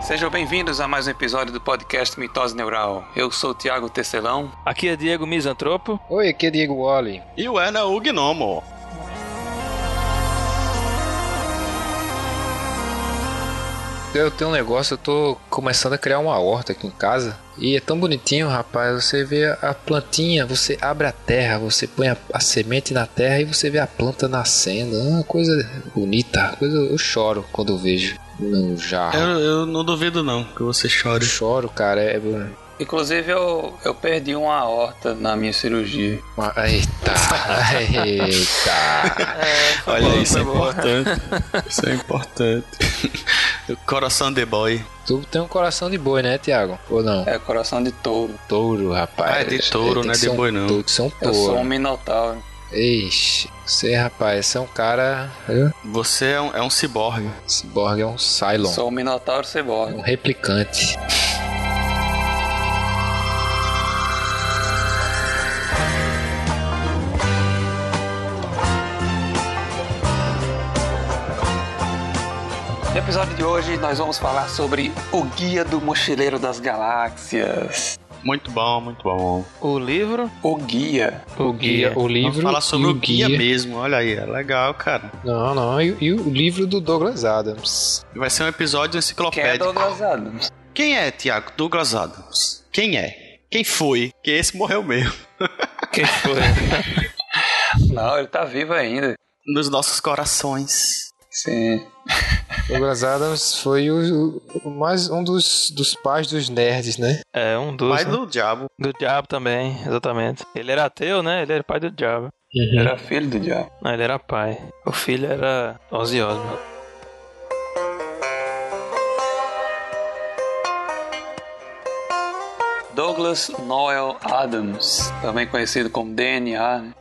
Sejam bem-vindos a mais um episódio do podcast Mitose Neural. Eu sou o Thiago Tecelão. Aqui é Diego Misantropo. Oi, aqui é Diego Wally. E o Ana o Gnomo. Eu tenho um negócio, eu tô começando a criar uma horta aqui em casa. E é tão bonitinho, rapaz. Você vê a plantinha, você abre a terra, você põe a, a semente na terra e você vê a planta nascendo. É uma coisa bonita. Coisa, eu choro quando eu vejo no jarro. Eu, eu não duvido não que você chore. Eu choro, cara. É, Inclusive, eu, eu perdi uma horta na minha cirurgia. Eita, eita. É, Olha, bom, isso é importante. isso é importante. coração de boi. Tu tem um coração de boi, né, Tiago? Ou não? É, coração de touro. Touro, rapaz. Ah, é de touro, não é de boi, não. Touro, são touro. Eu sou um minotauro. Ixi, você, rapaz, você é um cara. Você é um, é um ciborgue. Ciborgue é um Cylon. Sou um minotauro ciborgue. Um replicante. No episódio de hoje nós vamos falar sobre o Guia do Mochileiro das Galáxias. Muito bom, muito bom. O livro? O guia. O guia, o livro. Vamos falar sobre o guia, guia, mesmo, olha aí, é legal, cara. Não, não, e, e, o livro do Douglas Adams. Vai ser um episódio enciclopédico. Quem é Douglas Adams? Quem é, Tiago? Douglas Adams. Quem é? Quem foi? Que esse morreu mesmo. Quem foi? não, ele tá vivo ainda. Nos nossos corações. Sim. Douglas Adams foi o, o, mais um dos, dos pais dos nerds, né? É, um dos. Pai né? do diabo. Do diabo também, exatamente. Ele era ateu, né? Ele era pai do diabo. Uhum. Era filho do diabo. Não, ele era pai. O filho era Ozzy Osbourne. Douglas Noel Adams, também conhecido como DNA, né?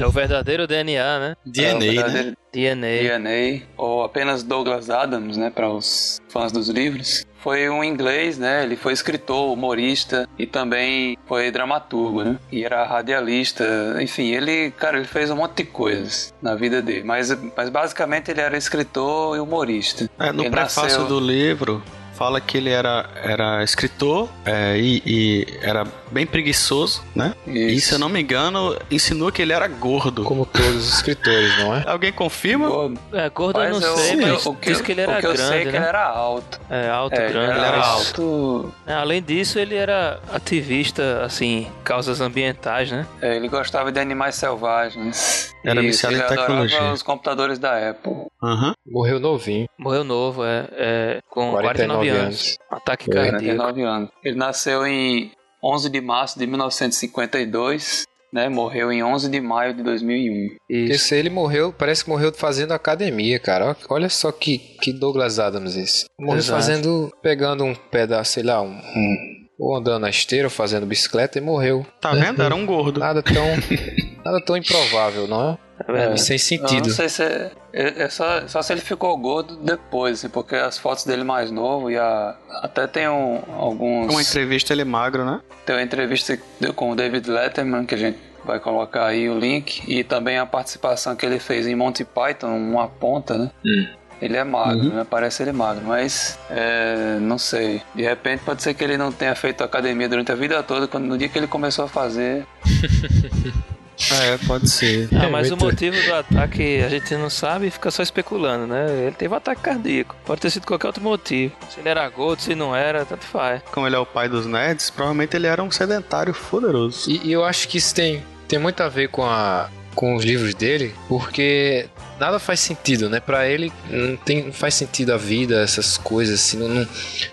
É o verdadeiro DNA, né? DNA, é né? DNA. DNA, ou apenas Douglas Adams, né, para os fãs dos livros. Foi um inglês, né? Ele foi escritor, humorista e também foi dramaturgo, né? E era radialista, enfim, ele, cara, ele fez um monte de coisas na vida dele, mas, mas basicamente ele era escritor e humorista. É, no ele prefácio nasceu... do livro, fala que ele era, era escritor é, e, e, era bem preguiçoso, né? Isso. E se eu não me engano, insinuou que ele era gordo. Como todos os escritores, não é? Alguém confirma? Gordo. É, gordo eu não sei, mas o que, diz que ele era grande, eu sei é né? que ele era alto. É, alto, É, grande. Ele era alto. É, além disso, ele era ativista, assim, causas ambientais, né? É, ele gostava de animais selvagens. Era Isso, viciado em ele adorava tecnologia. os computadores da Apple. Aham. Morreu novinho. Morreu novo, é, é com 49, 49 anos. anos. Ataque É. cardíaco. 49 anos. Ele nasceu em 11 de março de 1952, né? Morreu em 11 de maio de 2001. Isso. Esse ele morreu, parece que morreu fazendo academia, cara. Olha só que, que Douglas Adams esse. Morreu Exato. fazendo, pegando um pedaço, sei lá, um, um- ou andando na esteira, ou fazendo bicicleta e morreu. Tá vendo? Era um gordo. Nada tão, nada tão improvável, não é? É. E sem Eu sentido. não sei se é, é- é só, só se ele ficou gordo depois, assim, porque as fotos dele mais novo e a, até tem um, alguns. Uma entrevista ele é magro, né? Tem uma entrevista com o David Letterman que a gente vai colocar aí o link e também a participação que ele fez em Monty Python, uma ponta, né? Ele é magro, né? Parece ele magro, mas é, não sei. De repente pode ser que ele não tenha feito academia durante a vida toda, quando no dia que ele começou a fazer. É, pode ser. Ah, mas o motivo do ataque a gente não sabe e fica só especulando, né? Ele teve um ataque cardíaco. Pode ter sido qualquer outro motivo. Se ele era gordo, se não era, tanto faz. Como ele é o pai dos nerds, provavelmente ele era um sedentário poderoso. E, e eu acho que isso tem, tem muito a ver com, a, com os livros dele, porque nada faz sentido, né? Pra ele não, tem, não faz sentido a vida, essas coisas, assim, não, não,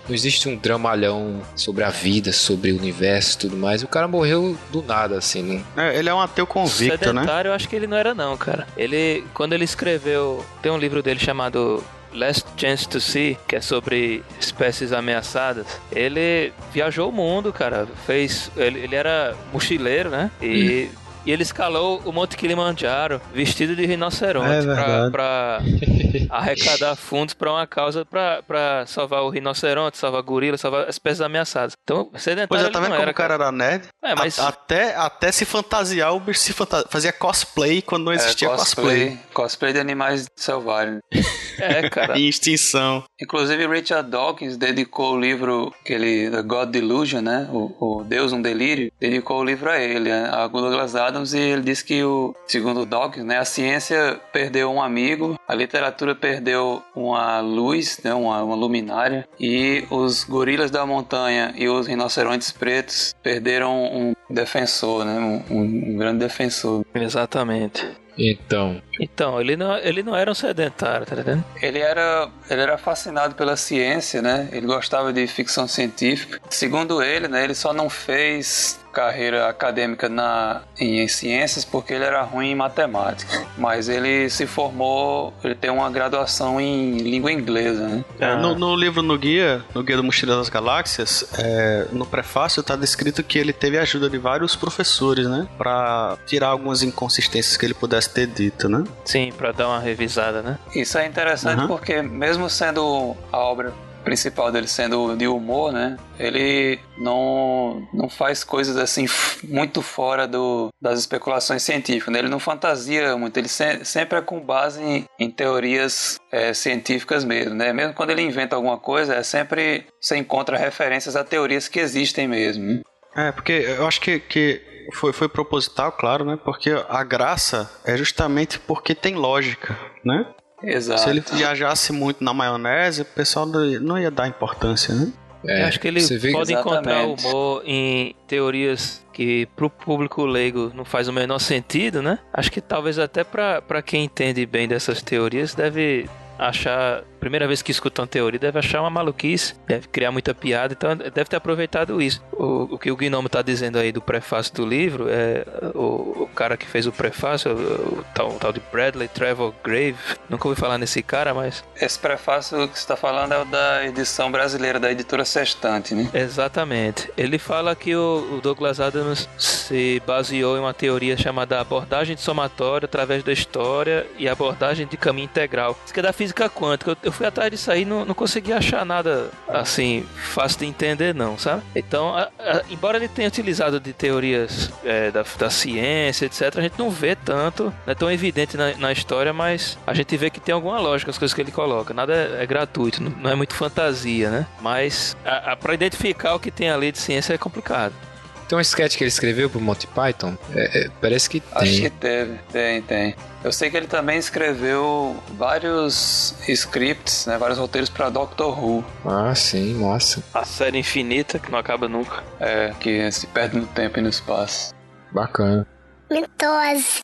não existe um dramalhão sobre a vida, sobre o universo e tudo mais. O cara morreu do nada, assim, não, É, ele é um ateu convicto, né? Sedentário, eu acho que ele não era não, cara. Ele, quando ele escreveu, tem um livro dele chamado Last Chance to See, que é sobre espécies ameaçadas. Ele viajou o mundo, cara. Fez, ele, ele era mochileiro, né? E E ele escalou o Monte Kilimanjaro vestido de rinoceronte É pra, pra arrecadar fundos pra uma causa pra, pra salvar o rinoceronte, salvar gorila, salvar espécies ameaçadas. Então, sedentário Pois é, tá vendo como era, o cara era nerd? É, mas- A- até, até se fantasiar, o bicho se fanta- fazia cosplay quando não existia é, cosplay. cosplay, cosplay de animais selvagens. É, cara. Em extinção. Inclusive, Richard Dawkins dedicou o livro, aquele The God Delusion, né? O, o Deus um Delírio, dedicou o livro a ele, a Douglas Adams, e ele disse que, o, segundo Dawkins, né, a ciência perdeu um amigo, a literatura perdeu uma luz, né, uma, uma luminária, e os gorilas da montanha e os rinocerontes pretos perderam um defensor, né? Um, um- um grande defensor. Exatamente. Então, Então, ele não, ele não era um sedentário, tá entendendo? Ele era, ele era fascinado pela ciência, né? Ele gostava de ficção científica. Segundo ele, né, ele só não fez carreira acadêmica na, em, em ciências porque ele era ruim em matemática. Mas ele se formou, ele tem uma graduação em língua inglesa, né? É, no, no livro no guia, no guia do Mochileiro das Galáxias, é, no prefácio tá descrito que ele teve a ajuda de vários professores, né, Pra tirar algumas inconsistências que ele pudesse ter dito, né? Sim, pra dar uma revisada, né? Isso é interessante Uhum. porque mesmo sendo a obra principal dele sendo de humor, né? Ele não, não faz coisas assim muito fora do, das especulações científicas. Né? Ele não fantasia muito. Ele se- sempre é com base em, em teorias é, científicas mesmo, né? Mesmo quando ele inventa alguma coisa, é sempre você encontra referências a teorias que existem mesmo. né? É, porque eu acho que, que foi, foi proposital, claro, né? Porque a graça é justamente porque tem lógica, né? Exato. Se ele viajasse muito na maionese, o pessoal não ia- dar importância, né? é, Eu acho que ele pode encontrar Exatamente. humor em teorias que pro público leigo não faz o menor sentido, né? Acho que talvez até pra quem entende bem dessas teorias deve achar, primeira vez que escuta uma teoria, deve achar uma maluquice, deve criar muita piada, então deve ter aproveitado isso. O, o que o Gnomo tá dizendo aí do prefácio do livro, é o, o cara que fez o prefácio, o, o tal, tal de Bradley Trevor Grave, nunca ouvi falar nesse cara, mas Esse prefácio que você está falando é o da edição brasileira da editora Sextante, né? Exatamente. Ele fala que o, o Douglas Adams se baseou em uma teoria chamada abordagem de somatório através da história e abordagem de caminho integral. Isso que é da física quântica. Eu, eu fui atrás disso aí não, não consegui achar nada assim fácil de entender, não, sabe? Então, a- a- embora ele tenha utilizado de teorias é, da, da ciência, etc., a gente não vê tanto, não é tão evidente na, na história, mas a gente vê que tem alguma lógica as coisas que ele coloca. Nada é, é gratuito, não, não é muito fantasia, né? Mas para identificar o que tem ali de ciência é complicado. Tem um sketch que ele escreveu pro Monty Python. É, é, parece que Acho tem. que teve, tem, tem. Eu sei que ele também escreveu vários scripts, né, vários roteiros para Doctor Who, Ah, sim, massa. A série infinita que não acaba nunca. é, que se perde no tempo e no espaço. Bacana. Mitose.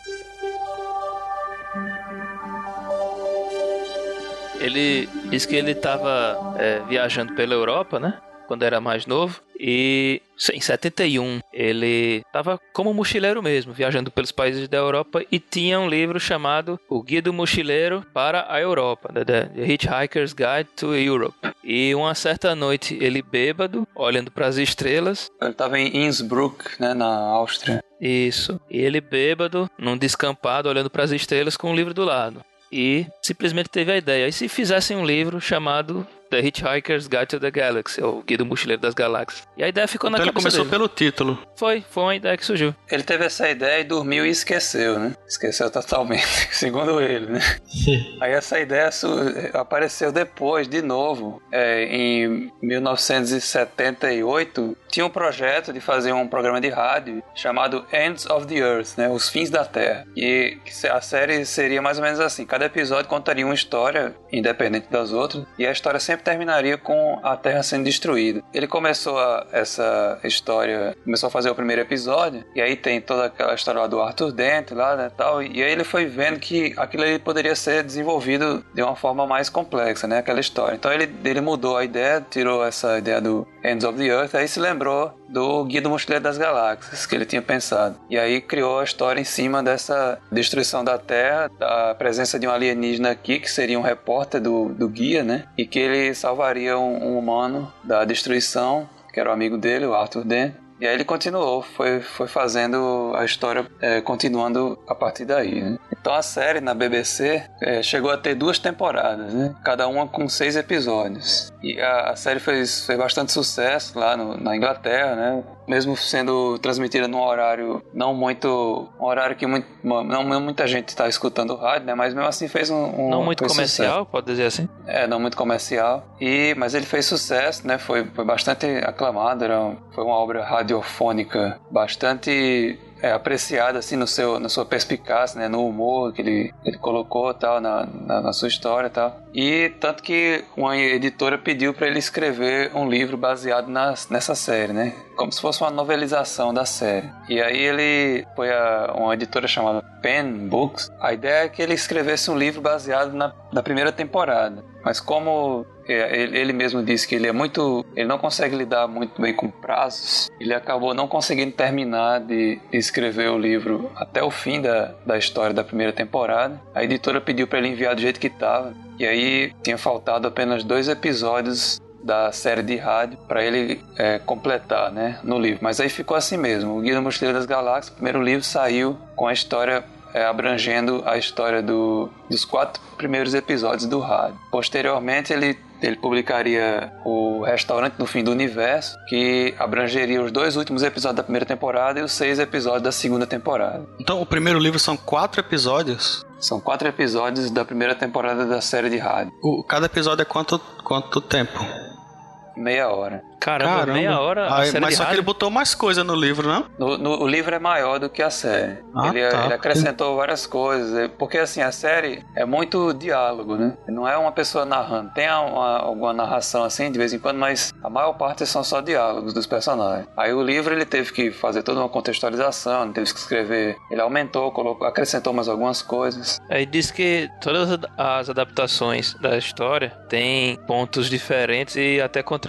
Ele diz que ele estava viajando pela Europa, né? Quando era mais novo. E em 71 ele estava como mochileiro mesmo, viajando pelos países da Europa e tinha um livro chamado O Guia do Mochileiro para a Europa, né, The Hitchhiker's Guide to Europe. E uma certa noite ele bêbado, olhando para as estrelas, Ele estava em Innsbruck, né, na Áustria. Isso. E ele bêbado, num descampado, olhando para as estrelas com o livro do lado. E simplesmente teve a ideia. E se fizessem um livro chamado The Hitchhiker's Guide to the Galaxy, ou Guia do Mochileiro das Galáxias. E a ideia ficou Então na ele cabeça começou dele. pelo título. Foi, foi uma ideia que surgiu. Ele teve essa ideia e dormiu e esqueceu, né? Esqueceu totalmente, segundo ele, né? Aí essa ideia apareceu depois, de novo, é, em 1978. Tinha um projeto de fazer um programa de rádio chamado Ends of the Earth, né? Os Fins da Terra. E a série seria mais ou menos assim. Cada episódio contaria uma história independente das outras e a história sempre terminaria com a Terra sendo destruída. Ele começou a- essa história, começou a fazer o primeiro episódio e aí tem toda aquela história lá do Arthur Dent lá, né, tal, e aí ele foi vendo que aquilo ali poderia ser desenvolvido de uma forma mais complexa, né, aquela história. Então ele, ele mudou a ideia, tirou essa ideia do Ends of the Earth, aí se lembrou do Guia do Mochileiro das Galáxias, que ele tinha pensado. E aí criou a história em cima dessa destruição da Terra, da presença de um alienígena aqui, que seria um repórter do, do guia, né? E que ele salvaria um, um humano da destruição, que era o amigo dele, o Arthur Dent. E aí ele continuou, foi, foi fazendo a história é, continuando a partir daí, né? Então a série na BBC é, chegou a ter duas temporadas, né? Cada uma com seis episódios. E a, a série fez, fez bastante sucesso lá no, na Inglaterra, né? Mesmo sendo transmitida num horário não muito. Um horário que muito, não, não muita gente está escutando o rádio, né? Mas mesmo assim fez um. um não muito comercial, sucesso. pode dizer assim? É, não muito comercial. E, mas ele fez sucesso, né? Foi, foi bastante aclamado, era, foi uma obra radiofônica bastante é, apreciada assim no seu na sua perspicácia né no humor que ele, ele colocou tal na, na, na sua história tal. E tanto que uma editora pediu para ele escrever um livro baseado nas, nessa série né como se fosse uma novelização da série. E aí ele foi a uma editora chamada Pen Books. A ideia é que ele escrevesse um livro baseado na, na primeira temporada mas como é, ele mesmo disse que ele é muito. Ele não consegue lidar muito bem com prazos. Ele acabou não conseguindo terminar de escrever o livro até o fim da, da história da primeira temporada. A editora pediu para ele enviar do jeito que estava. E aí tinha faltado apenas dois episódios da série de rádio para ele é, completar né, no livro. Mas aí ficou assim mesmo. O Guia do Mochileiro das Galáxias, o primeiro livro, saiu com a história é, abrangendo a história do, dos quatro primeiros episódios do rádio. Posteriormente, ele ele publicaria o Restaurante no Fim do Universo, que abrangeria os dois últimos episódios da primeira temporada e os seis episódios da segunda temporada. Então, o primeiro livro são quatro episódios? São quatro episódios da primeira temporada da série de rádio. O, cada episódio é quanto, quanto tempo? Meia hora. Caramba, Caramba. meia hora. Aí, mas só rádio? que ele botou mais coisa no livro, não? No, no, o livro é maior do que a série. Ah, ele, tá. ele, acrescentou várias coisas. É, porque assim, a série é muito diálogo, né? Não é uma pessoa narrando. Tem uma, alguma narração assim de vez em quando, mas a maior parte são só diálogos dos personagens. Aí o livro ele teve que fazer toda uma contextualização, ele teve que escrever. Ele aumentou, colocou, acrescentou mais algumas coisas. Aí diz que todas as adaptações da história têm pontos diferentes e até contraditórios.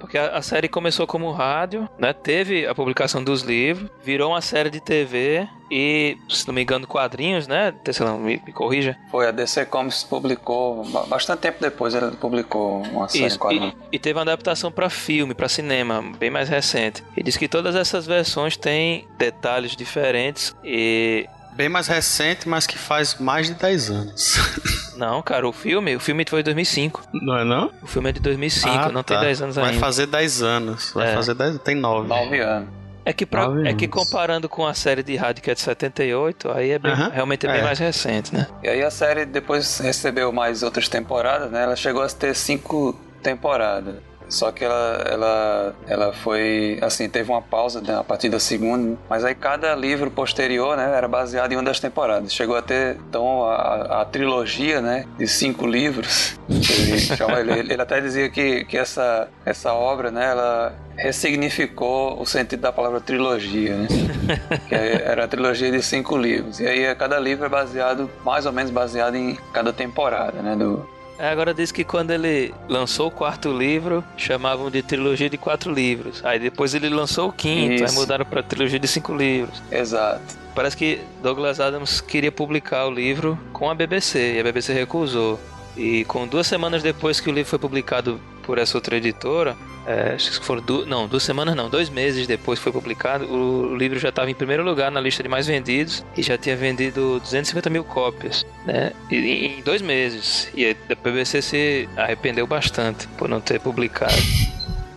Porque a, a, série começou como rádio, né? Teve a publicação dos livros, virou uma série de TV e, se não me engano, quadrinhos, né? Tecelão, me, me corrija. Foi, a DC Comics publicou, bastante tempo depois ela publicou uma série Isso, e, e, teve uma adaptação para filme, para cinema, bem mais recente. E diz que todas essas versões têm detalhes diferentes e Bem mais recente, mas que faz mais de 10 anos. Não, cara, o filme, o filme foi de 2005. Não é não? O filme é de 2005, ah, não tá. tem 10 anos Vai ainda. Vai fazer 10 anos. Vai é. fazer 10, tem 9. 9 anos. É que, pra, é que comparando com a série de rádio que é de 78, aí é bem, uh -huh. realmente é bem é. mais recente, né? E aí a série depois recebeu mais outras temporadas, né? Ela chegou a ter cinco temporadas. Só que ela, ela, ela foi, assim, teve uma pausa né, a partir da segunda, mas aí cada livro posterior, né, era baseado em uma das temporadas. Chegou a ter, então, a, a trilogia, né, de cinco livros. Ele, ele, ele, até dizia que, que essa, essa obra, né, ela ressignificou o sentido da palavra trilogia, né? que era a trilogia de cinco livros. E aí cada livro é baseado, mais ou menos baseado em cada temporada, né, do, agora diz que quando ele lançou o quarto livro, chamavam de trilogia de quatro livros. Aí depois ele lançou o quinto, Isso. aí mudaram para trilogia de cinco livros. Exato. Parece que Douglas Adams queria publicar o livro com a BBC e a BBC recusou. E com duas semanas depois que o livro foi publicado por essa outra editora, é, acho que foram duas, não, duas semanas não, dois meses depois foi publicado, o livro já estava em primeiro lugar na lista de mais vendidos e já tinha vendido 250 mil cópias, né? E, em dois meses. E a BBC se arrependeu bastante por não ter publicado.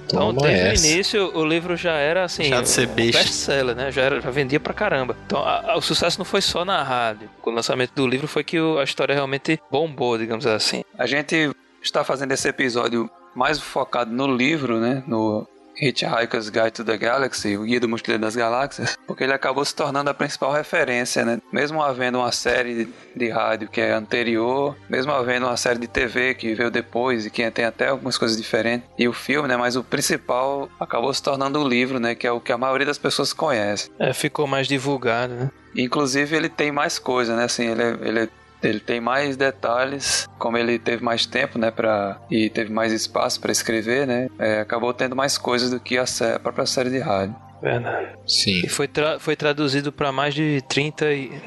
Então, Toma desde essa. o início, o livro já era assim, já de ser um best-seller, né? Já, era, já vendia pra caramba. Então, a, a, o sucesso não foi só na rádio. Com o lançamento do livro foi que o, a história realmente bombou, digamos assim. A gente está fazendo esse episódio mais focado no livro, né? No Hitchhiker's Guide to the Galaxy, o Guia do Mochileiro das Galáxias, porque ele acabou se tornando a principal referência, né? Mesmo havendo uma série de rádio que é anterior, mesmo havendo uma série de TV que veio depois e que tem até algumas coisas diferentes, e o filme, né? Mas o principal acabou se tornando o livro, né? Que é o que a maioria das pessoas conhece. É, ficou mais divulgado, né? Inclusive ele tem mais coisa, né? Assim, ele, é, ele é ele tem mais detalhes, como ele teve mais tempo, né, para e teve mais espaço para escrever, né, é, acabou tendo mais coisas do que a, sé a própria série de rádio. Verdade. Sim. E foi, tra foi traduzido para mais de 30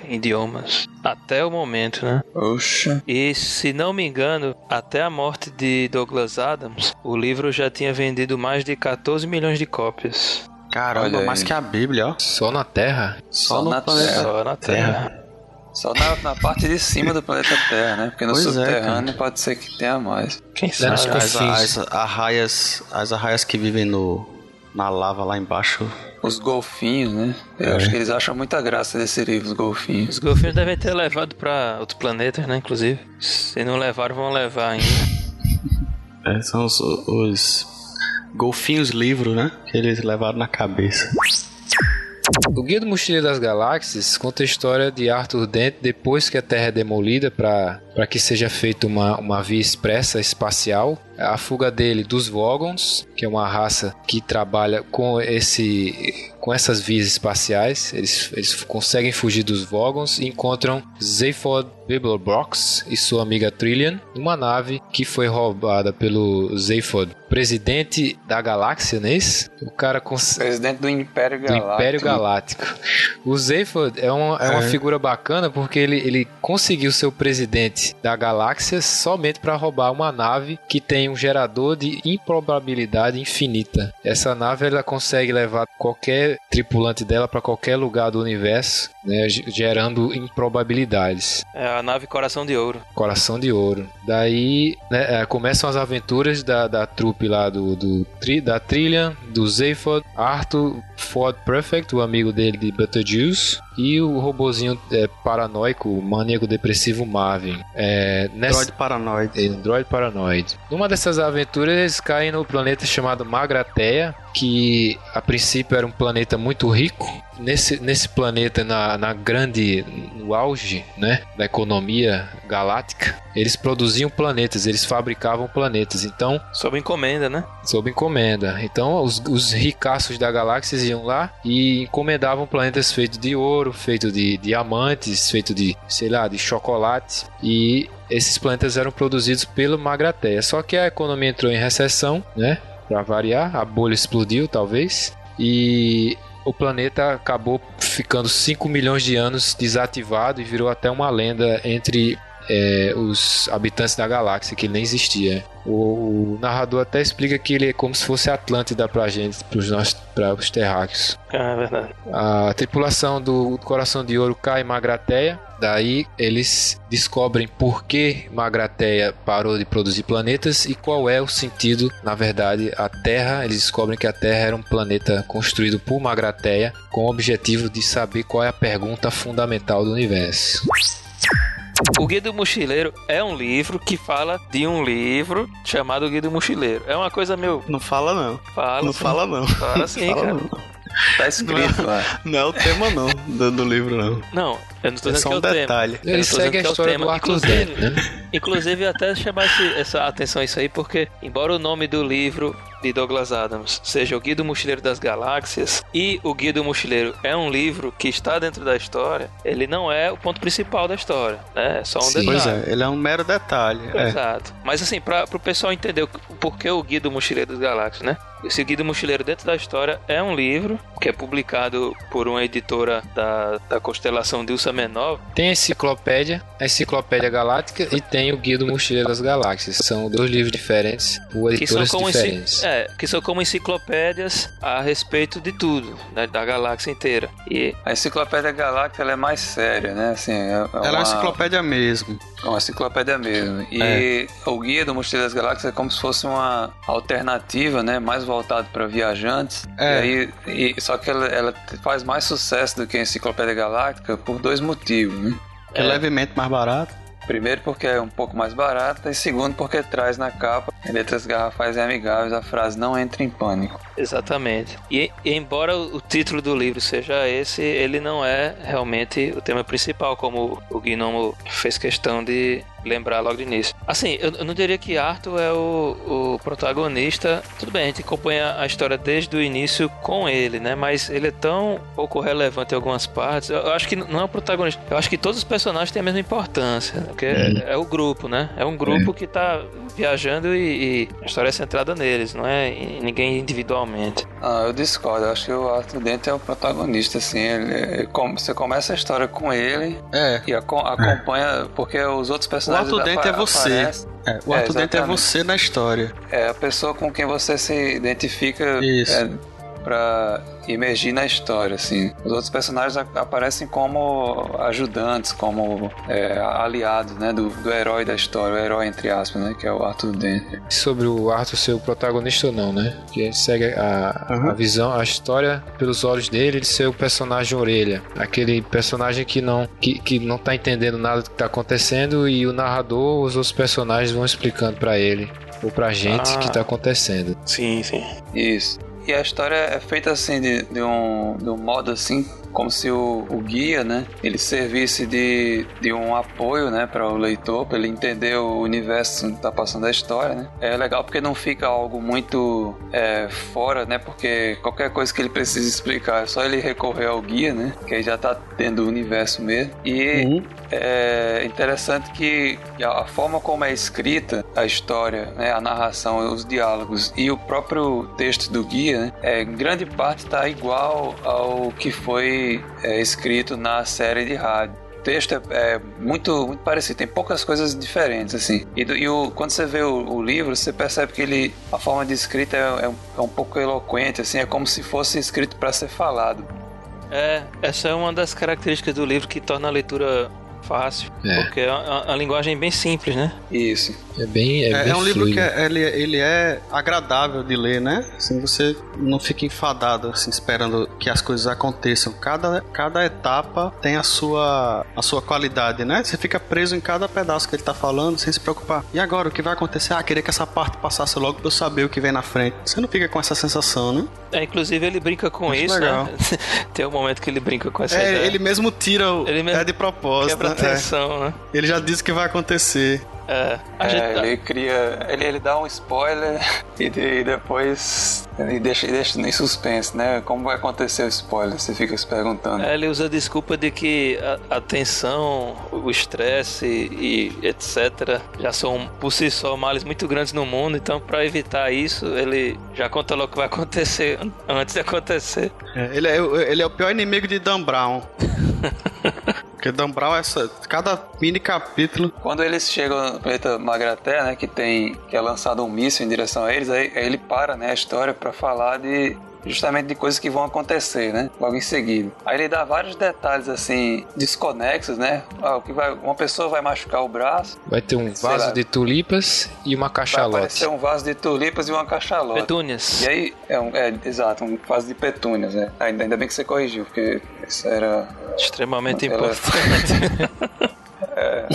idiomas. Até o momento, né? Oxa. E se não me engano, até a morte de Douglas Adams, o livro já tinha vendido mais de 14 milhões de cópias. Caramba, mais que a Bíblia, ó. Só na Terra? Só, Só no na planeta Terra. Só na Terra. Só na, na, parte de cima do planeta Terra, né? Porque no pois é, subterrâneo é, pode ser que tenha mais. Quem sabe? As, as, as, arraias, as arraias que vivem no, na lava lá embaixo. Os golfinhos, né? Eu é. acho que eles acham muita graça desse livro, os golfinhos. Os golfinhos devem ter levado para outros planetas, né? Inclusive. Se não levaram, vão levar ainda. é, são os, os golfinhos livro, né? Que eles levaram na cabeça. O Guia do Mochileiro das Galáxias conta a história de Arthur Dent depois que a Terra é demolida para que seja feita uma, uma via expressa espacial. A fuga dele dos Vogons, que é uma raça que trabalha com esse com essas vias espaciais. Eles, eles conseguem fugir dos Vogons e encontram Zaphod Bibelbrox e sua amiga Trillian numa nave que foi roubada pelo Zaphod, presidente da galáxia, não é isso? O cara com... Presidente do Império Galáctico. Do Império Galáctico. O Zaphod é uma, é uma é. figura bacana porque ele, ele conseguiu ser o presidente da galáxia somente para roubar uma nave que tem um gerador de improbabilidade infinita. Essa nave ela consegue levar qualquer tripulante dela para qualquer lugar do universo, né, gerando improbabilidades. É a nave Coração de Ouro. Coração de Ouro. Daí né, é, começam as aventuras da, da trupe lá do, do da Trillian, do Zaphod, Arthur, Ford Perfect, o amigo dele de Betelgeuse, e o robozinho é, paranoico, maníaco depressivo Marvin. É, nessa... Android paranoide. Android paranoide. Numa dessas aventuras, eles caem no planeta chamado Magrateia, que a princípio era um planeta muito rico. Nesse, nesse planeta, na, na grande, no auge né, da economia galáctica, eles produziam planetas, eles fabricavam planetas. Então, sob encomenda, né? Sob encomenda. Então, os, os ricaços da galáxia iam lá e encomendavam planetas feitos de ouro, feitos de diamantes, feitos de, sei lá, de chocolate. E esses planetas eram produzidos pelo Magrateia. Só que a economia entrou em recessão, né? para variar, a bolha explodiu talvez e o planeta acabou ficando 5 milhões de anos desativado e virou até uma lenda entre é, os habitantes da galáxia, que nem existia. O, o, narrador até explica que ele é como se fosse Atlântida pra gente, pros nós, para os terráqueos. Ah, é verdade. A tripulação do Coração de Ouro cai em Magrateia. Daí eles descobrem por que Magrateia parou de produzir planetas e qual é o sentido, na verdade, a Terra. Eles descobrem que a Terra era um planeta construído por Magrateia com o objetivo de saber qual é a pergunta fundamental do universo. O Guia do Mochileiro é um livro que fala de um livro chamado Guia do Mochileiro. É uma coisa meio. Não fala não. Fala não sim. fala não. Fala sim, fala cara. Não. Tá escrito lá. Não, é o tema não, do, do, livro não. Não, eu não tô é dizendo é só que é um o detalhe. tema. Ele segue a história é do inclusive, né? inclusive até chamar esse, essa atenção a isso aí, porque embora o nome do livro de Douglas Adams seja O Guia do Mochileiro das Galáxias e O Guia do Mochileiro é um livro que está dentro da história, ele não é o ponto principal da história, né? É só um Sim. detalhe. Pois é, ele é um mero detalhe. É. Exato. É. Mas assim, para o pessoal entender o porquê o Guia do Mochileiro das Galáxias, né? Esse Guia do Mochileiro dentro da história é um livro que é publicado por uma editora da, da constelação de Ursa Menor. Tem a enciclopédia, a Enciclopédia Galáctica e tem o Guia do Mochileiro das Galáxias. São dois livros diferentes, por editoras diferentes. É, que são como enciclopédias a respeito de tudo, né, da galáxia inteira. E a enciclopédia galáctica ela é mais séria, né? Assim, é, é ela uma... é uma enciclopédia mesmo. É uma enciclopédia mesmo. E é. o guia do Mochileiro das Galáxias é como se fosse uma alternativa, né? Mais voltado para viajantes. É. E aí, e, só que ela, ela, faz mais sucesso do que a enciclopédia galáctica por dois motivos, né? É, é levemente mais barato. Primeiro porque é um pouco mais barata e segundo porque traz na capa, em letras garrafais e amigáveis, a frase não entre em pânico. Exatamente. E, e, embora o título do livro seja esse, ele não é realmente o tema principal, como o Gnomo fez questão de lembrar logo de início. Assim, eu, eu não diria que Arthur é o, o, protagonista. Tudo bem, a gente acompanha a história desde o início com ele, né? Mas ele é tão pouco relevante em algumas partes. Eu, eu acho que não é o protagonista. Eu acho que todos os personagens têm a mesma importância. Né? Porque é, é o grupo, né? É um grupo é. que tá viajando e, e, a história é centrada neles, não é em ninguém individualmente. Ah, eu discordo. Eu acho que o Arthur Dent é o protagonista, assim. Ele, ele, você começa a história com ele é. e acompanha, porque os outros personagens. O Arthur Dent é você. É, o Arthur é, Dent é você na história. É a pessoa com quem você se identifica. Isso. É, para emergir na história, assim. Os outros personagens aparecem como ajudantes, como é, aliados, né, do, do, herói da história, o herói entre aspas, né, que é o Arthur Dent. Sobre o Arthur ser o protagonista ou não, né? Que segue a, uhum. a visão, a história pelos olhos dele, ele ser o personagem orelha, aquele personagem que não que, que não tá entendendo nada do que tá acontecendo e o narrador, os outros personagens vão explicando para ele ou pra gente ah, que tá acontecendo. Sim, sim. Isso. E a história é feita assim, de, de, um, de um modo assim, como se o, o, guia, né, ele servisse de, de um apoio, né, para o leitor, para ele entender o universo que está passando a história, né. É legal porque não fica algo muito é, fora, né, porque qualquer coisa que ele precisa explicar é só ele recorrer ao guia, né, que aí já está dentro do universo mesmo. E uhum. é interessante que a forma como é escrita a história, né, a narração, os diálogos e o próprio texto do guia, né, é, em grande parte está igual ao que foi é, escrito na série de rádio. O texto é, é, muito, muito parecido, tem poucas coisas diferentes, assim. E, do, e o, quando você vê o, o, livro, você percebe que ele, a forma de escrita é, é, um, é um pouco eloquente, assim, é como se fosse escrito para ser falado. É, essa é uma das características do livro que torna a leitura fácil. É. Porque é uma, uma, linguagem bem simples, né? Isso. É bem. É, é, bem é um livro que é, ele, ele é agradável de ler, né? Assim, você não fica enfadado, assim, esperando que as coisas aconteçam. Cada, cada etapa tem a sua, a sua qualidade, né? Você fica preso em cada pedaço que ele tá falando, sem se preocupar. E agora, o que vai acontecer? Ah, queria que essa parte passasse logo pra eu saber o que vem na frente. Você não fica com essa sensação, né? É, inclusive ele brinca com Muito isso, né? legal. né? tem um momento que ele brinca com essa é, ideia. Ele mesmo tira o... Ele mesmo é de propósito. Quebra né? Atenção, é. né? Ele já disse que vai acontecer. É, é ele cria. Ele, ele dá um spoiler e, e depois e deixa, deixa em suspense, né? Como vai acontecer o spoiler? Você fica se perguntando. É, ele usa a desculpa de que a, a tensão, o estresse e, e, etc. já são por si só males muito grandes no mundo, então para evitar isso, ele já conta logo o que vai acontecer antes de acontecer. É, ele, é, ele é o pior inimigo de Dan Brown. Porque Dan Brown, essa, cada mini capítulo. Quando eles chegam no planeta Magraté, né, que tem que é lançado um míssil em direção a eles, aí, aí ele para, né, a história para falar de justamente de coisas que vão acontecer, né? Logo em seguida. Aí ele dá vários detalhes assim desconexos, né? Ah, o que vai, uma pessoa vai machucar o braço. Vai ter um vaso lá, de tulipas e uma cachalote. Vai um vaso de tulipas e uma cachalote. Petúnias. E aí é, um, é exato, um vaso de petúnias, né? Ainda, ainda bem que você corrigiu, porque isso era extremamente importante. É,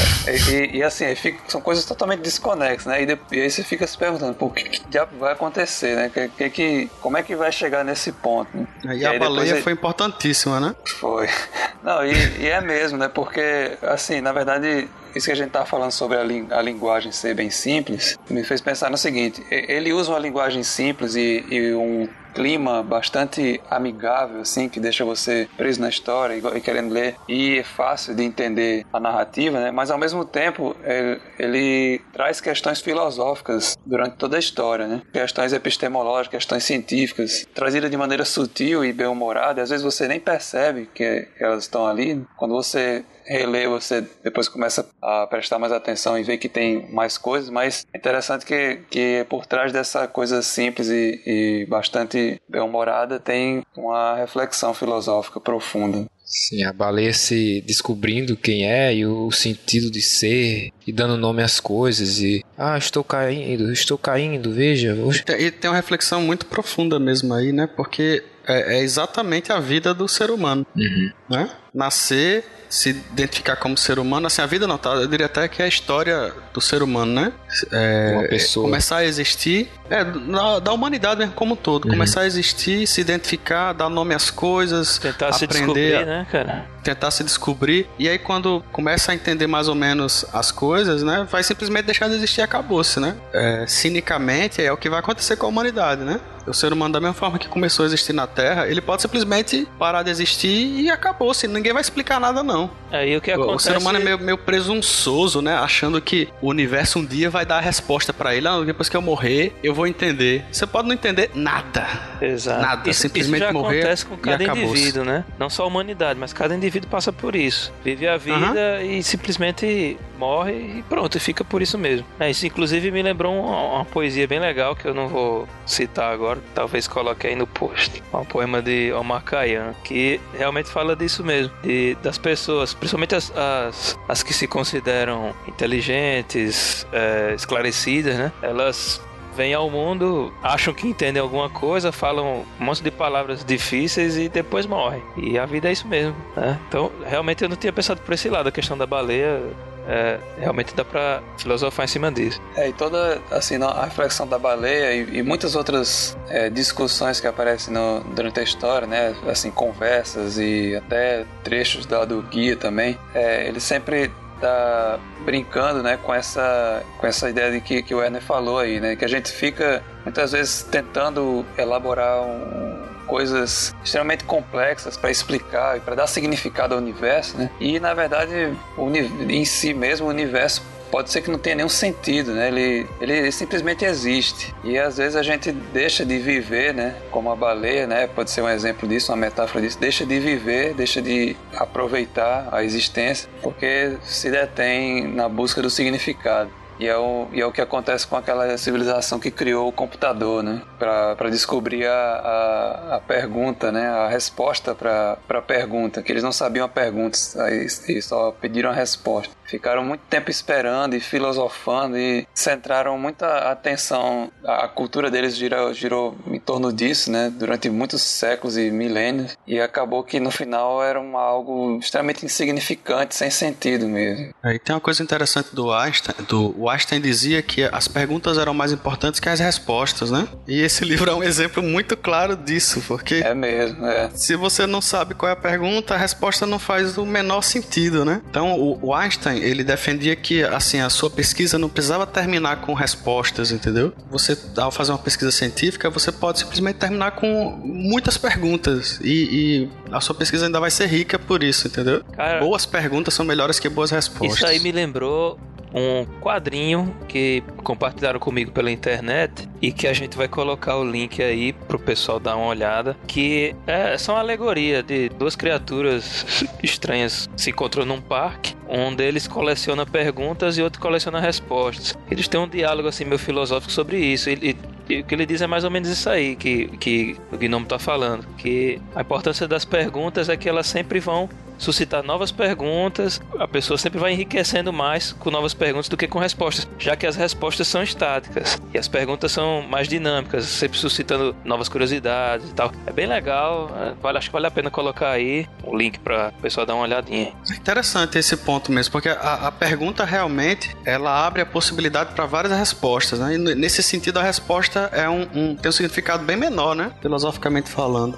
e, e, assim, fica, são coisas totalmente desconexas, né? E, de, e, aí você fica se perguntando, pô, o que, que diabo vai acontecer, né? Que, que, que, como é que vai chegar nesse ponto? Né? E, e a baleia foi importantíssima, né? Foi. Não, e, e, é mesmo, né? Porque, assim, na verdade, isso que a gente tá falando sobre a, li, a linguagem ser bem simples, me fez pensar no seguinte: ele usa uma linguagem simples e, e um clima bastante amigável, assim, que deixa você preso na história e querendo ler. E é fácil de entender a narrativa, né? Mas ao mesmo tempo, ele, ele traz questões filosóficas durante toda a história, né? Questões epistemológicas, questões científicas, trazidas de maneira sutil e bem-humorada. Às vezes você nem percebe que, que elas estão ali. Quando você relê, você depois começa a prestar mais atenção e ver que tem mais coisas, mas é interessante que, que por trás dessa coisa simples e, e bastante bem-humorada tem uma reflexão filosófica profunda. Sim, a baleia se descobrindo quem é e o sentido de ser e dando nome às coisas e ah, estou caindo, estou caindo, veja. E tem uma reflexão muito profunda mesmo aí, né? Porque é, é exatamente a vida do ser humano, uhum. né? Nascer se identificar como ser humano, assim, a vida não, tá? Eu diria até que é a história do ser humano, né? É, Uma pessoa. Começar a existir, é, da, da humanidade mesmo como um todo. Uhum. Começar a existir, se identificar, dar nome às coisas, tentar aprender, se descobrir, né, cara? Tentar se descobrir. E aí, quando começa a entender mais ou menos as coisas, né? Vai simplesmente deixar de existir e acabou-se, né? É, cinicamente, é o que vai acontecer com a humanidade, né? O ser humano, da mesma forma que começou a existir na Terra, ele pode simplesmente parar de existir e acabou-se. Ninguém vai explicar nada, não. Aí o que acontece... O ser humano é meio, meio presunçoso, né? Achando que o universo um dia vai dar a resposta para ele. Ah, depois que eu morrer, eu vou entender. Você pode não entender nada. Exato. Nada. Isso, simplesmente isso já morrer acontece com cada indivíduo, né? Não só a humanidade, mas cada indivíduo passa por isso. Vive a vida e simplesmente morre e pronto, e fica por isso mesmo. É, isso inclusive me lembrou uma, uma poesia bem legal que eu não vou citar agora, talvez coloque aí no post. Um poema de Omar Khayyam, que realmente fala disso mesmo, de, das pessoas, principalmente as, as, as que se consideram inteligentes, é, esclarecidas, né? Elas vêm ao mundo, acham que entendem alguma coisa, falam um monte de palavras difíceis e depois morrem. E a vida é isso mesmo, né? Então, realmente eu não tinha pensado por esse lado, a questão da baleia. É, realmente dá pra filosofar em cima disso. É, e toda assim, a reflexão da baleia e, e muitas outras é, discussões que aparecem no- durante a história, né? Assim, conversas e até trechos da, do guia também, é, ele sempre tá brincando, né, com essa, com essa ideia de que, que o Werner falou aí, né? Que a gente fica muitas vezes tentando elaborar um, coisas extremamente complexas para explicar e para dar significado ao universo, né? E na verdade, o em si mesmo o universo pode ser que não tenha nenhum sentido, né? Ele, ele simplesmente existe. E às vezes a gente deixa de viver, né? Como a baleia, né? Pode ser um exemplo disso, uma metáfora disso. Deixa de viver, deixa de aproveitar a existência, porque se detém na busca do significado. E é, o, e é o que acontece com aquela civilização que criou o computador, né? Para descobrir a, a, a pergunta, né? A resposta para a pergunta, que eles não sabiam a pergunta e só pediram a resposta. Ficaram muito tempo esperando e filosofando e centraram muita atenção. A, cultura deles girou, girou em torno disso, né? Durante muitos séculos e milênios. E acabou que no final era um, algo extremamente insignificante, sem sentido mesmo. Aí tem uma coisa interessante do Einstein. Do, o Einstein dizia que as perguntas eram mais importantes que as respostas, né? E esse livro é um exemplo muito claro disso, porque É mesmo, é. se você não sabe qual é a pergunta, a resposta não faz o menor sentido, né? Então, o, o Einstein, ele defendia que, assim, a sua pesquisa não precisava terminar com respostas, entendeu? Você, ao fazer uma pesquisa científica, você pode simplesmente terminar com muitas perguntas e, e a sua pesquisa ainda vai ser rica por isso, entendeu? Cara, Boas perguntas são melhores que boas respostas. Isso aí me lembrou um quadrinho que compartilharam comigo pela internet e que a gente vai colocar o link aí pro pessoal dar uma olhada, que é só uma alegoria de duas criaturas estranhas se encontram num parque, um deles coleciona perguntas e outro coleciona respostas. Eles têm um diálogo assim meio filosófico sobre isso. Ele, e o que ele diz é mais ou menos isso aí que, que o Gnomo tá falando, que a importância das perguntas é que elas sempre vão suscitar novas perguntas, a pessoa sempre vai enriquecendo mais com novas perguntas do que com respostas, já que as respostas são estáticas e as perguntas são mais dinâmicas, sempre suscitando novas curiosidades e tal. É bem legal, é, vale, acho que vale a pena colocar aí o link para o pessoal dar uma olhadinha. É interessante esse ponto mesmo, porque a, a pergunta realmente ela abre a possibilidade para várias respostas, né? E nesse sentido a resposta é um, um- tem um significado bem menor, né? Filosoficamente falando.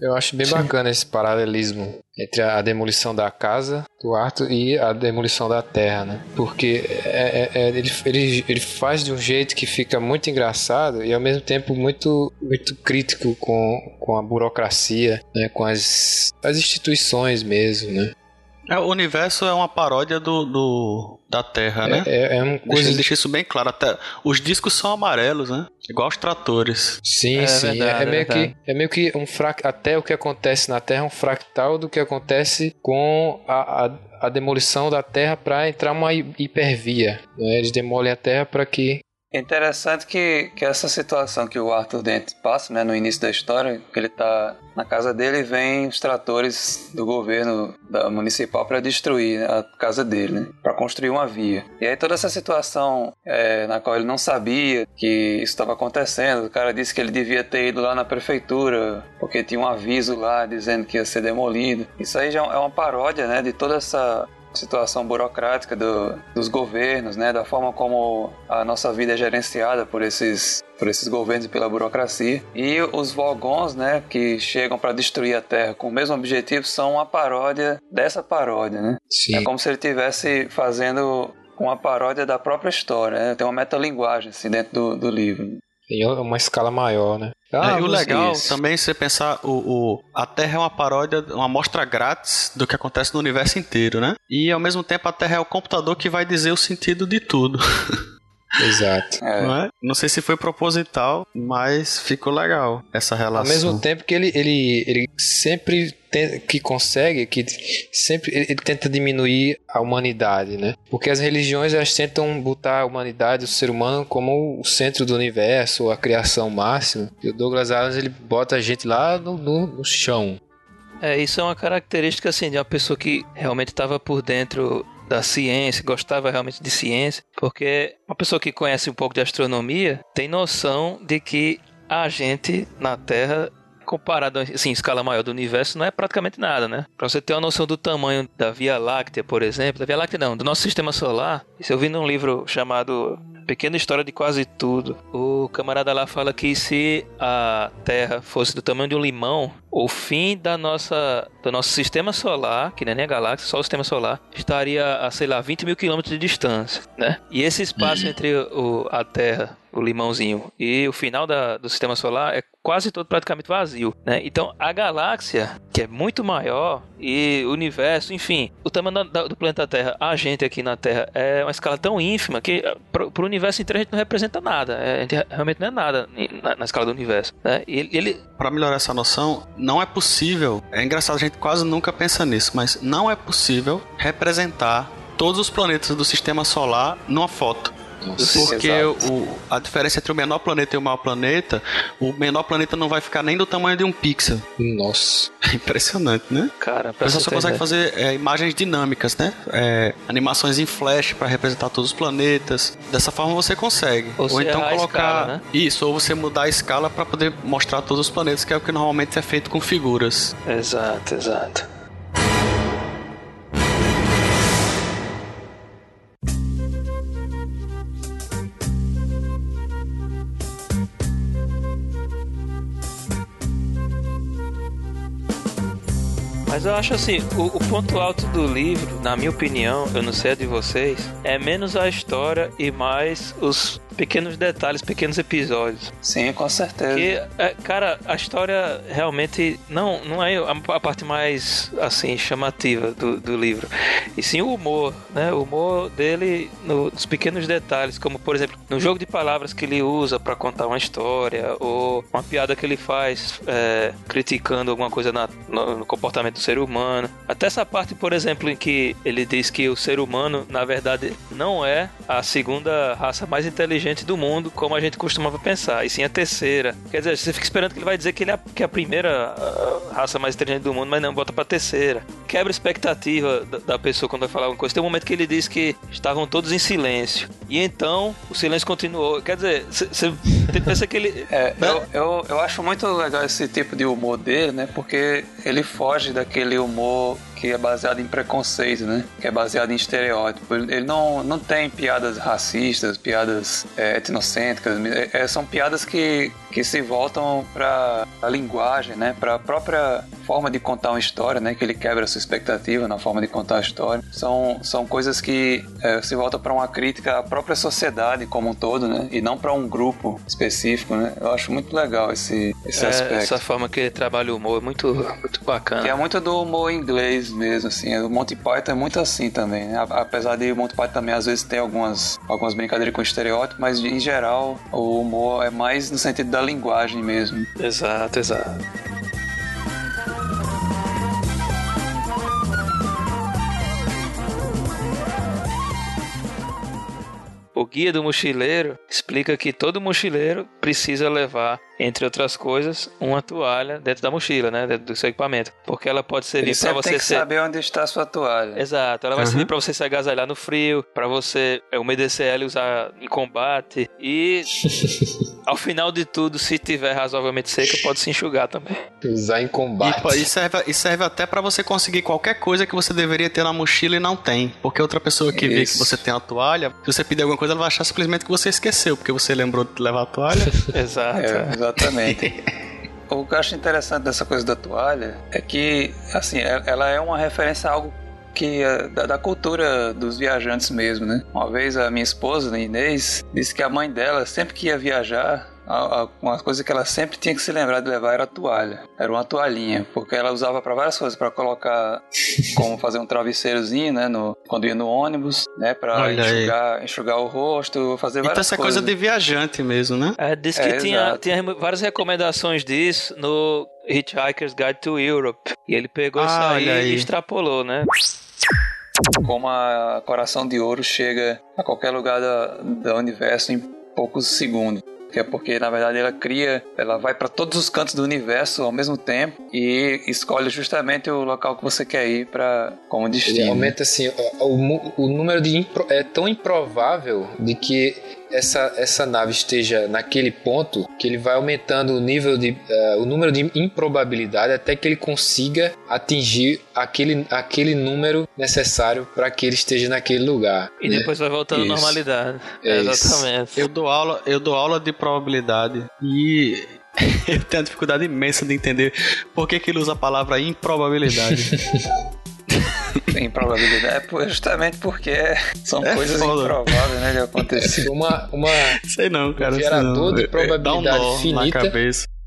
Eu acho bem bacana esse paralelismo entre a demolição da casa do Arthur e a demolição da terra, né? Porque é- é- é- ele, ele, ele faz de um jeito que fica muito engraçado e ao mesmo tempo muito, muito crítico com, com a burocracia, né? com as, as instituições mesmo, né? É, o universo é uma paródia do, do- da Terra, né? É, é uma Deixa, coisa. ele deixa isso bem claro. Até, os discos são amarelos, né? Igual os tratores. Sim, É sim. verdade, é, é meio que, é meio que um frac... até o que acontece na Terra é um fractal do que acontece com a, a, a demolição da Terra para entrar uma hi- hipervia. né? Eles demolem a Terra para que É interessante que, que essa situação que o Arthur Dent passa, né, no início da história, que ele tá na casa dele e vem os tratores do governo da municipal para destruir a casa dele, né, para construir uma via. E aí toda essa situação é, na qual ele não sabia que isso estava acontecendo, o cara disse que ele devia ter ido lá na prefeitura porque tinha um aviso lá dizendo que ia ser demolido. Isso aí já é uma paródia, né, de toda essa situação burocrática do- dos governos, né, da forma como a nossa vida é gerenciada por esses por esses governos e pela burocracia. E os Vogons, né, que chegam para destruir a Terra com o mesmo objetivo, são uma paródia dessa paródia, né? sim, É como se ele estivesse fazendo uma paródia da própria história, né? Tem uma metalinguagem assim dentro do, do livro. Em uma escala maior, né? Ah, e o legal isso. também você pensar o, o a Terra é uma paródia, uma amostra grátis do que acontece no universo inteiro, né? E ao mesmo tempo a Terra é o computador que vai dizer o sentido de tudo. Exato. É. Não, é? não, sei se foi proposital, mas ficou legal essa relação. Ao mesmo tempo que ele, ele, ele sempre tem, que consegue, que sempre ele, ele, tenta diminuir a humanidade, né? Porque as religiões elas tentam botar a humanidade, o ser humano, como o centro do universo, a criação máxima. E o Douglas Adams ele bota a gente lá no, no, no chão. É, isso é uma característica assim de uma pessoa que realmente estava por dentro da ciência, gostava realmente de ciência, porque uma pessoa que conhece um pouco de astronomia tem noção de que a gente na Terra comparado assim, em escala maior do universo, não é praticamente nada, né? Para você ter uma noção do tamanho da Via Láctea, por exemplo, da Via Láctea não, do nosso sistema solar, isso eu vi num livro chamado Pequena História de Quase Tudo. O camarada lá fala que se a Terra fosse do tamanho de um limão, o fim da nossa, do nosso sistema solar, que não é nem a galáxia, só o sistema solar, estaria a, sei lá, 20 mil quilômetros de distância, né? E esse espaço uhum. entre o, a Terra o limãozinho. E o final da, do sistema solar é quase todo praticamente vazio, né? Então a galáxia, que é muito maior, e o universo, enfim, o tamanho da, do planeta Terra, a gente aqui na Terra, é uma escala tão ínfima que para o universo inteiro a gente não representa nada. É, a gente realmente não é nada na, na escala do universo. Né? Ele... Para melhorar essa noção, não é possível. É engraçado, a gente quase nunca pensa nisso, mas não é possível representar todos os planetas do sistema solar numa foto. Porque o, a diferença entre o menor planeta e o maior planeta, o menor planeta não vai ficar nem do tamanho de um pixel. Nossa. É impressionante, né? Cara, você só consegue fazer é, imagens dinâmicas, né? É, animações em flash para representar todos os planetas. Dessa forma você consegue. Ou, ou então colocar escala, né? isso, ou você mudar a escala para poder mostrar todos os planetas, que é o que normalmente é feito com figuras. Exato, exato. Mas eu acho assim, o, o, ponto alto do livro, na minha opinião, eu não sei a de vocês, é menos a história e mais os pequenos detalhes, pequenos episódios. Sim, com certeza. Que, é, cara, a história realmente não, não é a, parte mais, assim, chamativa do, do livro. E sim o humor, né? O humor dele nos pequenos detalhes, como, por exemplo, no jogo de palavras que ele usa para contar uma história, ou uma piada que ele faz é, criticando alguma coisa na, no, no comportamento do ser humano. Até essa parte, por exemplo, em que ele diz que o ser humano, na verdade, não é a segunda raça mais inteligente do mundo, como a gente costumava pensar, e sim a terceira. Quer dizer, você fica esperando que ele vai dizer que ele é, que é a primeira raça mais inteligente do mundo, mas não, bota pra terceira. Quebra a expectativa da, da pessoa quando vai falar alguma coisa. Tem um momento que ele diz que estavam todos em silêncio. E então o silêncio continuou. Quer dizer, você pensa que ele. É, né? eu, eu, eu acho muito legal esse tipo de humor dele, né? Porque ele foge daquele humor que é baseado em preconceito, né? Que é baseado em estereótipo. Ele não, não tem piadas racistas, piadas é, etnocêntricas. É, é são piadas que, que se voltam para a linguagem, né? Para a própria forma de contar uma história, né? Que ele quebra a sua expectativa na forma de contar a história. São, são coisas que é, se voltam para uma crítica à própria sociedade como um todo, né? E não para um grupo específico, né? Eu acho muito legal esse, esse é, aspecto. Essa forma que ele trabalha o humor é muito, muito bacana. Que é muito do humor inglês mesmo, assim. O Monty Python é muito assim também, né? Apesar de o Monty Python também às vezes ter algumas, algumas brincadeiras com estereótipo, mas em geral o humor é mais no sentido da linguagem mesmo. Exato, exato. O Guia do Mochileiro explica que todo mochileiro precisa levar, entre outras coisas, uma toalha dentro da mochila, né? Dentro do seu equipamento. Porque ela pode servir para você tem que ser... saber onde está a sua toalha. Exato. Ela vai uhum. servir para você se agasalhar no frio, para você é, umedecer ela e usar em combate. E ao final de tudo, se tiver razoavelmente seca, pode se enxugar também. Usar em combate. E, e serve, e serve até para você conseguir qualquer coisa que você deveria ter na mochila e não tem. Porque outra pessoa que Isso. vê que você tem a toalha, se você pedir alguma coisa, ela vai achar simplesmente que você esqueceu, porque você lembrou de levar a toalha. Exato. É, exatamente. O que eu acho interessante dessa coisa da toalha é que, assim, é, ela é uma referência a algo que é da, da, cultura dos viajantes mesmo, né? Uma vez a minha esposa, Inês, disse que a mãe dela, sempre que ia viajar, uma coisa que ela sempre tinha que se lembrar de levar era a toalha. Era uma toalhinha, porque ela usava para várias coisas, para colocar, como fazer um travesseirozinho, né, no, quando ia no ônibus, né, para enxugar, enxugar o rosto, fazer então, várias coisas. Então essa coisa de viajante mesmo, né? É, disse que é, tinha, tinha várias recomendações disso no Hitchhiker's Guide to Europe. E ele pegou ah, isso aí, aí e extrapolou, né? Como a Coração de Ouro chega a qualquer lugar do universo em poucos segundos que é porque na verdade ela cria, ela vai para todos os cantos do universo ao mesmo tempo e escolhe justamente o local que você quer ir para como destino. Ele aumenta assim, o, o, o número de impro, é tão improvável de que essa, essa nave esteja naquele ponto que ele vai aumentando o nível de uh, o número de improbabilidade até que ele consiga atingir aquele, aquele número necessário para que ele esteja naquele lugar. E né? depois vai voltando à normalidade. É Exatamente. Eu dou aula, eu dou aula de probabilidade e eu tenho uma dificuldade imensa de entender por que, que ele usa a palavra improbabilidade. improbabilidade é justamente porque são é coisas foda. improváveis, né, de acontecer. Uma, uma, sei não, cara. Um gerador de probabilidade um finita.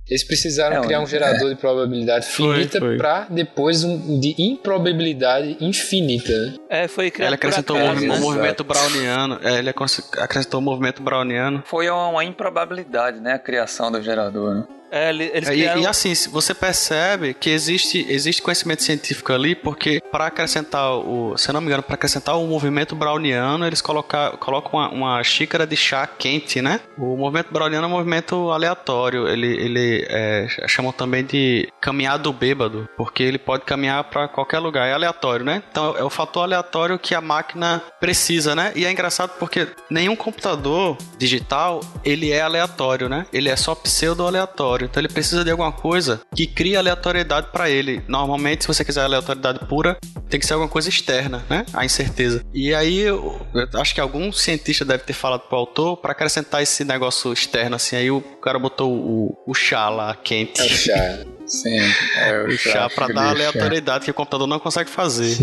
Eles precisaram é, criar um gerador é. de probabilidade finita para depois um de improbabilidade infinita. Né? É, foi criado. Ele acrescentou o um, movimento browniano. É, ele acrescentou o um movimento browniano. Foi uma improbabilidade, né, a criação do gerador. Né? É, eles criaram... e, e, assim, você percebe que existe, existe conhecimento científico ali, porque para acrescentar o. Se não me engano, para acrescentar o movimento browniano, eles colocar, colocam uma, uma, xícara de chá quente, né? O movimento browniano é um movimento aleatório. Ele, ele é, chamam também de caminhado bêbado, porque ele pode caminhar para qualquer lugar. É aleatório, né? Então é o fator aleatório que a máquina precisa, né? E é engraçado porque nenhum computador digital ele é aleatório, né? Ele é só pseudo aleatório aleatório. Então ele precisa de alguma coisa que crie aleatoriedade para ele. Normalmente, se você quiser aleatoriedade pura, tem que ser alguma coisa externa, né? A incerteza. E aí, eu, eu acho que algum cientista deve ter falado pro autor para acrescentar esse negócio externo, assim. Aí o cara botou o, o chá lá quente. É o chá. Sim, é o, o chá, chá para dar aleatoriedade chá. que o computador não consegue fazer.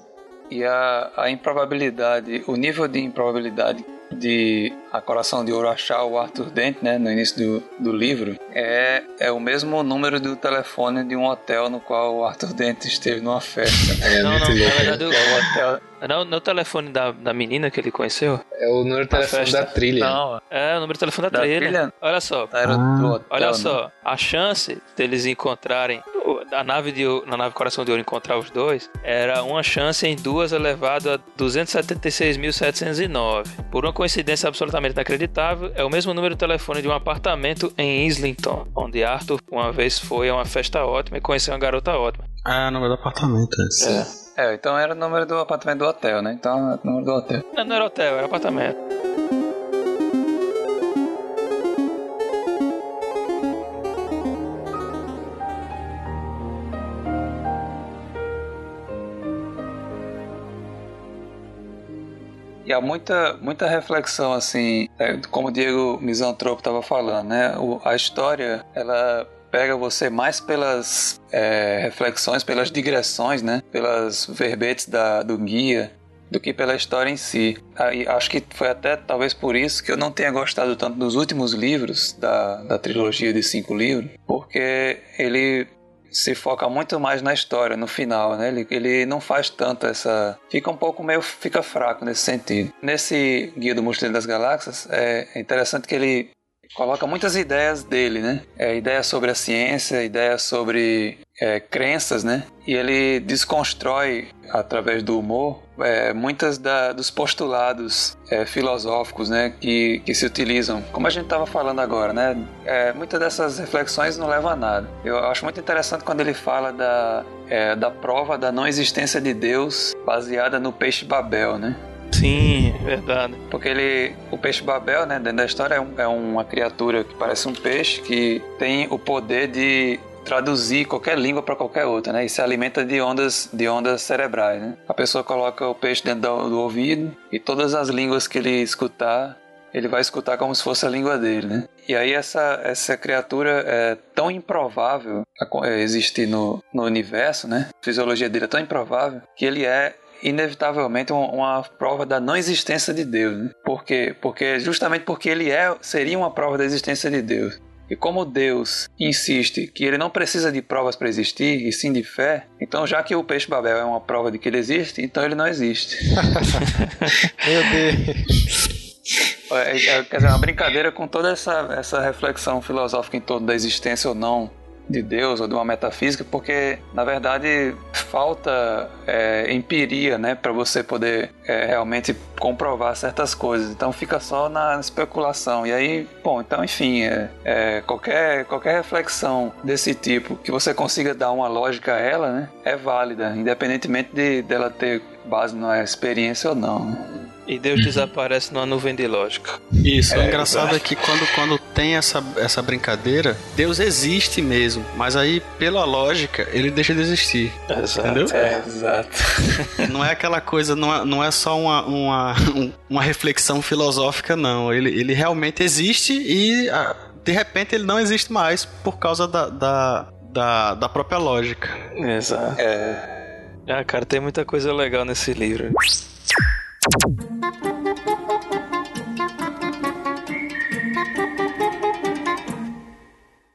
e a, a improbabilidade, o nível de improbabilidade de A Coração de Ouro achar o Arthur Dent, né, no início do, do livro, é, é o mesmo número do telefone de um hotel no qual o Arthur Dent esteve numa festa. É, não, não, na verdade, o, é hotel, não, no telefone da, da menina que ele conheceu? É o número de telefone da trilha. Não, é o número de telefone da, da trilha. trilha. Olha só. Ah, olha só, a chance deles encontrarem a nave de na nave Coração de Ouro encontrar os dois era uma chance em duas elevado a 276.709. Por uma coincidência absolutamente inacreditável, é o mesmo número de telefone de um apartamento em Islington, onde Arthur uma vez foi a uma festa ótima e conheceu uma garota ótima. Ah, é o número do apartamento, é. É, então era o número do apartamento do hotel, né? Então era o número do hotel. Não, não era hotel, era apartamento. E há muita, muita reflexão, assim, é, como o Diego Misantropo estava falando, né? O, a história, ela pega você mais pelas é, reflexões, pelas digressões, né? Pelas verbetes da, do guia, do que pela história em si. Aí, acho que foi até talvez por isso que eu não tenha gostado tanto dos últimos livros da, da trilogia de cinco livros, porque ele se foca muito mais na história, no final, né? Ele, ele não faz tanto essa... Fica um pouco meio... Fica fraco nesse sentido. Nesse Guia do Mochileiro das Galáxias, é interessante que ele coloca muitas ideias dele, né? É, ideias sobre a ciência, ideias sobre é, crenças, né? E ele desconstrói através do humor é, muitas da, dos postulados é, filosóficos, né? Que, que se utilizam, como a gente estava falando agora, né? É, muitas dessas reflexões não levam a nada. Eu acho muito interessante quando ele fala da é, da prova da não existência de Deus baseada no peixe Babel, né? Sim, verdade. Porque ele, o peixe Babel, né, dentro da história, é, um, é uma criatura que parece um peixe que tem o poder de traduzir qualquer língua para qualquer outra, né? E se alimenta de ondas, de ondas cerebrais, né? A pessoa coloca o peixe dentro do, do ouvido e todas as línguas que ele escutar, ele vai escutar como se fosse a língua dele, né? E aí essa, essa criatura é tão improvável existir no, no universo, né? A fisiologia dele é tão improvável que ele é inevitavelmente uma, prova da não existência de Deus. Né? Por quê? Porque justamente porque ele é, seria uma prova da existência de Deus. E como Deus insiste que ele não precisa de provas para existir, e sim de fé, então já que o peixe Babel é uma prova de que ele existe, então ele não existe. Meu Deus. É, é, quer dizer, uma brincadeira com toda essa, essa reflexão filosófica em torno da existência ou não de Deus ou de uma metafísica, porque na verdade falta é, empiria, né, para você poder é, realmente comprovar certas coisas. Então fica só na especulação. E aí, bom, então enfim, é, é, qualquer qualquer reflexão desse tipo que você consiga dar uma lógica a ela, né, é válida, independentemente de dela ter base na experiência ou não. E Deus uhum. desaparece numa nuvem de lógica. Isso, é, o engraçado é que quando, quando tem essa, essa brincadeira, Deus existe mesmo, mas aí, pela lógica, ele deixa de existir. Exato. Entendeu? É, exato. Não é aquela coisa, não é, não é só uma, uma, uma reflexão filosófica, não. Ele, ele realmente existe e ah, de repente ele não existe mais por causa da, da, da, da própria lógica. Exato. É. Ah, cara, tem muita coisa legal nesse livro.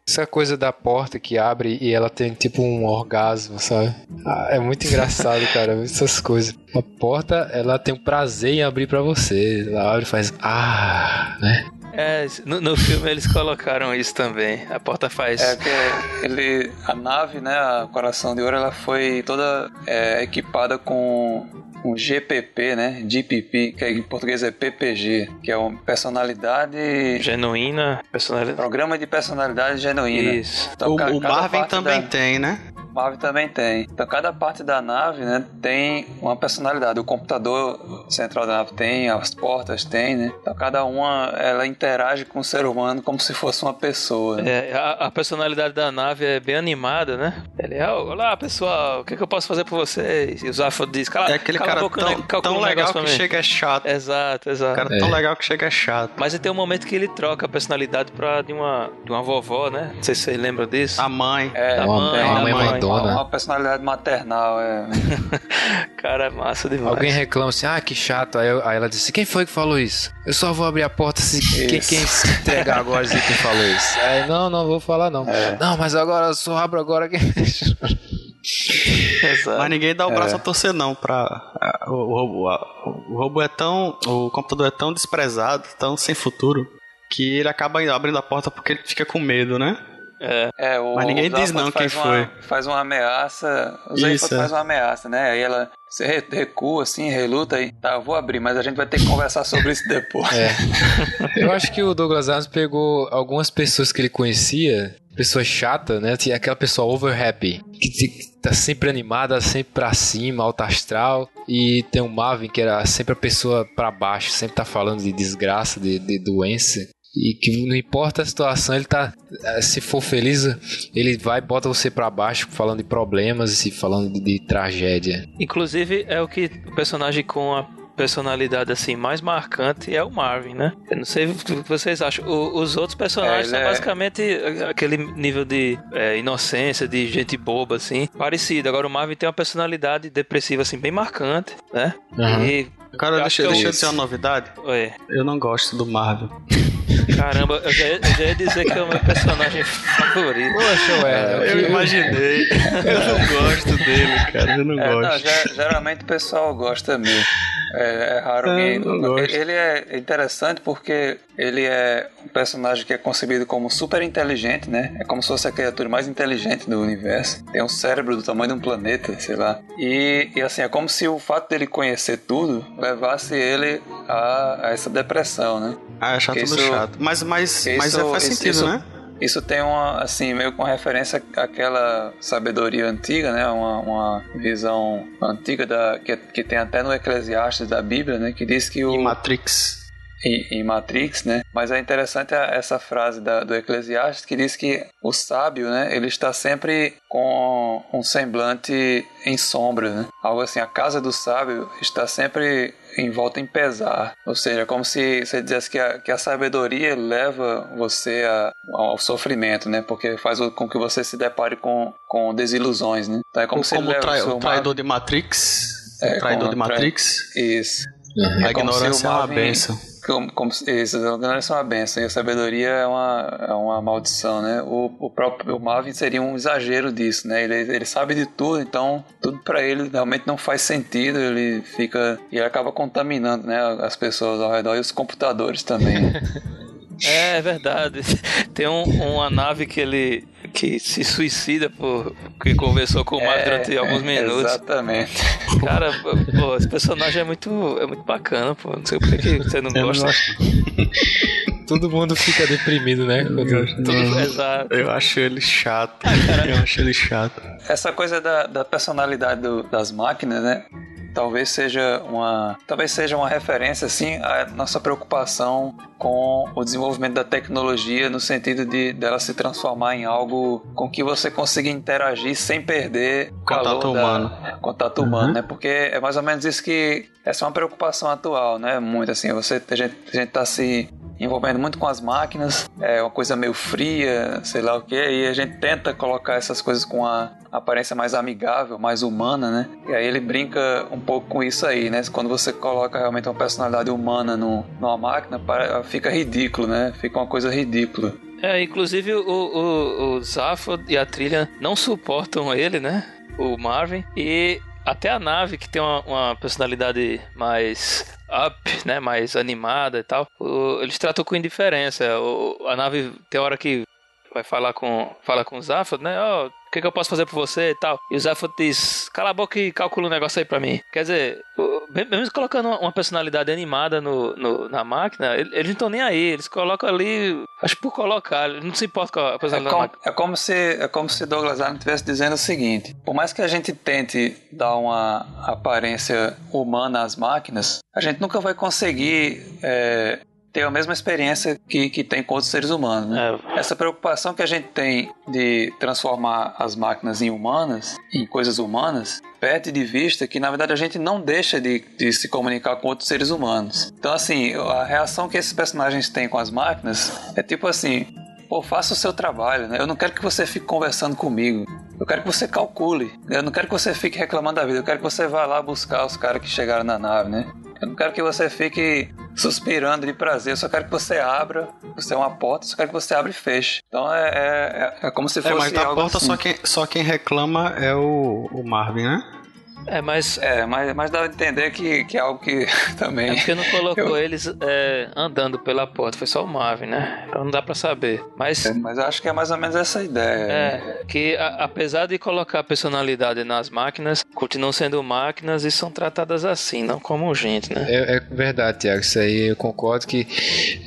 Essa coisa da porta que abre e ela tem tipo um orgasmo, sabe? Ah, é muito engraçado, cara, essas coisas. A porta, ela tem um prazer em abrir para você. Ela abre e faz ah, né? É, no, no, filme eles colocaram isso também. A porta faz. É que ele, a nave, né, a Coração de Ouro, ela foi toda é, equipada com um GPP, né? GPP, que em português é PPG, que é uma personalidade genuína, personalidade. Programa de personalidade genuína. Isso. Então, o, o Marvin também da... tem, né? Marvel também tem. Então cada parte da nave, né, tem uma personalidade. O computador central da nave tem, as portas tem, né? Então cada uma ela interage com o ser humano como se fosse uma pessoa. Né? É, a, a, personalidade da nave é bem animada, né? Ele é, olá pessoal, o que, que eu posso fazer por vocês? E o Zafo diz, cala, é aquele cala cara a boca, tão, né? tão legal que chega é chato. Exato, exato. O cara é. tão legal que chega é chato. Mas tem um momento que ele troca a personalidade pra de uma, de uma vovó, né? Não sei se vocês lembram disso. A mãe. É, da mãe, é, da mãe, mãe. Dona. Uma personalidade maternal, é. Cara, é massa demais. Alguém reclama assim, ah, que chato. Aí, aí, ela disse, quem foi que falou isso? Eu só vou abrir a porta se quem, quem, se entregar agora dizer quem falou isso. Aí, não, não vou falar não. É. Não, mas agora eu só abro agora quem... Mas ninguém dá o braço é. a torcer não pra... O, o, robô, o robô é tão... O computador é tão desprezado, tão sem futuro, que ele acaba abrindo a porta porque ele fica com medo, né? É. é o, Mas ninguém diz não quem uma, foi. Faz uma ameaça. O Zayfod é. faz uma ameaça, né? Aí ela você recua assim, reluta e tá, eu vou abrir, mas a gente vai ter que conversar sobre isso depois. É. Eu acho que o Douglas Adams pegou algumas pessoas que ele conhecia, pessoa chata, né? Aquela pessoa over happy, que tá sempre animada, sempre pra cima, alta astral. E tem o Marvin, que era sempre a pessoa para baixo, sempre tá falando de desgraça, de, de doença. E que não importa a situação, ele tá. Eh, se for feliz, ele vai e bota você para baixo falando de problemas e falando de, de, tragédia. Inclusive, é o que o personagem com a personalidade assim mais marcante é o Marvin, né? Eu não sei o que vocês acham. O, os outros personagens é, são é... basicamente aquele nível de é, inocência, de gente boba, assim, parecido. Agora o Marvin tem uma personalidade depressiva, assim, bem marcante, né? Uhum. E Cara, deixa, deixa eu dizer uma novidade. Oi. Eu não gosto do Marvel. Caramba, eu já, eu já, ia dizer que é o meu personagem favorito. Poxa, ué. É, eu imaginei. Eu não gosto dele, cara. Eu não é, gosto. Não, geralmente o pessoal gosta mesmo. É, é raro é, que. Ele é interessante porque ele é um personagem que é concebido como super inteligente, né? É como se fosse a criatura mais inteligente do universo. Tem um cérebro do tamanho de um planeta, sei lá. E, e assim, é como se o fato dele conhecer tudo levasse ele a, a essa depressão, né? Ah, é chato do chato. Mas, mas, isso, mas é, faz sentido, isso, né? Isso tem uma, assim, meio com referência àquela sabedoria antiga, né? Uma, uma visão antiga da, que, que tem até no Eclesiastes da Bíblia, né? Que diz que o... Em Matrix em, Matrix, né? Mas é interessante essa frase da, do Eclesiastes que diz que o sábio, né? Ele está sempre com um semblante em sombra, né? Algo assim, a casa do sábio está sempre envolta em pesar. Ou seja, como se você dissesse que a, que a sabedoria leva você a, ao sofrimento, né? Porque faz com que você se depare com, com desilusões, né? Então é como Ou se como trai, o traidor de Matrix É, traidor como de Matrix. Isso. Uhum. A É como se ignorância é uma benção. Como, como, isso, é uma benção e a sabedoria é uma, é uma maldição, né? O, o próprio o Marvin seria um exagero disso, né? Ele, ele sabe de tudo, então tudo pra ele realmente não faz sentido, ele fica... E acaba contaminando, né? As pessoas ao redor e os computadores também. É, é verdade. Tem um- uma nave que ele que se suicida por que conversou com o Mark durante alguns minutos. É, Exatamente. Cara, pô, esse personagem é muito, é muito bacana, pô. Não sei por que você não Eu não gosta. gosto. Todo mundo fica deprimido, né? Quando- Tudo exato. Eu acho ele chato. Eu acho ele chato. Essa coisa da, da personalidade do- das máquinas, né? Talvez seja uma, talvez seja uma referência assim à nossa preocupação com o desenvolvimento da tecnologia no sentido de dela se transformar em algo com que você consiga interagir sem perder o Contato calor da- humano. contato humano, né? Porque é mais ou menos isso que essa é uma preocupação atual, né? Muito assim, você a gente, a gente tá se envolvendo muito com as máquinas, é uma coisa meio fria, sei lá o que, e a gente tenta colocar essas coisas com a aparência mais amigável, mais humana, né? E aí ele brinca um pouco com isso aí, né? Quando você coloca realmente uma personalidade humana no, numa máquina, para- fica ridículo, né? Fica uma coisa ridícula. É, inclusive o, o, o Zafo e a trilha não suportam ele, né? O Marvin. E até a nave, que tem uma, uma personalidade mais up, né? Mais animada e tal. o- eles tratam com indiferença. O- a nave tem hora que vai falar com, fala com o Zafo, né? Ó, o que, que eu posso fazer por você e tal? E o Zafo diz, cala a boca e calcula um negócio aí pra mim. Quer dizer, mesmo colocando uma- personalidade animada no, no- na máquina, ele- eles não estão nem aí. Eles colocam ali, acho que por colocar, não se importam com a É personalidade da como, é como se é como se Douglas Adams estivesse dizendo o seguinte: por mais que a gente tente dar uma aparência humana às máquinas, a gente nunca vai conseguir é, ter a mesma experiência que, que tem com outros seres humanos. Né? É, Essa preocupação que a gente tem de transformar as máquinas em humanas, em coisas humanas, perde de vista que na verdade a gente não deixa de, de se comunicar com outros seres humanos. Então, assim, a reação que esses personagens têm com as máquinas é tipo assim: pô, faça o seu trabalho, né? Eu não quero que você fique conversando comigo. Eu quero que você calcule. Eu não quero que você fique reclamando da vida. Eu quero que você vá lá buscar os caras que chegaram na nave, né? Eu não quero que você fique suspirando de prazer. Eu só quero que você abra. Você é uma porta. Eu só quero que você abra e feche. Então é, é, é- é como se É, fosse mas da algo porta assim. só, quem, só quem reclama é o, o Marvin, né? É, mas É, mas, mas dá a entender que, que é algo que também. É porque não colocou Eu- eles é, andando pela porta, foi só o Marvin, né? Então não dá pra saber. Mas É, mas eu acho que é mais ou menos essa ideia. é que a- apesar de colocar personalidade nas máquinas, continuam sendo máquinas e são tratadas assim, não como gente, né? É, é verdade, Tiago. Isso aí eu concordo que,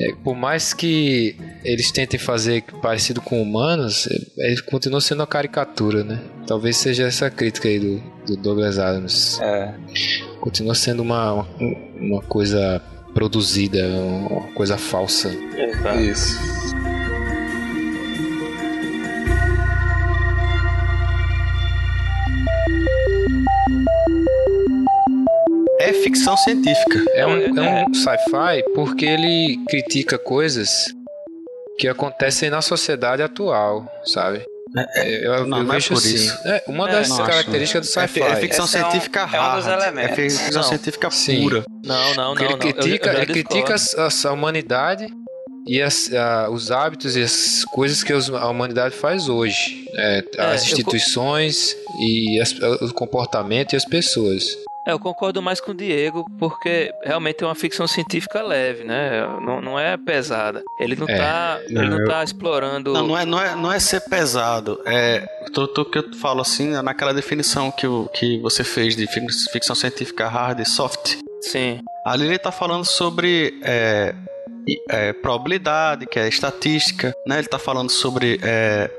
é, por mais que eles tentem fazer parecido com humanos, é, ele continua sendo uma caricatura, né? Talvez seja essa crítica aí do, do Douglas Adams. É. Continua sendo uma, uma, uma coisa produzida, uma coisa falsa. Isso. É ficção científica. É um, É, é um sci-fi porque ele critica coisas que acontecem na sociedade atual, sabe? É, eu, não, eu não é vejo por assim. isso. É, uma É, das não características do É, sci-fi. fi- é ficção Esse é um- científica é um hard. elementos. É ficção Não. científica Sim. pura. Não, não, não. ele não. Eu- critica, eu já ele critica as- a, humanidade e as- a- os hábitos e as coisas que a humanidade faz hoje. É, É, as eu instituições e as- o comportamento e as pessoas. É, eu concordo mais com o Diego, porque realmente é uma ficção científica leve, né? Não, não é pesada. Ele não É, tá, não, ele não eu- tá explorando. Não, não é, não, é, não é ser pesado. É. Tô, tô, que eu falo assim, é naquela definição que, o, que você fez de fic- ficção científica hard e soft. Sim. Ali ele tá falando sobre é, é, probabilidade, que é estatística, né? Ele tá falando sobre é,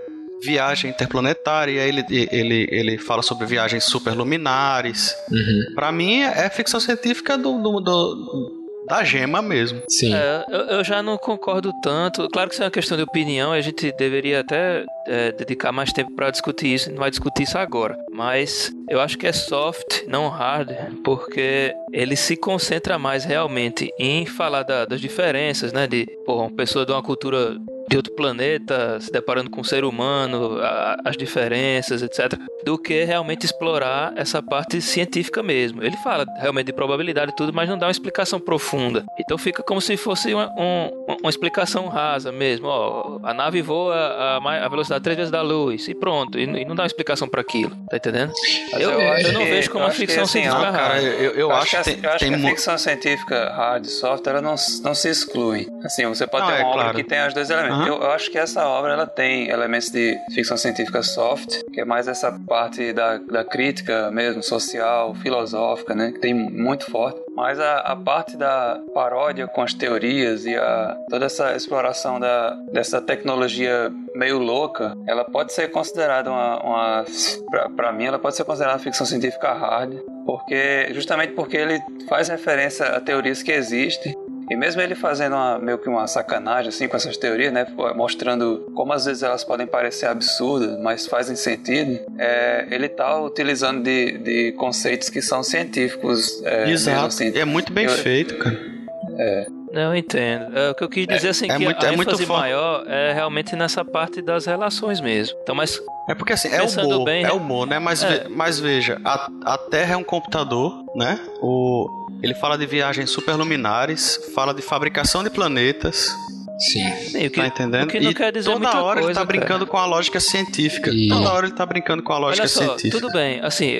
viagem interplanetária, e aí ele, ele, ele fala sobre viagens superluminares. Uhum. Pra mim é ficção científica do, do- do- da gema mesmo. Sim. É, eu, eu já não concordo tanto. Claro que isso é uma questão de opinião, a gente deveria até é, dedicar mais tempo para discutir isso, não vai discutir isso agora. Mas eu acho que é soft, não hard, porque ele se concentra mais realmente em falar da- das diferenças, né? De, porra, uma pessoa de uma cultura de outro planeta, se deparando com o ser humano, a, as diferenças, etc., do que realmente explorar essa parte científica mesmo. Ele fala realmente de probabilidade e tudo, mas não dá uma explicação profunda. Então fica como se fosse uma, um, uma explicação rasa mesmo. Ó, a nave voa a, a velocidade três vezes da luz e pronto, e, e não dá uma explicação para aquilo, tá entendendo? Eu, eu, eu, não vejo como uma ficção assim, científica não, cara, eu, eu, acho, que, tem, acho tem que a ficção científica hard e soft ela não, não se exclui. Assim, você pode Não, ter é uma obra claro. que tem os dois elementos. Aham. Eu, eu acho que essa obra ela tem elementos de ficção científica soft, que é mais essa parte da, da crítica mesmo, social, filosófica, né? Que tem muito forte. Mas a, a parte da paródia com as teorias e a, toda essa exploração da, dessa tecnologia meio louca, ela pode ser considerada uma. uma pra, pra mim, ela pode ser considerada ficção científica hard, porque justamente porque ele faz referência a teorias que existem e mesmo ele fazendo uma, meio que uma sacanagem assim com essas teorias, né, mostrando como às vezes elas podem parecer absurdas, mas fazem sentido, é, ele tá utilizando de, de conceitos que são científicos. É, Exato. assim. É muito bem Eu- feito, cara. Não, eu entendo. É, o que eu quis dizer assim é que muito- a é ênfase maior é realmente nessa parte das relações mesmo. Então, mas É porque assim, é Pensando humor, bem, é humor, né? Mas, É. ve- mas veja, a, a Terra é um computador, né? O, ele fala de viagens superluminares, fala de fabricação de planetas, Sim. sim, o que, tá entendendo? o que não e quer dizer toda muita hora coisa, ele tá cara. brincando com a lógica científica. E- Toda hora ele tá brincando com a lógica Olha só, científica. tudo bem, assim,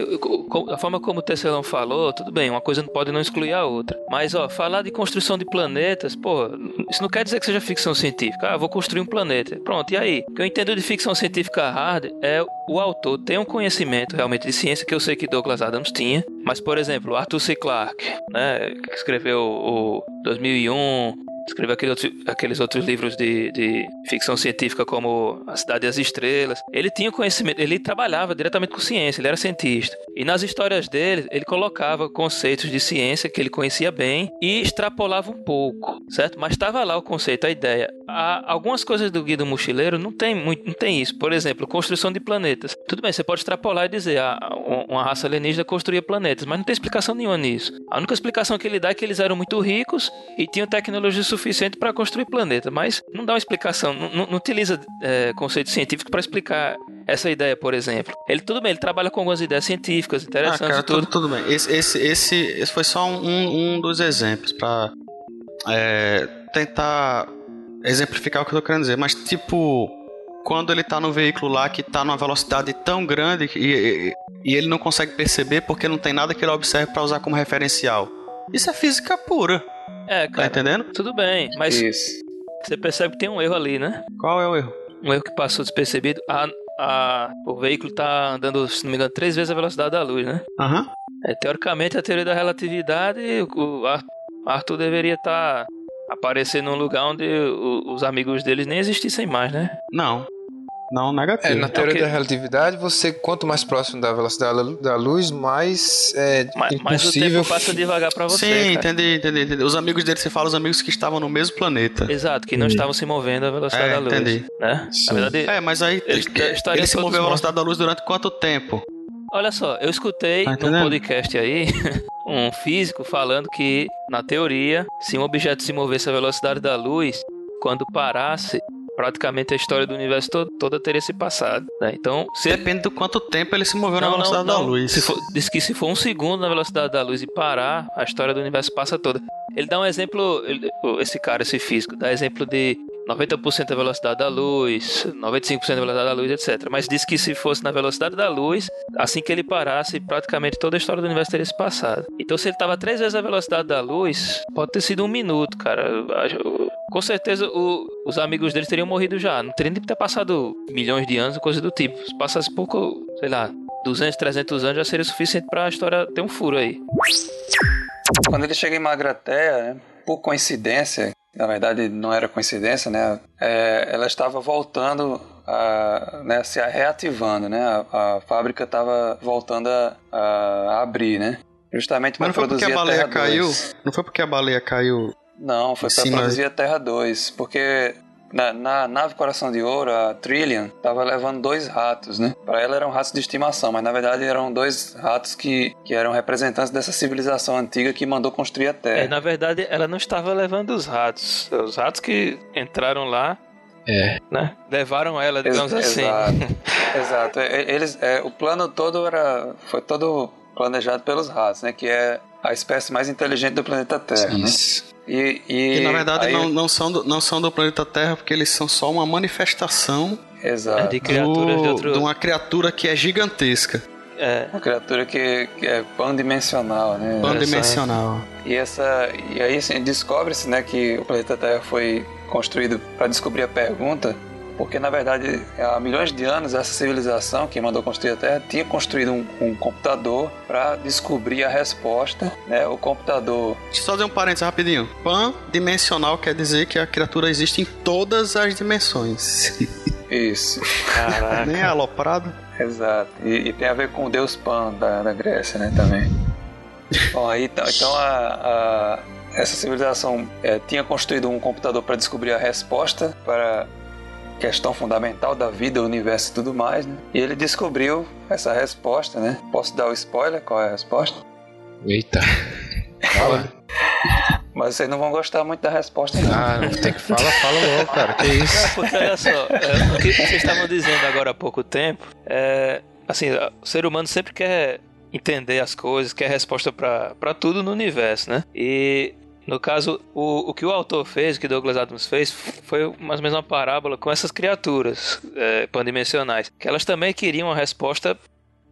a forma como o Tecelão falou, tudo bem, uma coisa não pode não excluir a outra. Mas, ó, falar de construção de planetas, pô, isso não quer dizer que seja ficção científica. Ah, vou construir um planeta. Pronto, e aí? O que eu entendo de ficção científica hard é o autor ter um conhecimento realmente de ciência que eu sei que Douglas Adams tinha. Mas, por exemplo, Arthur C. Clarke, né, que escreveu o 2001, escreveu aquele outro- aqueles outros livros de, de ficção científica como A Cidade e as Estrelas. Ele tinha conhecimento, ele trabalhava diretamente com ciência, ele era cientista. E nas histórias dele, ele colocava conceitos de ciência que ele conhecia bem e extrapolava um pouco, certo? Mas estava lá o conceito, a ideia. Há algumas coisas do Guia do Mochileiro não tem muito, não tem isso. Por exemplo, construção de planetas. Tudo bem, você pode extrapolar e dizer, ah, uma raça alienígena construía planetas, mas não tem explicação nenhuma nisso. A única explicação que ele dá é que eles eram muito ricos e tinham tecnologia suficiente para construir planeta, mas não dá uma explicação, não, não- não utiliza é, conceito científico para explicar essa ideia, por exemplo. Ele tudo bem, ele trabalha com algumas ideias científicas Ah, interessantes cara, e tudo. tudo, tudo bem. Esse, esse, esse, esse foi só um, um dos exemplos pra é, tentar exemplificar o que eu tô querendo dizer. Mas, tipo, quando ele tá no veículo lá que tá numa velocidade tão grande e, e, e ele não consegue perceber porque não tem nada que ele observe pra usar como referencial. Isso é física pura, É, tá cara, entendendo? tudo bem, mas Isso. você percebe que tem um erro ali, né? Qual é o erro? Um erro que passou despercebido. A, a, o veículo tá andando, se não me engano, três vezes a velocidade da luz, né? Aham. É, teoricamente, a teoria da relatividade, o Ar- Arthur deveria estar aparecendo num lugar onde o- os amigos deles nem existissem mais, né? Não. Não, negativo. É, na teoria da relatividade, você quanto mais próximo da velocidade da lu- da luz, mais é Mas, mas o impossível. tempo passa devagar pra você. Sim, entendi, entendi, entendi. Os amigos dele, você fala os amigos que estavam no mesmo planeta. Exato, que não estavam se movendo à velocidade É, da luz. entendi. Né? Sim. Na verdade, É, mas aí Eles ele, estariam se moveu à velocidade da luz durante quanto tempo? olha só, eu escutei Tá num podcast aí um físico falando que, na teoria, se um objeto se movesse à velocidade da luz, quando parasse, praticamente a história do universo todo, toda teria se passado. né? Então, se Depende do quanto tempo ele se moveu na Não, não, velocidade da não. luz. Se for- diz que se for um segundo na velocidade da luz e parar, a história do universo passa toda. Ele dá um exemplo, ele- esse cara, esse físico, dá exemplo de 90% da velocidade da luz, 95% da velocidade da luz, etc. Mas diz que se fosse na velocidade da luz, assim que ele parasse, praticamente toda a história do universo teria se passado. Então, se ele estava três vezes a velocidade da luz, pode ter sido um minuto, cara. Com certeza o- os amigos dele teriam morrido já. Não teria nem que ter passado milhões de anos, coisa do tipo. Se passasse pouco, sei lá, 200, 300 anos já seria suficiente pra história ter um furo aí. Quando ele chega em Magratea, né, por coincidência, na verdade não era coincidência, né? é, ela estava voltando, a, né, se reativando, né? A, a fábrica estava voltando a, a abrir, né? Justamente para Mas não foi porque produzir a baleia Terra caiu? 2. Não foi porque a baleia caiu. Não, foi para produzir a Terra 2, porque na, na nave Coração de Ouro, a Trillian, tava levando dois ratos, né? Para ela eram ratos de estimação, mas na verdade eram dois ratos que, que eram representantes dessa civilização antiga que mandou construir a É, Terra. na verdade, ela não estava levando os ratos. Os ratos que entraram lá É. Né? Levaram ela, digamos Ex- assim. Exato. Exato. Eles, é, o plano todo era, foi todo planejado pelos ratos, né? Que é a espécie mais inteligente do planeta Terra, né? E, e, E na verdade aí- não, não, são do, não são do planeta Terra, porque eles são só uma manifestação É, Exato. de criaturas de do- outro. de uma criatura que é gigantesca, É, Uma criatura que, que é pandimensional, né? pandimensional. E essa e aí assim, descobre-se, né, que o planeta Terra foi construído para descobrir a pergunta, porque na verdade há milhões de anos essa civilização que mandou construir a Terra tinha construído um, um computador para descobrir a resposta, né? O computador Deixa eu só dizer um parênteses rapidinho. Pan-dimensional quer dizer que a criatura existe em todas as dimensões. isso, caraca. Nem é aloprado. exato. E, e tem a ver com o deus Pan da, da Grécia, né, também. Bom, aí então, então a, a- essa civilização é, tinha construído um computador para descobrir a resposta para questão fundamental da vida, o universo e tudo mais, né? E ele descobriu essa resposta, né? Posso dar o spoiler? Qual é a resposta? Eita. Fala. Mas vocês não vão gostar muito da resposta, não. Ah, não tem que falar, fala logo, cara. Que isso? É, porque olha só, é, o que vocês estavam dizendo agora há pouco tempo, é, assim, o ser humano sempre quer entender as coisas, quer resposta pra tudo no universo, né? E no caso, o, o que o autor fez, o que Douglas Adams fez, foi mais ou menos uma parábola com essas criaturas é, pandimensionais, que elas também queriam uma resposta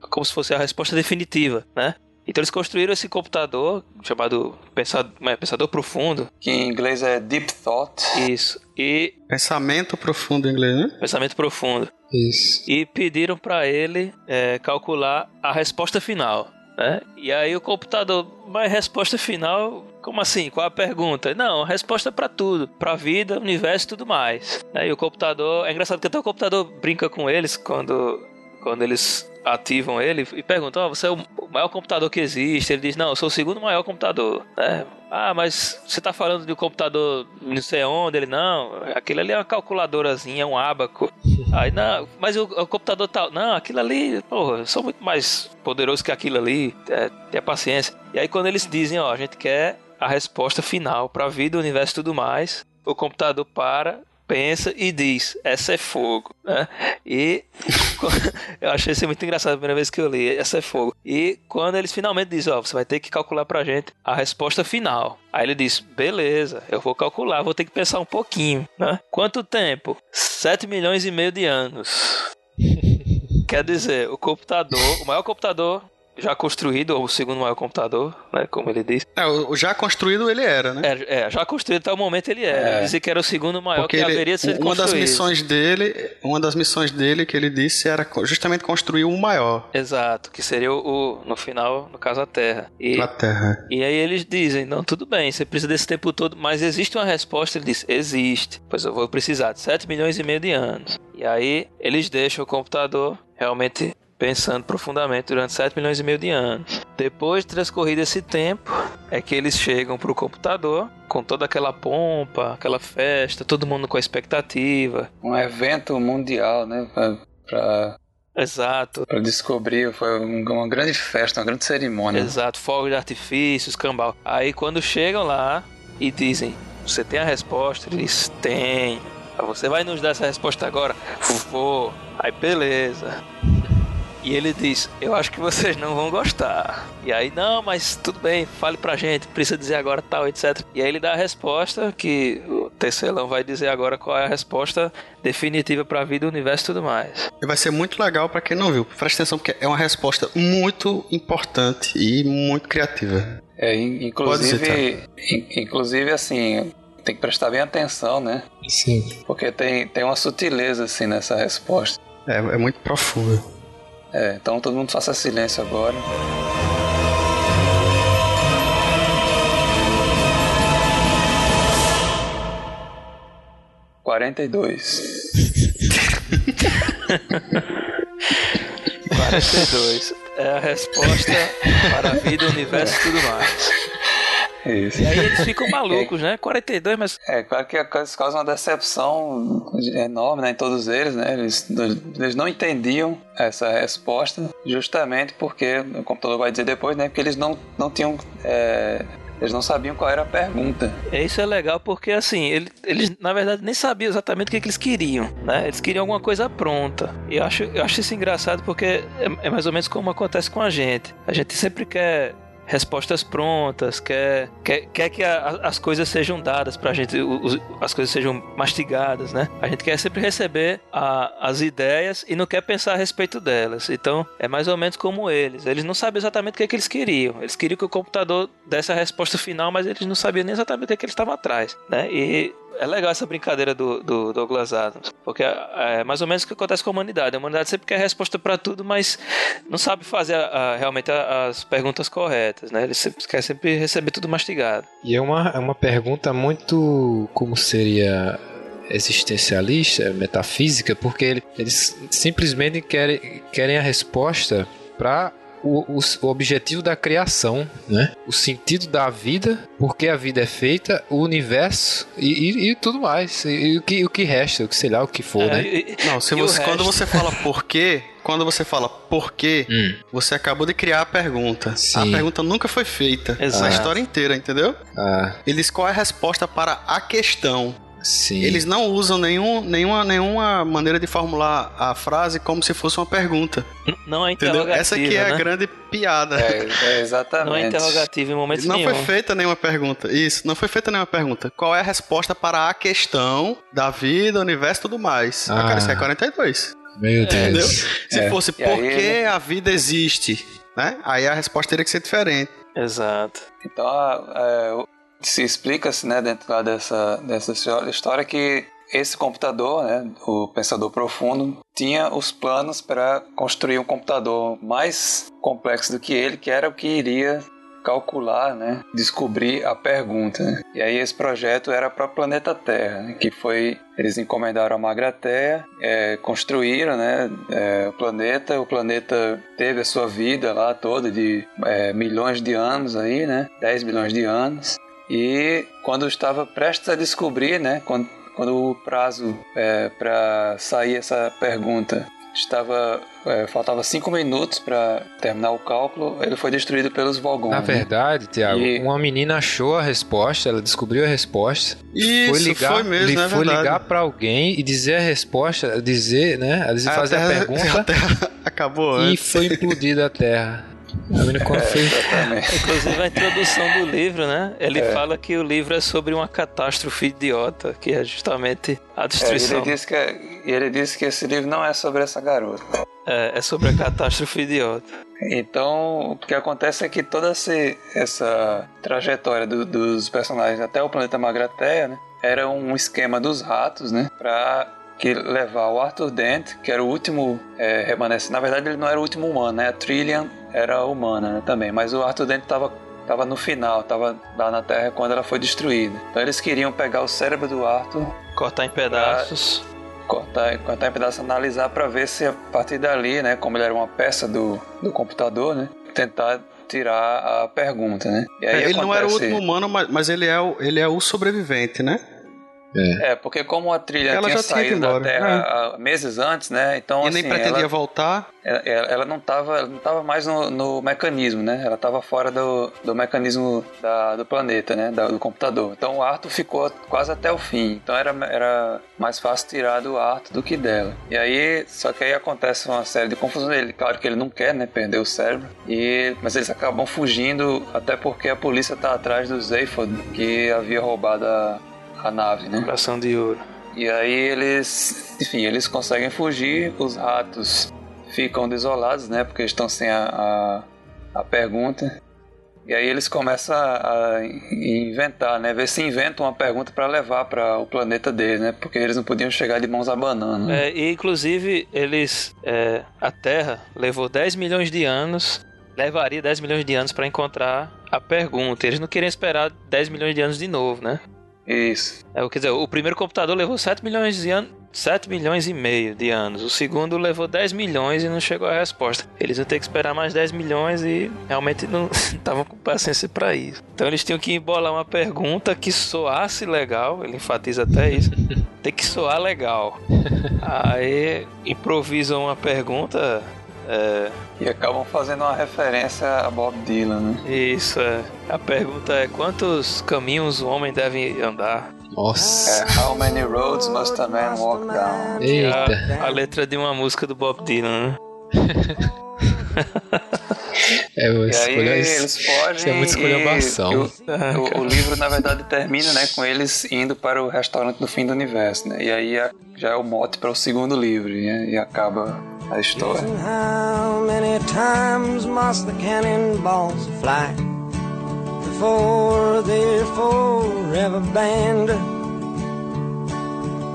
como se fosse a resposta definitiva, né? Então eles construíram esse computador chamado pensador, pensador profundo, Que em inglês é Deep Thought. isso, e Pensamento profundo em inglês, né? pensamento profundo. Isso. e pediram para ele é, calcular a resposta final. Né? E aí o computador, mas resposta final, como assim? Qual a pergunta? Não, resposta para tudo, para vida, universo e tudo mais. Né? E o computador, é engraçado que até o computador brinca com eles quando, quando eles ativam ele e perguntam: oh, você é o maior computador que existe? Ele diz: Não, eu sou o segundo maior computador. Né? Ah, mas você tá falando de um computador não sei onde? Ele, não, aquilo ali é uma calculadorazinha, um ábaco. Aí, não, mas o, o computador tal. Não, aquilo ali, porra, eu sou muito mais poderoso que aquilo ali. É, tenha paciência. E aí, quando eles dizem, ó, a gente quer a resposta final pra vida, universo e tudo mais, o computador para, pensa e diz: essa é fogo. Né? E eu achei isso muito engraçado a primeira vez que eu li: essa é fogo. E quando eles finalmente dizem: ó, você vai ter que calcular pra gente a resposta final. Aí ele diz: beleza, eu vou calcular, vou ter que pensar um pouquinho. Né? Quanto tempo? 7 milhões e meio de anos. Quer dizer, o computador, o maior computador já construído, ou o segundo maior computador, né, como ele disse. É, o já construído ele era, né? É, é, já construído até o momento ele era. É. Dizia que era o segundo maior Porque que ele- haveria de ser uma das construído. missões dele, uma das missões dele que ele disse era justamente construir um maior Exato, que seria o, o- no final, no caso, a Terra. E, na Terra. e aí eles dizem, não, tudo bem, você precisa desse tempo todo, mas existe uma resposta, ele diz, existe. Pois eu vou precisar de 7 milhões e meio de anos. E aí eles deixam o computador realmente pensando profundamente durante 7 milhões e meio de anos. Depois de transcorrido esse tempo, é que eles chegam pro computador com toda aquela pompa, aquela festa, todo mundo com a expectativa. Um evento mundial, né? Pra, pra, Exato. pra descobrir. Foi um- uma grande festa, uma grande cerimônia. Exato, fogos de artifício, escambau. Aí quando chegam lá e dizem, você tem a resposta? Ele diz, tem. "Ah, Você vai nos dar essa resposta agora? Vou. Aí beleza. E ele diz, eu acho que vocês não vão gostar. E aí, não, mas tudo bem, fale pra gente, precisa dizer agora tal, etc. E aí ele dá a resposta, que o Tecelão vai dizer agora qual é a resposta definitiva pra vida, universo e tudo mais. E vai ser muito legal pra quem não viu. Presta atenção porque é uma resposta muito importante e muito criativa. É, in- inclusive, Pode in- inclusive assim, tem que prestar bem atenção, né? Sim. Porque tem, tem uma sutileza assim nessa resposta. É, é muito profunda. É, então todo mundo faça silêncio agora. Quarenta e dois. 42 é a resposta para a vida, universo e tudo mais. Isso. E aí eles ficam malucos, né? 42, mas É, claro que isso causa uma decepção enorme né, em todos eles, né? Eles, eles não entendiam essa resposta justamente porque, o computador vai dizer depois, né? Porque eles não, não tinham é, Eles não sabiam qual era a pergunta. Isso é legal porque, assim, eles, eles na verdade nem sabiam exatamente o que, que eles queriam, né? Eles queriam alguma coisa pronta. E eu acho, eu acho isso engraçado porque é, é mais ou menos como acontece com a gente. A gente sempre quer respostas prontas, quer, quer, quer que a, as coisas sejam dadas pra gente, os, as coisas sejam mastigadas, né? A gente quer sempre receber a, as ideias e não quer pensar a respeito delas. Então, é mais ou menos como eles. Eles não sabem exatamente o que, é que eles queriam. Eles queriam que o computador desse a resposta final, mas eles não sabiam nem exatamente o que, é que eles estavam atrás, né? E é legal essa brincadeira do, do Douglas Adams, porque é, é mais ou menos o que acontece com a humanidade. A humanidade sempre quer resposta para tudo, mas não sabe fazer a, a, realmente a, as perguntas corretas, né? Ele sempre, quer sempre receber tudo mastigado. E é uma, é uma pergunta muito como seria existencialista, metafísica, porque eles simplesmente querem, querem a resposta para o, o, o, objetivo da criação, né? O sentido da vida, porque a vida é feita, o universo e, e, e tudo mais. E, o, que, o que resta, o que sei lá, o que for, é, né? Não, se você, quando você fala porquê, quando você fala porquê, hum. você acabou de criar a pergunta. Sim. A pergunta nunca foi feita Exato. na história inteira, entendeu? Ah. Eles qual é a resposta para a questão? Sim. Eles não usam nenhum, nenhuma, nenhuma maneira de formular a frase como se fosse uma pergunta. Não é interrogativa, Essa aqui é né? a grande piada. É, é, exatamente. Não é interrogativa em momento não nenhum. Não foi feita nenhuma pergunta. Isso, não foi feita nenhuma pergunta. Qual é a resposta para a questão da vida, universo e tudo mais? Ah. A cara, isso é 42. Meu Deus. Entendeu? Se é. fosse por que a vida existe, né? Aí a resposta teria que ser diferente. Exato. Então, é, se explica-se, né, dentro lá dessa, dessa história que esse computador, né, o Pensador Profundo, tinha os planos para construir um computador mais complexo do que ele, que era o que iria calcular, né, descobrir a pergunta. Né? E aí esse projeto era para o planeta Terra, né, que foi eles encomendaram a Magrateia, é, construíram, né, é, o planeta. O planeta teve a sua vida lá toda de é, milhões de anos aí, né, 10 milhões de anos. E quando estava prestes a descobrir, né, quando, quando o prazo é, para sair essa pergunta estava é, faltava cinco minutos para terminar o cálculo, ele foi destruído pelos Vogons. Na né? verdade, Tiago, e... uma menina achou a resposta, ela descobriu a resposta. Isso, foi ligar, foi mesmo, é foi ligar para alguém e dizer a resposta, dizer, né, dizer, a fazer terra, a pergunta. A terra acabou antes. E foi implodida a Terra. É, Inclusive a introdução do livro, né? Ele é. fala que o livro é sobre uma catástrofe idiota, que é justamente a destruição. É, ele, disse que, é, ele disse que esse livro não é sobre essa garota. É, é sobre a catástrofe idiota. Então, o que acontece é que toda essa, essa trajetória do, dos personagens até o planeta Magrateia, né? Era um esquema dos ratos, né? Pra que levar o Arthur Dent, que era o último é, remanescente. Na verdade, ele não era o último humano, né? A Trillian era humana né, também, mas o Arthur Dent estava tava no final, estava lá na Terra quando ela foi destruída. Então eles queriam pegar o cérebro do Arthur, cortar em pedaços, cortar, cortar em pedaços, analisar para ver se a partir dali, né, como ele era uma peça do, do computador, né, tentar tirar a pergunta, né? É, ele acontece... não era o último humano, mas, mas ele, é o, ele é o sobrevivente, né? É. é. porque como a trilha ela tinha saído da Terra é. meses antes, né? Então, e assim, nem pretendia ela, voltar. Ela, ela, não estava não tava mais no, no, mecanismo, né? Ela estava fora do, do mecanismo da, do planeta, né? Da, do computador. Então o Arthur ficou quase até o fim. Então era, era mais fácil tirar do Arthur do que dela. E aí, só que aí acontece uma série de confusões. Ele, claro que ele não quer, né? Perder o cérebro. E, mas eles acabam fugindo, até porque a polícia está atrás do Zayford, que havia roubado a a nave, né? Coração de ouro. E aí eles, enfim, eles conseguem fugir, os ratos ficam desolados, né? Porque estão sem a, a, a pergunta. E aí eles começam a, a, inventar, né? Ver se inventam uma pergunta para levar para o planeta deles, né? Porque eles não podiam chegar de mãos abanando. Né? É, e inclusive eles, é, a Terra levou 10 milhões de anos, levaria 10 milhões de anos para encontrar a pergunta. Eles não queriam esperar 10 milhões de anos de novo, né? Isso. É, quer dizer, o primeiro computador levou 7 milhões de anos. 7 milhões e meio de anos. O segundo levou 10 milhões e não chegou a resposta. Eles iam ter que esperar mais 10 milhões e realmente não estavam com paciência para isso. Então eles tinham que embolar uma pergunta que soasse legal. Ele enfatiza até isso. Tem que soar legal. Aí improvisam uma pergunta É, E acabam fazendo uma referência a Bob Dylan, né? isso, é. A pergunta é: quantos caminhos o homem deve andar? Nossa. É, How many roads must a man walk down? Eita. a, a letra de uma música do Bob Dylan, né? É, eu E aí escolho eles fogem é muita e- esculhambação. e o, o- o livro, na verdade, termina né, com eles indo para o restaurante do fim do universo, né? E aí a- já é o mote para o segundo livro, né? E acaba a história. How many times must the cannonballs fly before they're forever banned?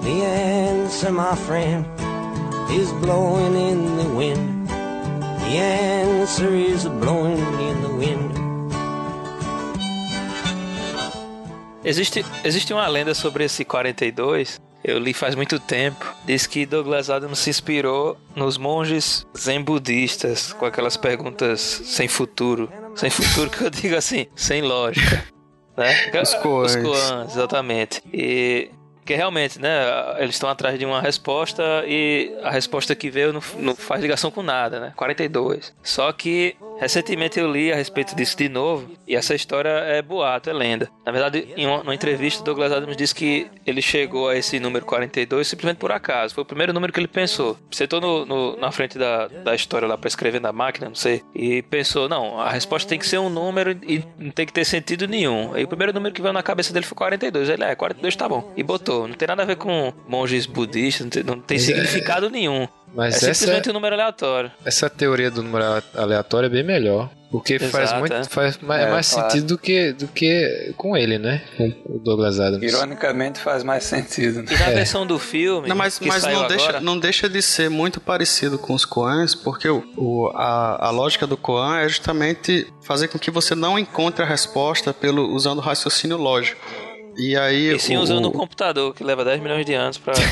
The answer, my friend, is blowing in the wind. The answer is blowing in the wind. Existe, existe uma lenda sobre esse 42. Eu li faz muito tempo. Diz que Douglas Adams se inspirou nos monges zen budistas com aquelas perguntas sem futuro. Sem futuro que eu digo assim, sem lógica. Né? Os koans. Os koans, exatamente. E que realmente, né, eles estão atrás de uma resposta e a resposta que veio não, não faz ligação com nada, né? 42. Só que recentemente eu li a respeito disso de novo e essa história é boato, é lenda. Na verdade, em uma, entrevista, Douglas Adams disse que ele chegou a esse número 42 simplesmente por acaso. Foi o primeiro número que ele pensou. Sentou no, no- na frente da, da história lá para escrever na máquina, não sei, e pensou: não, a resposta tem que ser um número e não tem que ter sentido nenhum. Aí o primeiro número que veio na cabeça dele foi 42. Ele, é, 42 tá bom. E botou. Não tem nada a ver com monges budistas, não tem, não tem é- significado nenhum. Mas é essa, simplesmente um número aleatório. essa teoria do número aleatório é bem melhor. Porque faz Exato, muito. é. Faz mais, É, mais claro. sentido do que, do que com ele, né? Com o Douglas Adams. Ironicamente faz mais sentido. né? E na É. versão do filme, Não, mas, que mas saiu não, deixa, agora, não deixa de ser muito parecido com os Koans, porque o, o- a, a lógica do Koan é justamente fazer com que você não encontre a resposta pelo, usando o raciocínio lógico. E aí. e sim o- usando o- um computador que leva 10 milhões de anos pra.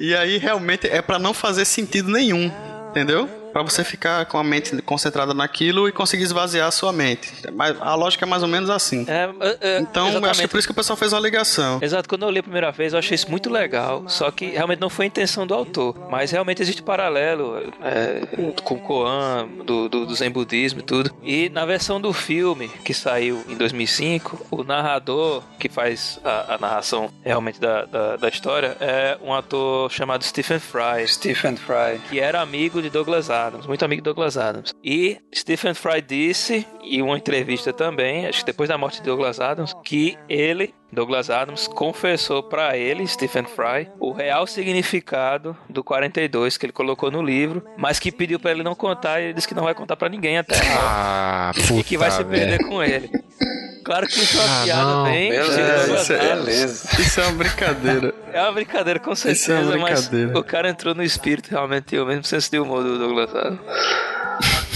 E aí realmente é pra não fazer sentido nenhum, entendeu? Pra você ficar com a mente concentrada naquilo e conseguir esvaziar a sua mente. Mas a lógica é mais ou menos assim. É, é, é, Então, eu acho que exatamente. é por isso que o pessoal fez a ligação. Exato, quando eu li a primeira vez eu achei isso muito legal, só que realmente não foi a intenção do autor. Mas realmente existe paralelo é, com o Koan, do, do, do Zen Budismo e tudo. E na versão do filme, que saiu em 2005, o narrador que faz a, a narração realmente da, da, da história é um ator chamado Stephen Fry. Stephen Fry. que era amigo de Douglas Adams, muito amigo de Douglas Adams. E Stephen Fry disse, em uma entrevista também, acho que depois da morte de Douglas Adams, que ele, Douglas Adams, confessou pra ele, Stephen Fry, o real significado do 42 que ele colocou no livro, mas que pediu pra ele não contar e ele disse que não vai contar pra ninguém até. Ah, puta. E que vai se perder com ele. Claro que isso é uma Ah, piada não. bem. Beleza, isso é- Adams. beleza. Isso é uma brincadeira. É uma brincadeira, com Isso é certeza, mas brincadeira. o cara entrou no espírito realmente o mesmo senso de humor do Douglas Adams.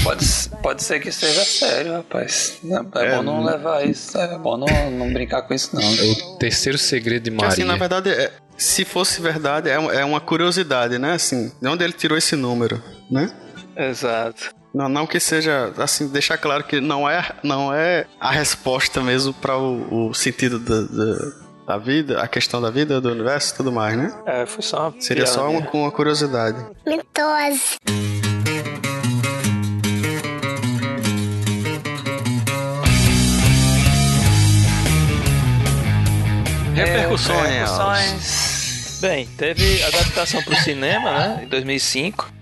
Pode, pode ser que seja sério, rapaz. É, É, bom não não- levar isso. É bom não, não brincar com isso, não. É o terceiro segredo de Porque Maria. assim, na verdade, é- se fosse verdade, é, é uma curiosidade, né? Assim, de onde ele tirou esse número, né? Exato. Não, não que seja, assim, deixar claro que não é, não é a resposta mesmo para o, o sentido da, da, da vida, a questão da vida, do universo e tudo mais, né? É, foi só uma Seria só uma, piada. uma curiosidade. Mitose. Repercussões. Repercussões. Bem, teve adaptação pro cinema, né, em 2005,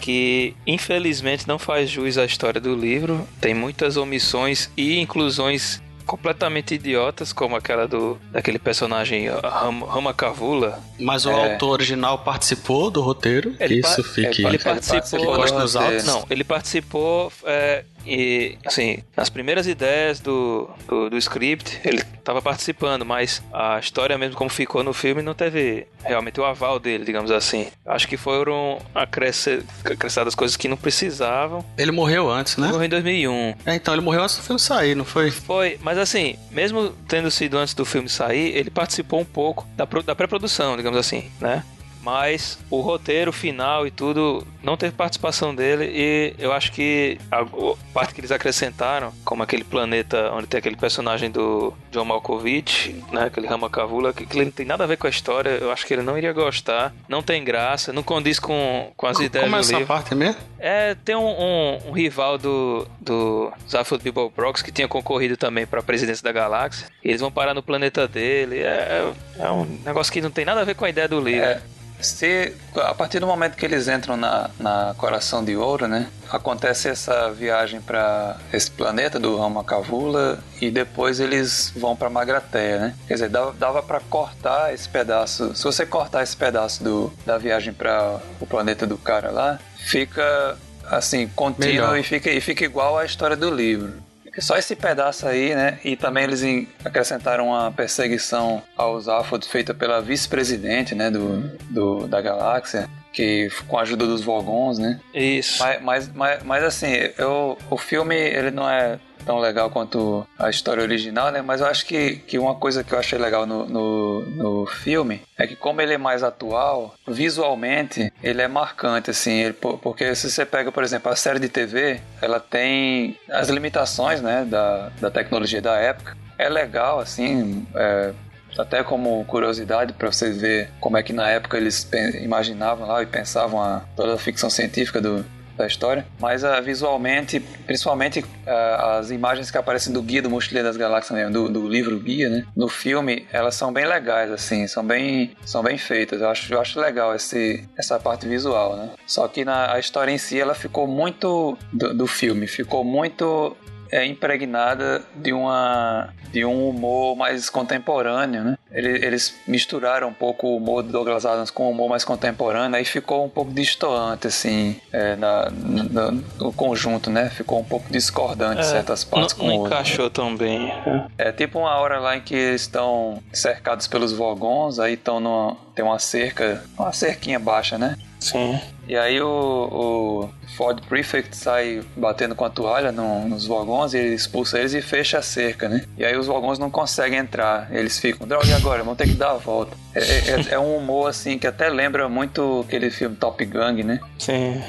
que infelizmente não faz jus à história do livro. Tem muitas omissões e inclusões completamente idiotas, como aquela do daquele personagem Ram- Rama Kavula. Mas o É. autor original participou do roteiro, Ele isso fique... ele Ele participou participou Gosta do dos roteiro. autos? Não, ele participou é, e, assim, nas primeiras ideias do, do, do script, ele estava participando, mas a história mesmo como ficou no filme não teve realmente o aval dele, digamos assim. Acho que foram acresce- acrescentadas coisas que não precisavam. Ele morreu antes, né? Ele morreu em 2001. É, então ele morreu antes do filme sair, não foi? Foi, mas assim, mesmo tendo sido antes do filme sair, ele participou um pouco da, da pré-produção, digamos assim, né? Mas o roteiro final e tudo não teve participação dele e eu acho que a parte que eles acrescentaram, como aquele planeta onde tem aquele personagem do John Malkovich, né, aquele Rama Cavula, que, que ele não tem nada a ver com a história, eu acho que ele não iria gostar, não tem graça, não condiz com, com as ideias Como é do essa livro. parte mesmo? É, tem um, um, um rival do, do Zaphod Beeblebrox que tinha concorrido também para a presidência da galáxia. Eles vão parar no planeta dele. É, é um negócio que não tem nada a ver com a ideia do livro. É, se a partir do momento que eles entram na, na Coração de Ouro, né, acontece essa viagem para esse planeta do Rama Cavula e depois eles vão para Magrateia, né? Quer dizer, dava, dava para cortar esse pedaço. Se você cortar esse pedaço do, da viagem para o planeta do cara lá, fica assim contínuo e fica, e fica igual à história do livro. Só esse pedaço aí, né? E também eles acrescentaram uma perseguição aos Alphod feita pela vice-presidente, né? Do, do, da galáxia, que com a ajuda dos Vogons, né? Isso. Mas, mas, mas, mas, assim, eu, o filme ele não é tão legal quanto a história original, né? Mas eu acho que, que uma coisa que eu achei legal no, no, no filme é que como ele é mais atual, visualmente ele é marcante, assim, ele- por- porque se você pega, por exemplo, a série de TV, ela tem as limitações, né, da, da tecnologia da época. É legal, assim, é, até como curiosidade para vocês ver como é que na época eles imaginavam lá e pensavam a, toda a ficção científica do, da história, mas ah, visualmente, principalmente ah, as imagens que aparecem do Guia do Mochileiro das Galáxias mesmo, do, do livro Guia, né? No filme, elas são bem legais, assim, são bem, são bem feitas. Eu acho, eu acho legal esse, essa parte visual, né? Só que na, a história em si, ela ficou muito do, do filme, ficou muito é impregnada de uma de um humor mais contemporâneo, né? Ele- Eles misturaram um pouco o humor do Douglas Adams com o humor mais contemporâneo, aí ficou um pouco distoante, assim, é, na, na- no conjunto, né? Ficou um pouco discordante em certas partes não, com não o outro. encaixou tão bem. É tipo uma hora lá em que eles estão cercados pelos vogons, aí estão numa. tem uma cerca, uma cerquinha baixa, né? Sim. E aí o, o Ford Prefect sai batendo com a toalha no- nos vagões e ele expulsa eles e fecha a cerca, né? E aí os vagões não conseguem entrar. Eles ficam, droga, e agora? Vão ter que dar a volta. É, é- é um humor, assim, que até lembra muito aquele filme Top Gun, né? Sim.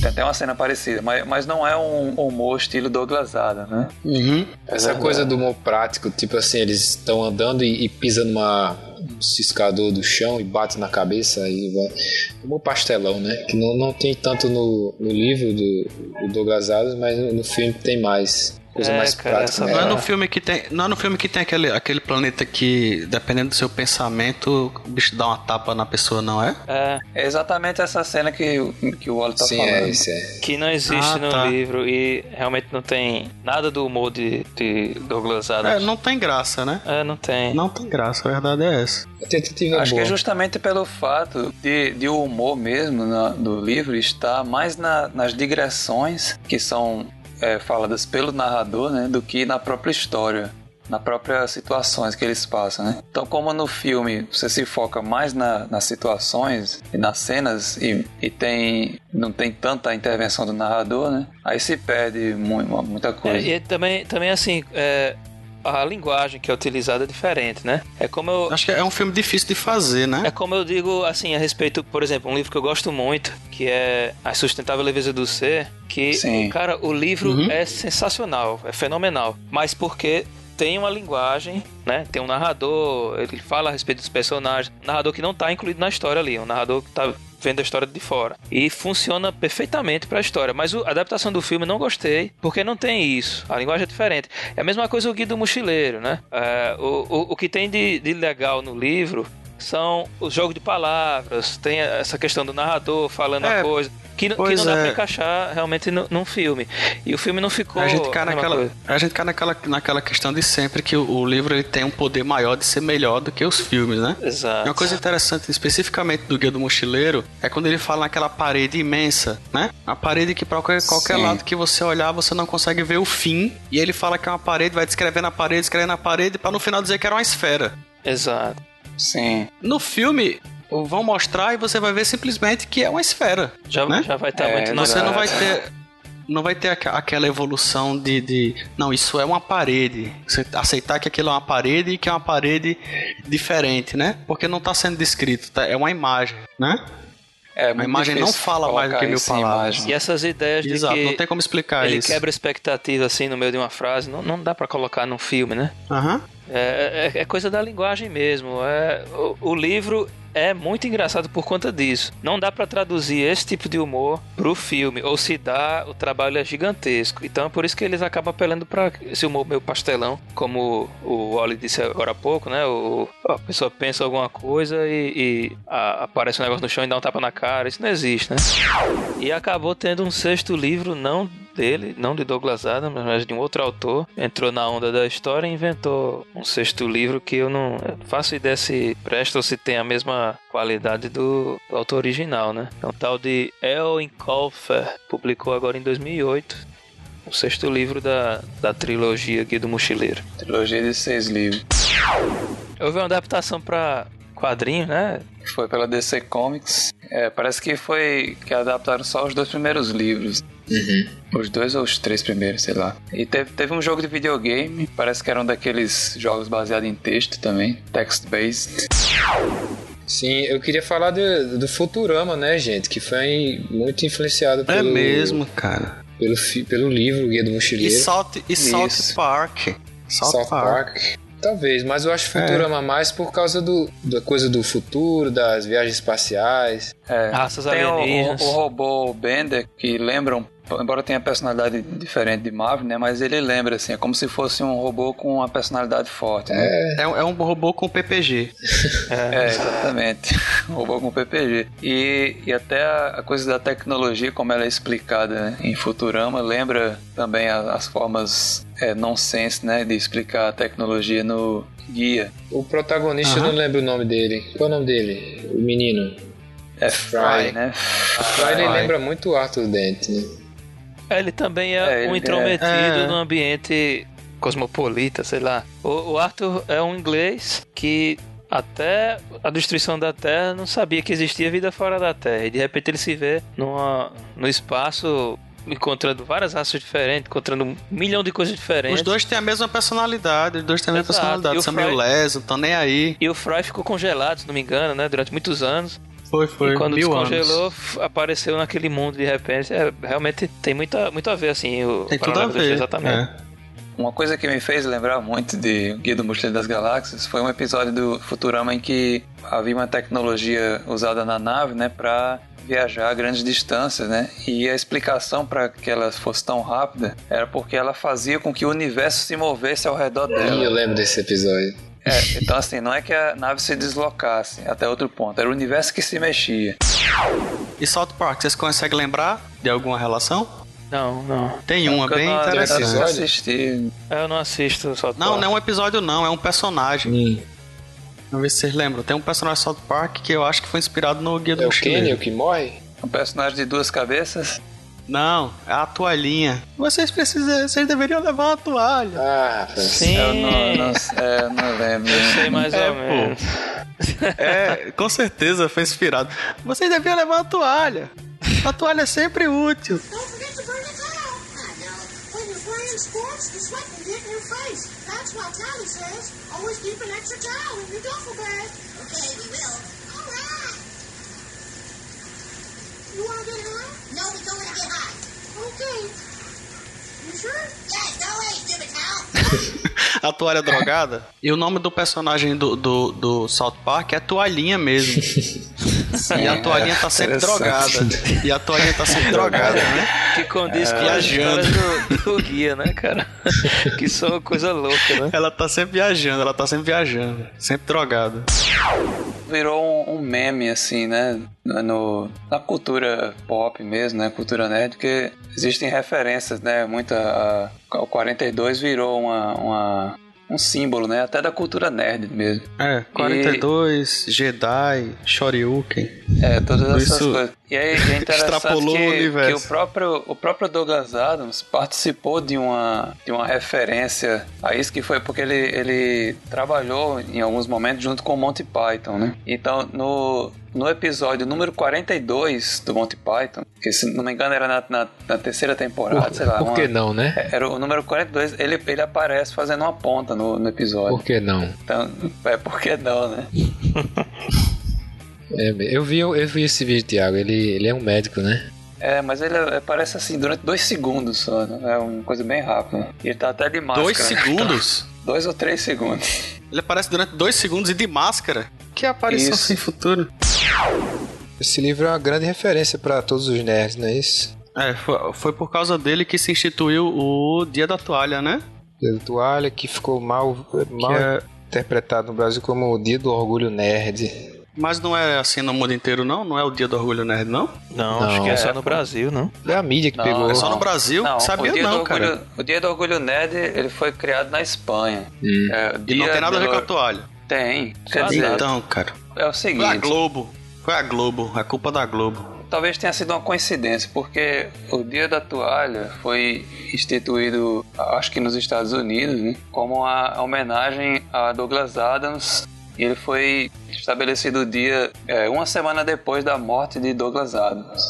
Tem até uma cena parecida, mas, mas não é um humor estilo Douglas Adams, né? Uhum. Essa coisa do humor prático, tipo assim, eles estão andando e, e pisam numa um ciscador do chão e bate na cabeça e vai. Humor pastelão, né? Que não, não tem tanto no, no livro do, do Douglas Adams, mas no, no filme tem mais. Coisa É, mais cara, prática. essa né? Não é É. no filme que tem, não é no filme que tem aquele, aquele planeta que, dependendo do seu pensamento, o bicho dá uma tapa na pessoa, não é? É, É exatamente essa cena que, o- que o Wally tá Sim, falando. é isso, é. que não existe Ah, no tá. livro e realmente não tem nada do humor de, de Douglas É, Adams. não tem graça, né? É, não tem. Não tem graça, a verdade é essa. A tentativa Acho que boa. é justamente pelo fato de, de o humor mesmo na- do livro estar mais na- nas digressões que são é, faladas pelo narrador, né, do que na própria história, na própria situações que eles passam, né? Então, como no filme você se foca mais na- nas situações e nas cenas e, e tem não tem tanta intervenção do narrador, né? Aí se perde mu- muita É, coisa. e também, também assim, é, a linguagem que é utilizada é diferente, né? É como eu, Acho que é um filme difícil de fazer, né? É como eu digo, assim, a respeito, por exemplo, um livro que eu gosto muito, que é A Sustentável Leveza do Ser, que, Sim. cara, o livro Uhum. é sensacional, é fenomenal, mas porque tem uma linguagem, né? Tem um narrador, ele fala a respeito dos personagens, um narrador que não tá incluído na história ali, um narrador que tá vendo a história de fora. E funciona perfeitamente pra história. Mas a adaptação do filme não gostei, porque não tem isso. A linguagem é diferente. É a mesma coisa o Guia do Mochileiro, né? É, o, o, o que tem de, de legal no livro são os jogos de palavras, tem essa questão do narrador falando É, a coisa, que, não- que não dá é. pra encaixar realmente no, num filme. E o filme não ficou. A gente cai a naquela, coisa. a gente cai naquela, naquela questão de sempre que o, o livro ele tem um poder maior de ser melhor do que os filmes, né? Exato. Uma coisa interessante, especificamente do Guia do Mochileiro, é quando ele fala naquela parede imensa, né? Uma parede que pra qualquer, qualquer lado que você olhar, você não consegue ver o fim. E ele fala que é uma parede, vai descrevendo a parede, descrevendo a parede, pra no final dizer que era uma esfera. Exato. Sim. No filme, vão mostrar e você vai ver simplesmente que é uma esfera. Já, Né? já vai estar É, muito não Você não vai Exato. ter. não vai ter aquela evolução de, de. Não, isso é uma parede. Você aceitar que aquilo é uma parede e que é uma parede diferente, né? Porque não tá sendo descrito, tá? é uma imagem, né? É, A imagem não fala mais do que mil palavras. imagem. E essas ideias de Exato, que não tem como explicar ele isso. quebra expectativa assim no meio de uma frase, não, não dá pra colocar num filme, né? Aham. É, é- é coisa da linguagem mesmo. É, o, o livro é muito engraçado por conta disso. Não dá pra traduzir esse tipo de humor pro filme, ou se dá, o trabalho é gigantesco. Então é por isso que eles acabam apelando pra esse humor meio pastelão, como o Wally disse agora há pouco, né? O, a pessoa pensa alguma coisa e, e a- aparece um negócio no chão e dá um tapa na cara. Isso não existe, né? E acabou tendo um sexto livro, não dele, não de Douglas Adams, mas de um outro autor. Entrou na onda da história e inventou um sexto livro que eu não faço ideia se presta ou se tem a mesma qualidade do, do autor original, né? É um tal de El Incolfer, publicou agora em 2008. O sexto livro da, da trilogia Guia do Mochileiro. Trilogia de seis livros. Houve uma adaptação para quadrinho, né? Foi pela DC Comics. É, parece que foi que adaptaram só os dois primeiros livros. Os dois ou os três primeiros, sei lá. E teve, teve um jogo de videogame, parece que era um daqueles jogos baseados em texto também, text-based. Sim, eu queria falar do, do Futurama, né, gente? Que foi muito influenciado É pelo, mesmo, cara. pelo, pelo livro Guia do E Mochileiro. Salt, e Salt Isso. Park. Salt, South Park. Park. Talvez, mas eu acho Futurama mais por causa do, da coisa do futuro, das viagens espaciais. É, Raças tem o, alienígenas. o, o robô Bender, que lembra, um- embora tenha personalidade diferente de Marvel, né? Mas ele lembra, assim, é como se fosse um robô com uma personalidade forte, né? É, é um robô com PPG. É, exatamente. Um robô com PPG. E, e até a, a coisa da tecnologia, como ela é explicada né, em Futurama, lembra também a- as formas é, nonsense, né? De explicar a tecnologia no guia. O protagonista, eu Aham. não lembro o nome dele. Qual é o nome dele? O menino. É Fry. Fry, né? Fry, ele lembra muito o Arthur Dent, né? É, Ele também é, É, um é- intrometido é. no ambiente cosmopolita, sei lá. O, o Arthur é um inglês que até a destruição da Terra não sabia que existia vida fora da Terra. E de repente ele se vê numa, no espaço encontrando várias raças diferentes, encontrando um milhão de coisas diferentes. Os dois têm a mesma personalidade. Os dois têm a mesma Exato. personalidade. O São meio lesos, não estão nem aí. E o Fry ficou congelado, se não me engano, né? Durante muitos anos. Foi, foi. e quando mil descongelou, anos. apareceu naquele mundo de repente. É, realmente tem muito, muito a ver, assim. O Tem tudo a ver. Exatamente. é. Uma coisa que me fez lembrar muito de Guia do Mochileiro das Galáxias foi um episódio do Futurama em que havia uma tecnologia usada na nave, né, para viajar a grandes distâncias, né? E a explicação para que ela fosse tão rápida era porque ela fazia com que o universo se movesse ao redor Ih, eu dela. lembro desse episódio. É, então assim, não é que a nave se deslocasse até outro ponto, era o universo que se mexia. E South Park, vocês conseguem lembrar de alguma relação? Não, não. Tem uma Porque eu bem não- interessante. Eu assisti. Eu não assisto só Não, não é um episódio não, é um personagem. Hum. Vamos ver se vocês lembram. Tem um personagem de South Park que eu acho que foi inspirado no Guia do É o Mochileiro. Kenny o que morre? Um personagem de duas cabeças. Não, é a toalhinha. Vocês precisam, vocês deveriam levar uma toalha. Ah. Sim, Eu não, não, é, não lembro. eu sei mais É, ou pô. menos. É, com certeza foi inspirado. Vocês deviam levar uma toalha. A toalha é sempre útil. That's why says always keep an extra towel in your duffel bag. Okay, we will. All right. You want to get high? No, we don't want to get high. Okay. You sure? Yes, go away, stupid towel. A toalha drogada. E o nome do personagem do, do, do South Park é Toalhinha mesmo. E a toalhinha tá sempre drogada. E a toalhinha tá sempre drogada, né? Que condiz com as Viajando. histórias do, do guia, né, cara? que são coisa louca, né? Ela tá sempre viajando, ela tá sempre viajando. Sempre drogada. virou um, um meme, assim, né? No, na cultura pop mesmo, né? Cultura nerd, porque existem referências, né? Muita. A, o 42 virou uma, uma, um símbolo, né? Até da cultura nerd mesmo. É, 42, Jedi, Shoryuken. É, todas essas Isso- coisas. E aí é interessante o que, universo. que o, próprio, o próprio Douglas Adams participou de uma, de uma referência a isso que foi porque ele, ele trabalhou em alguns momentos junto com o Monty Python, né? Então, no, no episódio número 42 do Monty Python, que se não me engano era na, na, na terceira temporada, sei lá. Por que uma- não, né? Era o número 42, ele, ele aparece fazendo uma ponta no, no episódio. Por que não? Então, é por que não, né? É, eu, vi, eu vi esse vídeo, Thiago. Ele, ele é um médico, né? É, mas ele aparece assim durante dois segundos só, né? É uma coisa bem rápida. E ele tá até de máscara. Dois segundos? Dois ou três segundos. Ele aparece durante dois segundos e de máscara. Que aparição Isso. sem futuro. Esse livro é uma grande referência pra todos os nerds, não é isso? É, foi, foi por causa dele que se instituiu o Dia da Toalha, né? Dia da toalha que ficou mal, mal Que é- interpretado no Brasil como o Dia do Orgulho Nerd. Mas não é assim no mundo inteiro, não? Não é o Dia do Orgulho Nerd, não? Não, Não. acho que é só É, no pô. Brasil, não? É a mídia que Não, pegou. é só no Brasil? Sabia o dia não, do cara. orgulho, O Dia do Orgulho Nerd, ele foi criado na Espanha. Hum. É, E não tem nada a ver com a toalha. Tem. Quer dizer, Então, cara. é o Foi a seguinte, Globo. Foi a Globo. É culpa da Globo. talvez tenha sido uma coincidência, porque o Dia da Toalha foi instituído, acho que nos Estados Unidos, né, como uma homenagem a Douglas Adams. E ele foi estabelecido o dia é, uma semana depois da morte de Douglas Adams.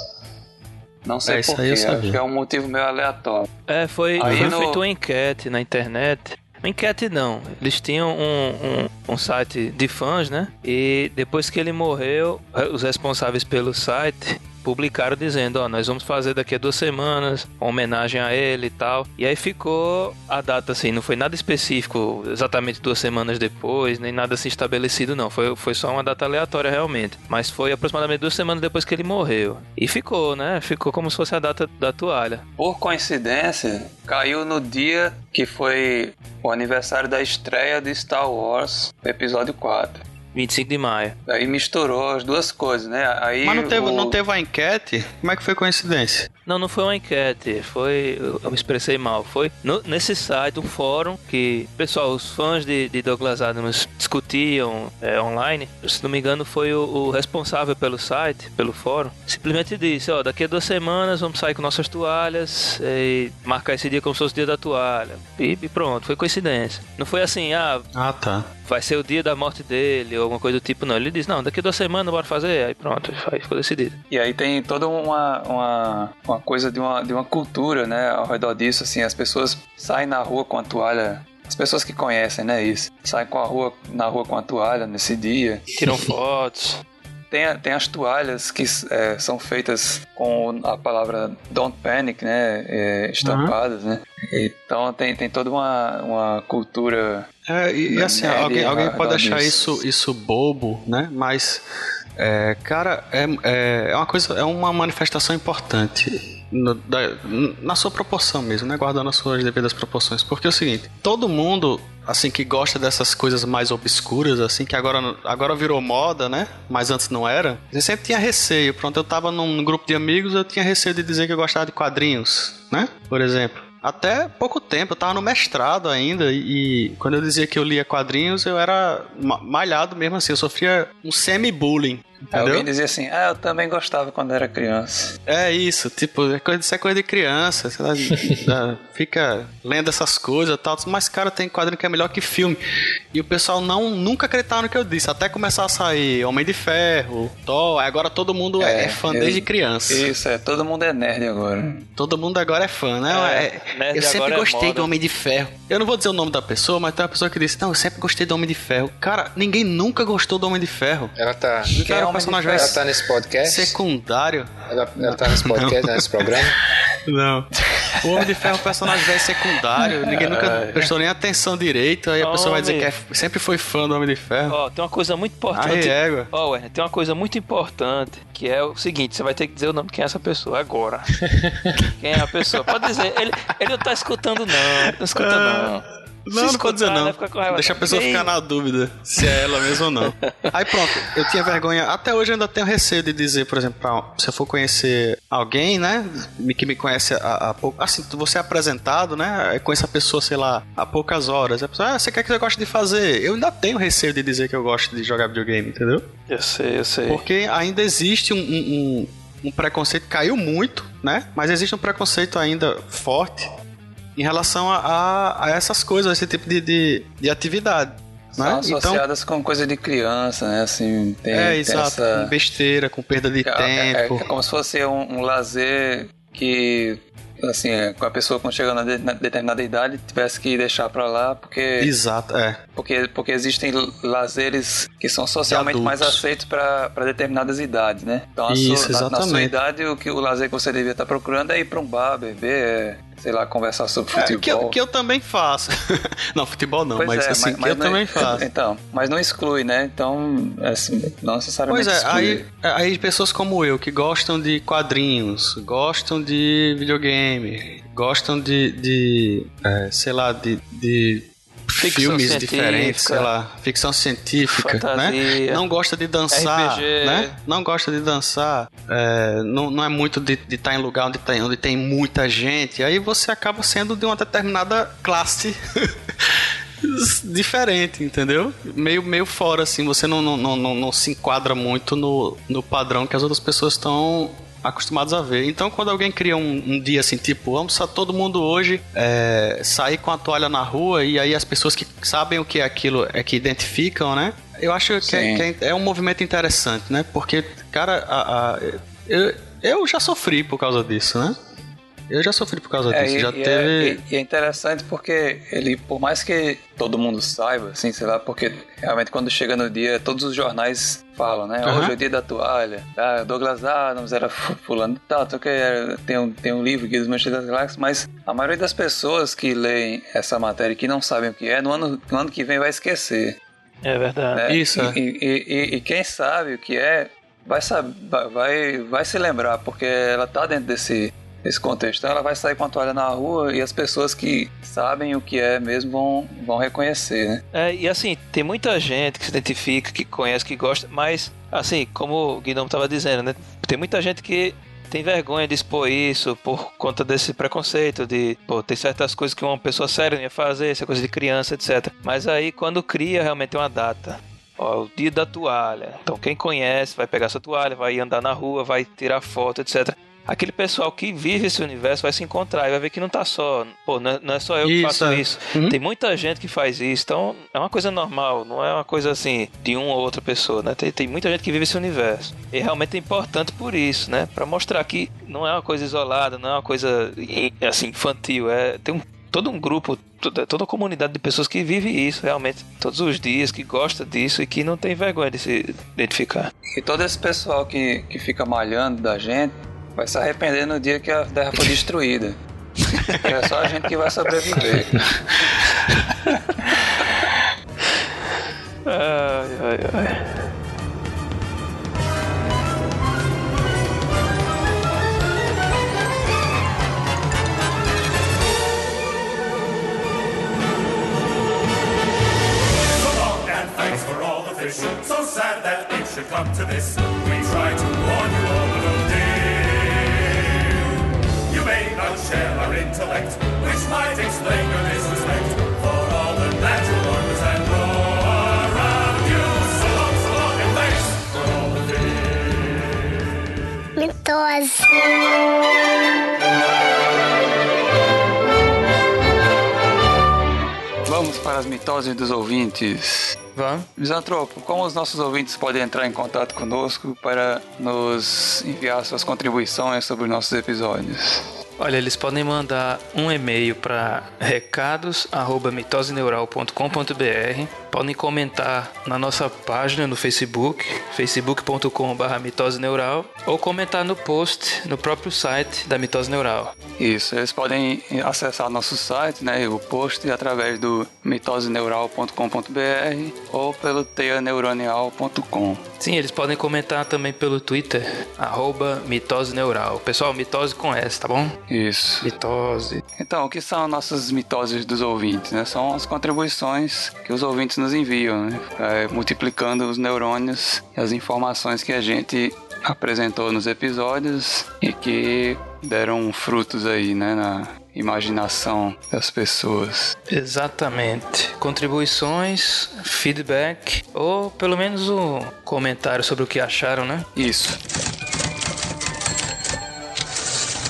Não sei É, isso porquê, acho que é um motivo meio aleatório. É, foi, Aí foi no- feita uma enquete na internet. Uma enquete não. Eles tinham um, um, um site de fãs, né? E depois que ele morreu, os responsáveis pelo site publicaram dizendo, ó, nós vamos fazer daqui a duas semanas uma homenagem a ele e tal. E aí ficou a data assim, não foi nada específico, exatamente duas semanas depois, nem nada assim estabelecido não. Foi, foi só uma data aleatória realmente. Mas foi aproximadamente duas semanas depois que ele morreu. E ficou, né? Ficou como se fosse a data da toalha. Por coincidência, caiu no dia que foi o aniversário da estreia de Star Wars, episódio 4. 25 de maio. Aí misturou as duas coisas, né? Aí Mas não teve, o- não teve a enquete? Como é que foi coincidência? Não, não foi uma enquete, foi. Eu me expressei mal. Foi no- nesse site, um fórum que, pessoal, os fãs de, de Douglas Adams discutiam é, online. Se não me engano, foi o, o responsável pelo site, pelo fórum. Simplesmente disse: Ó, daqui a duas semanas vamos sair com nossas toalhas e marcar esse dia como se fosse o dia da toalha. E, e pronto, foi coincidência. Não foi assim, ah, Ah, tá. vai ser o dia da morte dele ou alguma coisa do tipo, não. Ele disse: Não, daqui a duas semanas bora fazer. Aí pronto, aí ficou decidido. E aí tem toda uma, uma, uma coisa de uma, de uma cultura, né? Ao redor disso, assim, as pessoas saem na rua com a toalha. As pessoas que conhecem, né? Isso. Saem com a rua, na rua com a toalha nesse dia. Tiram fotos. Tem, tem as toalhas que é, são feitas com a palavra Don't Panic, né? é, estampadas, né? Então tem, tem toda uma, uma cultura. É, e, e assim, alguém, alguém pode achar isso, isso bobo, né? Mas, é, cara, é, é, é uma coisa, é uma manifestação importante no- da- na sua proporção mesmo, né? Guardando as suas devidas proporções. Porque é o seguinte, todo mundo, assim, que gosta dessas coisas mais obscuras, assim, que agora, agora virou moda, né? Mas antes não era. Eu sempre tinha receio. Pronto, eu tava num grupo de amigos, eu tinha receio de dizer que eu gostava de quadrinhos, né? Por exemplo. Até pouco tempo, eu tava no mestrado ainda e, e quando eu dizia que eu lia quadrinhos, eu era ma- malhado mesmo assim, eu sofria um semi-bullying, entendeu? Alguém dizia assim: Ah, eu também gostava quando era criança. É isso, tipo, é coisa, isso é coisa de criança, sei lá, fica lendo essas coisas e tal, mas cara, tem quadrinho que é melhor que filme. E o pessoal não nunca acreditava no que eu disse, até começar a sair Homem de Ferro, Thor, agora todo mundo é, É, fã eu- desde criança. Isso, é, todo mundo é nerd agora. Todo mundo agora é fã, né? É, É, eu sempre é gostei do Homem de Ferro. Eu não vou dizer o nome da pessoa, mas tem uma pessoa que disse: Não, eu sempre gostei do Homem de Ferro. Cara, ninguém nunca gostou do Homem de Ferro. Ela tá. É o personagem Ela mais tá nesse podcast? secundário? Ela, ela tá nesse podcast, nesse programa? Não. O Homem de Ferro é um personagem velho secundário. Ninguém nunca prestou nem atenção direito. Aí a pessoa vai dizer que é- sempre foi fã do Homem de Ferro. Ó, tem uma coisa muito importante. Aí, égua. Ó, Werner, tem uma coisa muito importante que é o seguinte: você vai ter que dizer o nome de quem é essa pessoa agora. quem é a pessoa? Pode dizer, ele, ele não tá escutando, não. Não escuta, não. Não, não pode dizer não. com raiva. Deixa a pessoa Ei, ficar na dúvida se é ela mesmo ou não. Aí pronto, eu tinha vergonha. Até hoje eu ainda tenho receio de dizer, por exemplo, pra- se eu for conhecer alguém, né? Que me conhece há, há pouco. Assim, você é apresentado, né? Conhece a pessoa, sei lá, há poucas horas. A pessoa, ah, você quer que eu goste de fazer? Eu ainda tenho receio de dizer que eu gosto de jogar videogame, entendeu? Eu sei, eu sei. Porque ainda existe um, um- um- um preconceito, caiu muito, né? Mas existe um preconceito ainda forte em relação a, a, a essas coisas, a esse tipo de, de, de atividade. São Né? associadas com coisa de criança, né? Assim, tem, é, tem exato, essa- com besteira, com perda de É, é- tempo. é como se fosse um, um lazer que, assim, é, com a pessoa quando chega na, de- na determinada idade tivesse que deixar pra lá, porque, Exato, é. porque, porque existem lazeres que são socialmente mais aceitos pra determinadas idades, né? Então, Isso, sua, na- na, sua idade, o, que, o lazer que você devia estar procurando é ir pra um bar, beber, é, sei lá, conversar sobre É, futebol. que, eu, que eu também faço. não, futebol não, Pois mas é, assim, que eu não- também faço. Então, mas não exclui, né? Então, assim, não necessariamente Pois é, exclui. aí, aí pessoas como eu, que gostam de quadrinhos, gostam de videogame, gostam de, de é, sei lá, de, de filmes científica. diferentes, sei lá, ficção científica, né? Fantasia. Não gosta de dançar, RPG. né? Não gosta de dançar, é, não, não é muito de estar em lugar onde tem, onde tem muita gente, aí você acaba sendo de uma determinada classe diferente, entendeu? Meio, meio fora, assim, você não, não, não, não, não se enquadra muito no, no padrão que as outras pessoas estão acostumados a ver. Então, quando alguém cria um, um dia assim, tipo, vamos só todo mundo hoje é, sair com a toalha na rua e aí as pessoas que sabem o que é aquilo é que identificam, né? Eu acho que, é, que é- é um movimento interessante, né? Porque, cara, a- a- eu, eu já sofri por causa disso, né? Eu já sofri por causa É, disso. e, já e teve. é, e- e é interessante porque ele, por mais que todo mundo saiba, assim, sei lá, porque realmente quando chega no dia, todos os jornais falam, né? Aham. Hoje é o dia da toalha, ah, Douglas Adams era fu- fulano tal, o que, tem um, tem um livro, Guia dos Manchetes das Galáxias, mas a maioria das pessoas que leem essa matéria e que não sabem o que é, no ano, no ano que vem vai esquecer. É verdade. né? Isso, é. E, e- e- e quem sabe o que é, vai, saber, vai, vai se lembrar, porque ela tá dentro desse, desse contexto. Então ela vai sair com a toalha na rua e as pessoas que sabem o que é mesmo vão, vão reconhecer, né? É, e assim, tem muita gente que se identifica, que conhece, que gosta, mas, assim, como o Guilherme estava dizendo, né? Tem muita gente que tem vergonha de expor isso por conta desse preconceito de, pô, tem certas coisas que uma pessoa séria não ia fazer, essa coisa de criança, etc. Mas aí, quando cria realmente uma data, ó, o dia da toalha. Então, quem conhece vai pegar essa toalha, vai andar na rua, vai tirar foto, etc. Aquele pessoal que vive esse universo vai se encontrar e vai ver que não tá só. Pô, não é, não é só eu que Isso, faço é. isso. Uhum. Tem muita gente que faz isso, então é uma coisa normal, não é uma coisa assim de uma ou outra pessoa, né? Tem, tem muita gente que vive esse universo. E realmente é importante por isso, né? Pra mostrar que não é uma coisa isolada, não é uma coisa assim infantil, é tem um, todo um grupo, toda, toda a comunidade de pessoas que vive isso realmente todos os dias, que gosta disso e que não tem vergonha de se identificar. E todo esse pessoal que, que fica malhando da gente vai se arrepender no dia que a Terra for destruída. É só a gente que vai sobreviver. Ai, ai, ai. So sad that it should come to this. We try to warn you all, share our intellect, which might explain your disrespect for all the natural wonders that grow around you. So long, so long, and thanks for all the. Mitose. Vamos para as mitoses dos ouvintes. Vamos? Misantropo, como os nossos ouvintes podem entrar em contato conosco para nos enviar suas contribuições sobre os nossos episódios? Olha, eles podem mandar um e-mail para recados@mitoseneural.com.br. Podem comentar na nossa página no Facebook, facebook.com.br mitoseneural, ou comentar no post no próprio site da Mitose Neural. Isso, eles podem acessar nosso site, né, o post através do mitoseneural.com.br ou pelo teianeuronial.com. Sim, eles podem comentar também pelo Twitter, arroba mitose neural. Pessoal, mitose com S, tá bom? Isso. Mitose. Então, o que são nossas mitoses dos ouvintes? Né? São as contribuições que os ouvintes nos enviam, né? É, multiplicando os neurônios e as informações que a gente apresentou nos episódios e que deram frutos aí, né, na imaginação das pessoas. Exatamente. Contribuições, feedback, ou pelo menos um comentário sobre o que acharam, né? Isso.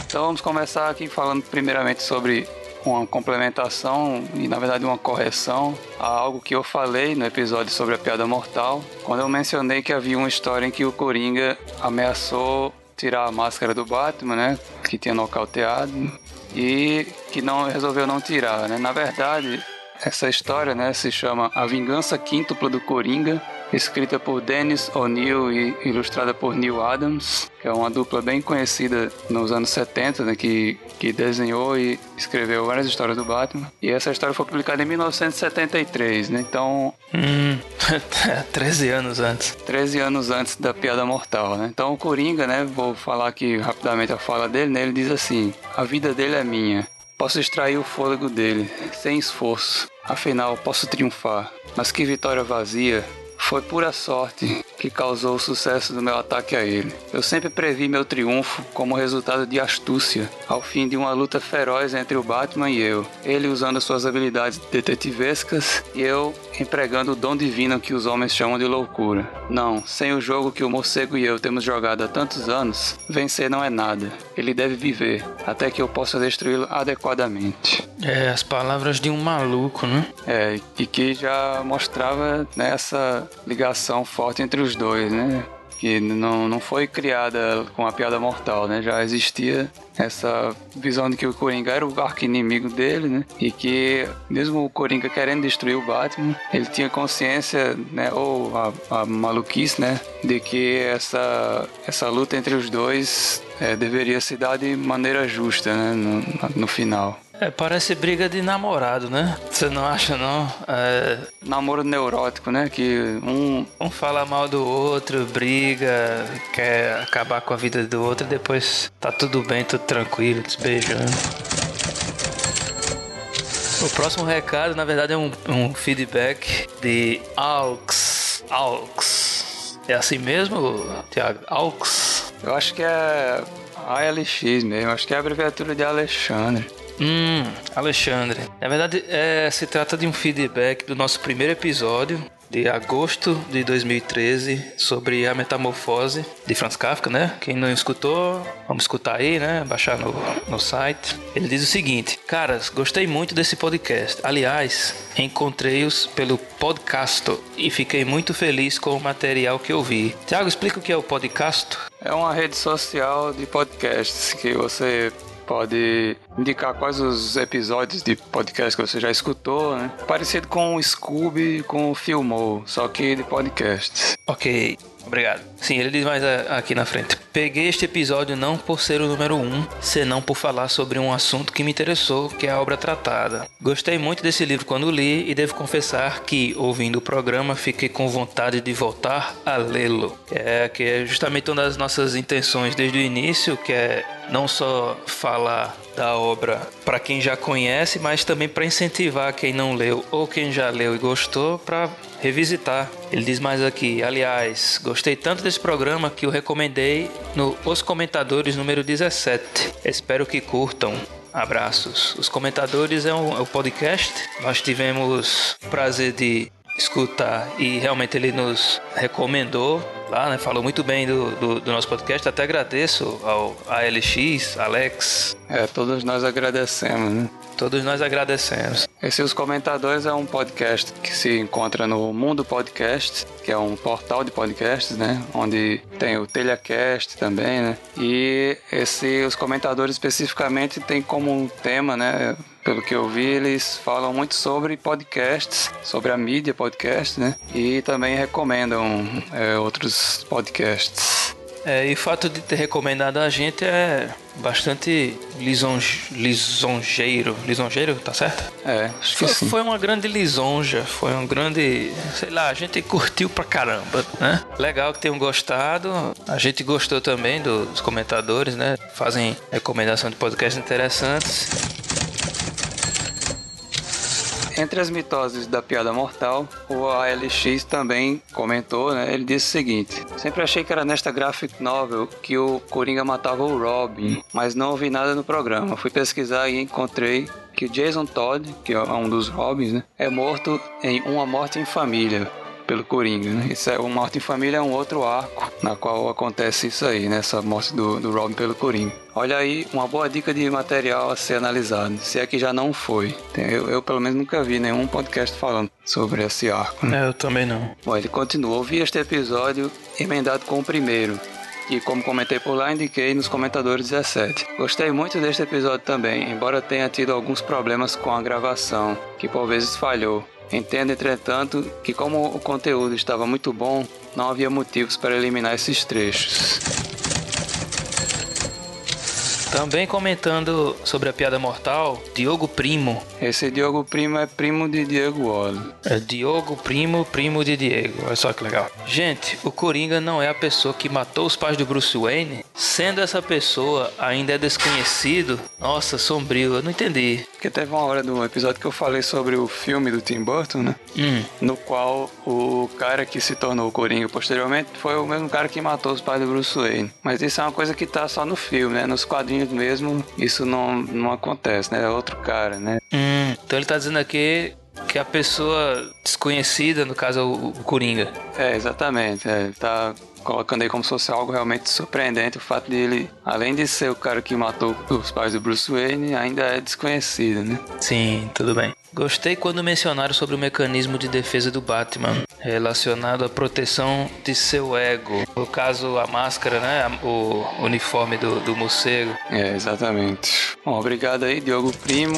Então vamos começar aqui falando primeiramente sobre uma complementação e na verdade uma correção a algo que eu falei no episódio sobre a piada mortal, quando eu mencionei que havia uma história em que o Coringa ameaçou tirar a máscara do Batman, né, que tinha nocauteado e que não resolveu não tirar, né? Na verdade, essa história, né, se chama A Vingança Quíntupla do Coringa, escrita por Dennis O'Neill e ilustrada por Neil Adams, que é uma dupla bem conhecida nos anos 70, né, que, que desenhou e escreveu várias histórias do Batman. E essa história foi publicada em 1973, né? Então, Hum, 13 anos antes. 13 anos antes da piada mortal, né? Então o Coringa, né, vou falar aqui rapidamente a fala dele, né? Ele diz assim: "A vida dele é minha. Posso extrair o fôlego dele sem esforço. Afinal, posso triunfar. Mas que vitória vazia. Foi pura sorte que causou o sucesso do meu ataque a ele. Eu sempre previ meu triunfo como resultado de astúcia, ao fim de uma luta feroz entre o Batman e eu. Ele usando suas habilidades detetivescas e eu empregando o dom divino que os homens chamam de loucura. Não, sem o jogo que o morcego e eu temos jogado há tantos anos, vencer não é nada. Ele deve viver, até que eu possa destruí-lo adequadamente. É, as palavras de um maluco, né? É, e que já mostrava né, ligação forte entre os dois, né? Que não, não foi criada com a piada mortal, né? Já existia essa visão de que o Coringa era o arqui-inimigo dele, né? E que mesmo o Coringa querendo destruir o Batman, ele tinha consciência, né? Ou a, a maluquice, né? De que essa, essa luta entre os dois é, deveria se dar de maneira justa, né? No, no final. É, parece briga de namorado, né? Você não acha, não? É, Namoro neurótico, né? Que um um fala mal do outro, briga, quer acabar com a vida do outro e depois tá tudo bem, tudo tranquilo, se beijando. O próximo recado, na verdade, é um, um feedback de Aux. Aux. É assim mesmo, Thiago? Aux? Eu acho que é ALX mesmo, acho que é a abreviatura de Alexandre. Hum, Alexandre. Na verdade, é, se trata de um feedback do nosso primeiro episódio de agosto de 2013 sobre a metamorfose de Franz Kafka, né? Quem não escutou, vamos escutar aí, né? Baixar no, no site. Ele diz o seguinte: Caras, gostei muito desse podcast. Aliás, encontrei-os pelo podcast e fiquei muito feliz com o material que eu vi. Tiago, explica o que é o podcast? É uma rede social de podcasts que você pode indicar quais os episódios de podcast que você já escutou, né? Parecido com o Scooby, com o Filmou, só que de podcast. Ok, obrigado. Sim, ele diz mais a- aqui na frente. Peguei este episódio não por ser o número um, senão por falar sobre um assunto que me interessou, que é a obra tratada. Gostei muito desse livro quando li e devo confessar que, ouvindo o programa, fiquei com vontade de voltar a lê-lo. É, que é justamente uma das nossas intenções desde o início, que é não só falar da obra para quem já conhece, mas também para incentivar quem não leu ou quem já leu e gostou para revisitar. Ele diz mais aqui: aliás, gostei tanto desse programa que o recomendei no Os Comentadores número 17. Espero que curtam. Abraços. Os Comentadores é um, é podcast. Nós tivemos o prazer de escutar e realmente ele nos recomendou lá, né? Falou muito bem do, do, do nosso podcast. Até agradeço ao ALX, Alex. É, todos nós agradecemos, né? Todos nós agradecemos. Esse Os Comentadores é um podcast que se encontra no Mundo Podcast, que é um portal de podcasts, né? Onde tem o TelhaCast também, né? E esse Os Comentadores especificamente tem como tema, né? Pelo que eu vi, eles falam muito sobre podcasts, sobre a mídia podcast, né? E também recomendam é, outros podcasts. É, e o fato de ter recomendado a gente é bastante lisonje, lisonjeiro. Lisonjeiro, tá certo? É, acho que Foi, sim. foi uma grande lisonja, foi um grande. Sei lá, a gente curtiu pra caramba, né? Legal que tenham gostado. A gente gostou também dos comentadores, né? Fazem recomendação de podcasts interessantes. Entre as mitoses da piada mortal, o ALX também comentou, né? Ele disse o seguinte: Sempre achei que era nesta graphic novel que o Coringa matava o Robin, mas não ouvi nada no programa. Fui pesquisar e encontrei que o Jason Todd, que é um dos Robins, né? É morto em Uma Morte em Família. Pelo Coringa. Né? Isso é, o Morte em Família é um outro arco na qual acontece isso aí, né? Essa morte do, do Robin pelo Coringa. Olha aí, uma boa dica de material a ser analisado, se é que já não foi. Eu, eu pelo menos nunca vi nenhum podcast falando sobre esse arco. Né? É, eu também não. Bom, ele continua. Ouvi este episódio emendado com o primeiro. E como comentei por lá, indiquei nos comentadores 17. Gostei muito deste episódio também, embora tenha tido alguns problemas com a gravação, que por vezes falhou. Entendo, entretanto, que como o conteúdo estava muito bom, não havia motivos para eliminar esses trechos. Também comentando sobre a piada mortal, Diogo Primo. Esse Diogo Primo é primo de Diego Wally. É Diogo Primo, primo de Diego. Olha só que legal. Gente, o Coringa não é a pessoa que matou os pais do Bruce Wayne. Sendo essa pessoa ainda é desconhecido. Nossa, sombrio, eu não entendi. Porque teve uma hora do episódio que eu falei sobre o filme do Tim Burton, né? Hum. No qual o cara que se tornou o Coringa posteriormente foi o mesmo cara que matou os pais do Bruce Wayne. Mas isso é uma coisa que tá só no filme, né? Nos quadrinhos mesmo, isso não, não acontece, né? É outro cara, né? Hum, então ele tá dizendo aqui que a pessoa desconhecida, no caso o, o Coringa. É, exatamente. É, tá colocando aí como se fosse algo realmente surpreendente o fato de ele, além de ser o cara que matou os pais do Bruce Wayne, ainda é desconhecido, né? Sim, tudo bem. Gostei quando mencionaram sobre o mecanismo de defesa do Batman, relacionado à proteção de seu ego. No caso, a máscara, né? O uniforme do, do morcego. É, exatamente. Bom, obrigado aí, Diogo Primo.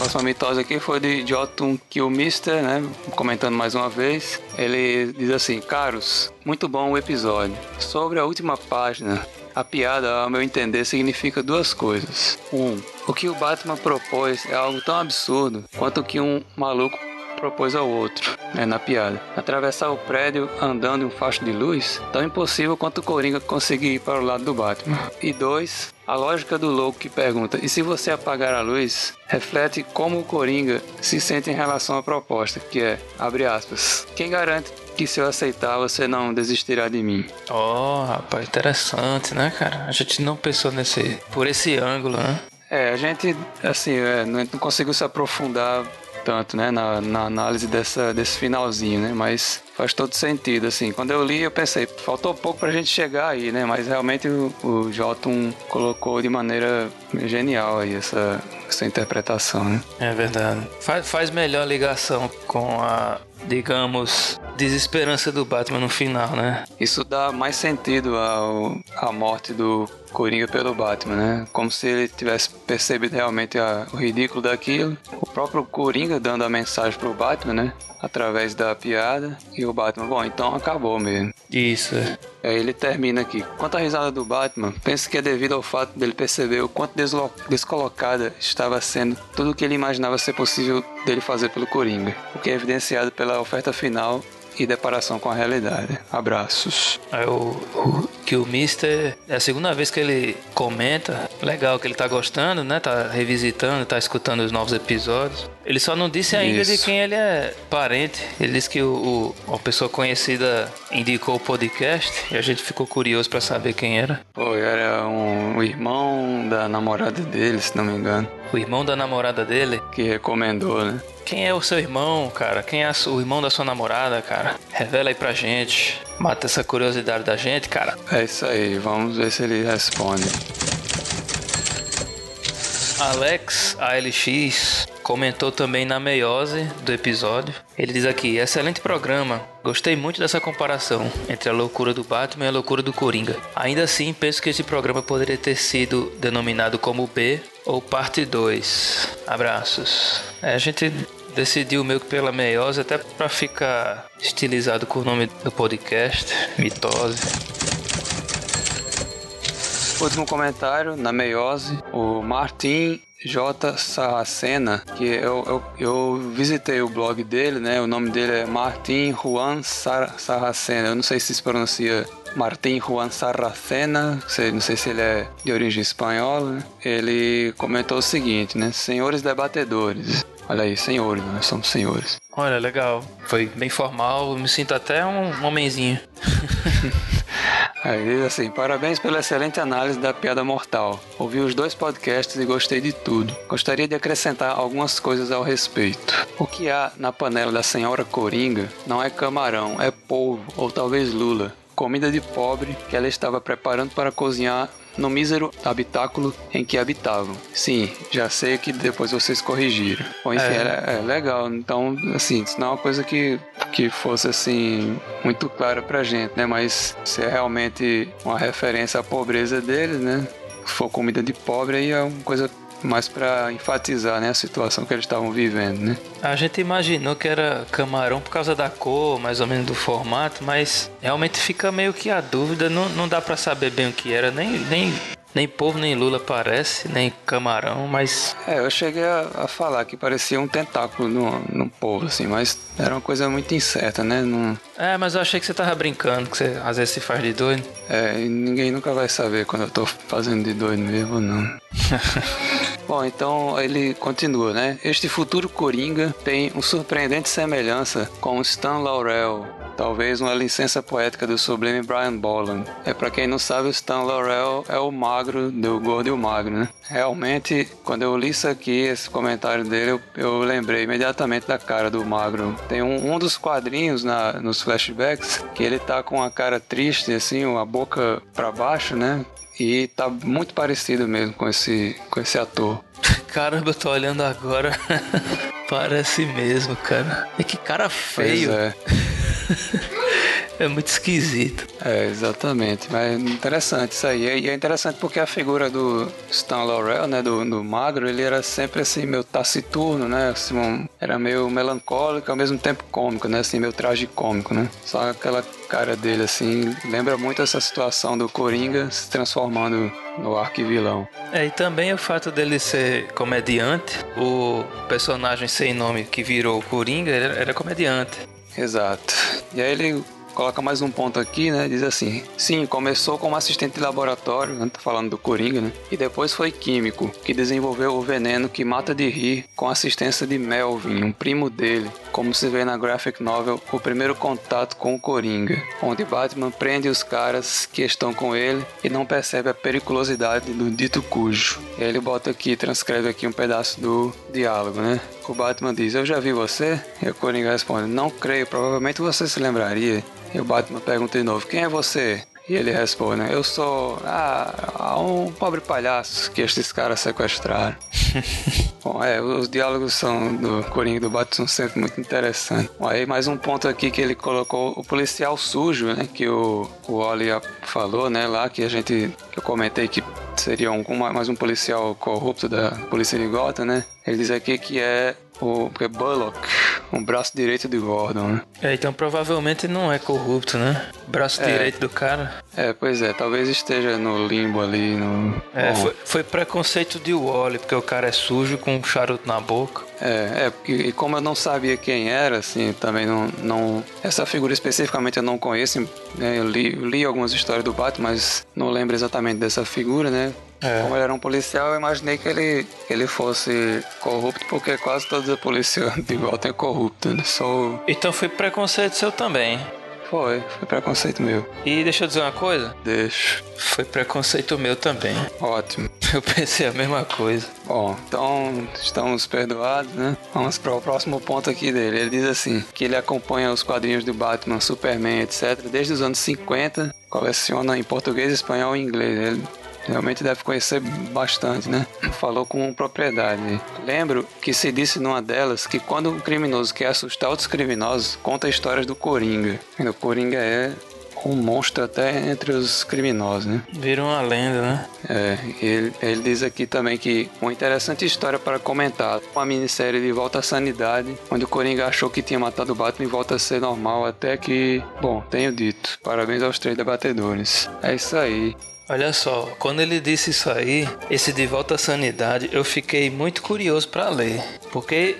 Próxima mitose aqui foi de Jotun Killmister, né? Comentando mais uma vez. Ele diz assim: Caros, muito bom o episódio. Sobre a última página, a piada, ao meu entender, significa duas coisas. Um, o que o Batman propôs é algo tão absurdo quanto que um maluco propôs ao outro, né, na piada. Atravessar o prédio andando em um facho de luz, tão impossível quanto o Coringa conseguir ir para o lado do Batman. E dois, a lógica do louco que pergunta: e se você apagar a luz? reflete como o Coringa se sente em relação à proposta, que é, abre aspas, quem garante que se eu aceitar você não desistirá de mim? Oh, rapaz, interessante, né, cara? A gente não pensou nesse, por esse ângulo, né? É, a gente, assim, é, não conseguiu se aprofundar tanto, né, na, na, análise dessa, desse finalzinho, né, mas faz todo sentido, assim. Quando eu li, eu pensei, faltou pouco pra gente chegar aí, né, mas realmente o, o Jotun colocou de maneira genial aí essa, essa interpretação, né. É verdade. Faz, faz melhor ligação com a, digamos, desesperança do Batman no final, né? Isso dá mais sentido ao, à morte do Coringa pelo Batman, né? Como se ele tivesse percebido realmente a, o ridículo daquilo. O próprio Coringa dando a mensagem pro Batman, né? Através da piada. E o Batman, bom, então acabou mesmo. Isso. Aí ele termina aqui. Quanto à risada do Batman, penso que é devido ao fato dele perceber o quanto descolocada estava sendo tudo o que ele imaginava ser possível dele fazer pelo Coringa. O que é evidenciado pela oferta final e deparação com a realidade. Abraços. Aí o, o que o Mister é a segunda vez que ele comenta. Legal que ele tá gostando, né? Tá revisitando, tá escutando os novos episódios. Ele só não disse ainda Isso. de quem ele é parente. Ele disse que o, o- uma pessoa conhecida indicou o podcast e a gente ficou curioso pra saber quem era. Pô, era um, o irmão da namorada dele, se não me engano, O irmão da namorada dele. que recomendou, né? Quem é o seu irmão, cara? Quem é o irmão da sua namorada, cara? Revela aí pra gente. Mata essa curiosidade da gente, cara. É isso aí, vamos ver se ele responde. Alex ALX comentou também na meiose do episódio. Ele diz aqui: excelente programa. Gostei muito dessa comparação entre a loucura do Batman e a loucura do Coringa. Ainda assim, penso que esse programa poderia ter sido denominado como B ou Parte 2. Abraços. É, a gente decidiu meio que pela meiose, até pra ficar estilizado com o nome do podcast, Mitose. Último comentário, na meiose, o Martin J. Sarracena, que eu, eu, eu visitei o blog dele, né? O nome dele é Martin Juan Sar Sarracena. Eu não sei se se pronuncia Martin Juan Sarracena, não sei se ele é de origem espanhola. Né? Ele comentou o seguinte, né? Senhores debatedores. Olha aí, senhores, nós somos senhores. Olha, legal. Foi bem formal, me sinto até um homenzinho. Aí assim: parabéns pela excelente análise da piada mortal. Ouvi os dois podcasts e gostei de tudo. Gostaria de acrescentar algumas coisas ao respeito. O que há na panela da senhora Coringa não é camarão, é polvo ou talvez lula. Comida de pobre que ela estava preparando para cozinhar no mísero habitáculo em que habitavam. Sim, já sei que depois vocês corrigiram. Bom, enfim, é. é legal. Então, assim, isso não é uma coisa que, que fosse, assim, muito clara pra gente, né? Mas se é realmente uma referência à pobreza deles, né? Se for comida de pobre, aí é uma coisa mais para enfatizar né, a situação que eles estavam vivendo, né? A gente imaginou que era camarão por causa da cor, mais ou menos do formato, mas realmente fica meio que a dúvida, não, não dá para saber bem o que era, nem, nem nem povo, nem Lula parece, nem camarão, mas. É, eu cheguei a, a falar que parecia um tentáculo no, no povo, assim, mas era uma coisa muito incerta, né? Não... É, mas eu achei que você tava brincando, que você às vezes se faz de doido. É, e ninguém nunca vai saber quando eu tô fazendo de doido mesmo não. Bom, então ele continua, né? Este futuro Coringa tem uma surpreendente semelhança com Stan Laurel, talvez uma licença poética do sublime Brian Boland. É para quem não sabe, o Stan Laurel é o magro do Gordo e o Magro, né? Realmente, quando eu li isso aqui, esse comentário dele, eu, eu lembrei imediatamente da cara do magro. Tem um, um dos quadrinhos na, nos flashbacks que ele tá com a cara triste, assim, a boca para baixo, né? E tá muito parecido mesmo com esse, com esse ator. Caramba, eu tô olhando agora. Parece mesmo, cara. E que cara feio. Pois é. é muito esquisito. É, exatamente. Mas é interessante isso aí. E é interessante porque a figura do Stan Laurel, né, do, do magro, ele era sempre assim, meio taciturno, né? Assim, um, era meio melancólico, ao mesmo tempo cômico, né? Assim, meio tragicômico, né? Só aquela cara dele, assim, lembra muito essa situação do Coringa se transformando no arquivilão. É, e também o fato dele ser comediante, o personagem sem nome que virou o Coringa, era comediante. Exato. E aí ele coloca mais um ponto aqui, né? Diz assim: sim, começou como assistente de laboratório, né? tá falando do Coringa, né? E depois foi químico, que desenvolveu o veneno que mata de rir com assistência de Melvin, um primo dele, como se vê na graphic novel O Primeiro Contato com o Coringa, onde Batman prende os caras que estão com ele e não percebe a periculosidade do dito cujo. Ele bota aqui, transcreve aqui um pedaço do diálogo, né? O Batman diz: Eu já vi você? E o Coringa responde: Não creio, provavelmente você se lembraria. E o Batman pergunta de novo: Quem é você? E ele responde: Eu sou ah, um pobre palhaço que estes caras sequestraram. Bom, é, os diálogos são do Coringa e do Batman são sempre muito interessantes. Bom, aí mais um ponto aqui que ele colocou o policial sujo, né? Que o, o Oli falou, né? Lá que a gente que eu comentei que seria um, mais um policial corrupto da polícia de Gotham, né? Ele diz aqui que é o que é Bullock, um braço direito de Gordon, né? É, então provavelmente não é corrupto, né? Braço É. direito do cara. É, pois é, talvez esteja no limbo ali, no... É, foi, foi preconceito de Wally, porque o cara é sujo com um charuto na boca. É, é, porque e como eu não sabia quem era, assim, também não, não essa figura especificamente eu não conheço, né, eu li, li algumas histórias do Batman, mas não lembro exatamente dessa figura, né? É. Como ele era um policial, eu imaginei que ele, que ele fosse corrupto, porque quase todos os policiais de Gotham é corrupto, né? Só Então foi preconceito seu também. Foi, foi preconceito meu. E deixa eu dizer uma coisa, Deixa. foi preconceito meu também. Ótimo. Eu pensei a mesma coisa. Bom, então estamos perdoados, né? Vamos para o próximo ponto aqui dele. Ele diz assim: que ele acompanha os quadrinhos do Batman, Superman, etc., desde os anos 50, coleciona em português, espanhol e inglês. Ele realmente deve conhecer bastante, né? Falou com propriedade. Lembro que se disse numa delas que quando um criminoso quer assustar outros criminosos, conta histórias do Coringa. E o Coringa é um monstro até entre os criminosos, né? Vira uma lenda, né? É, ele, ele diz aqui também que uma interessante história para comentar. Uma minissérie de Volta à Sanidade, onde o Coringa achou que tinha matado o Batman e volta a ser normal, até que, bom, tenho dito. Parabéns aos três debatedores. É isso aí. Olha só, quando ele disse isso aí, esse de volta à sanidade, eu fiquei muito curioso para ler, porque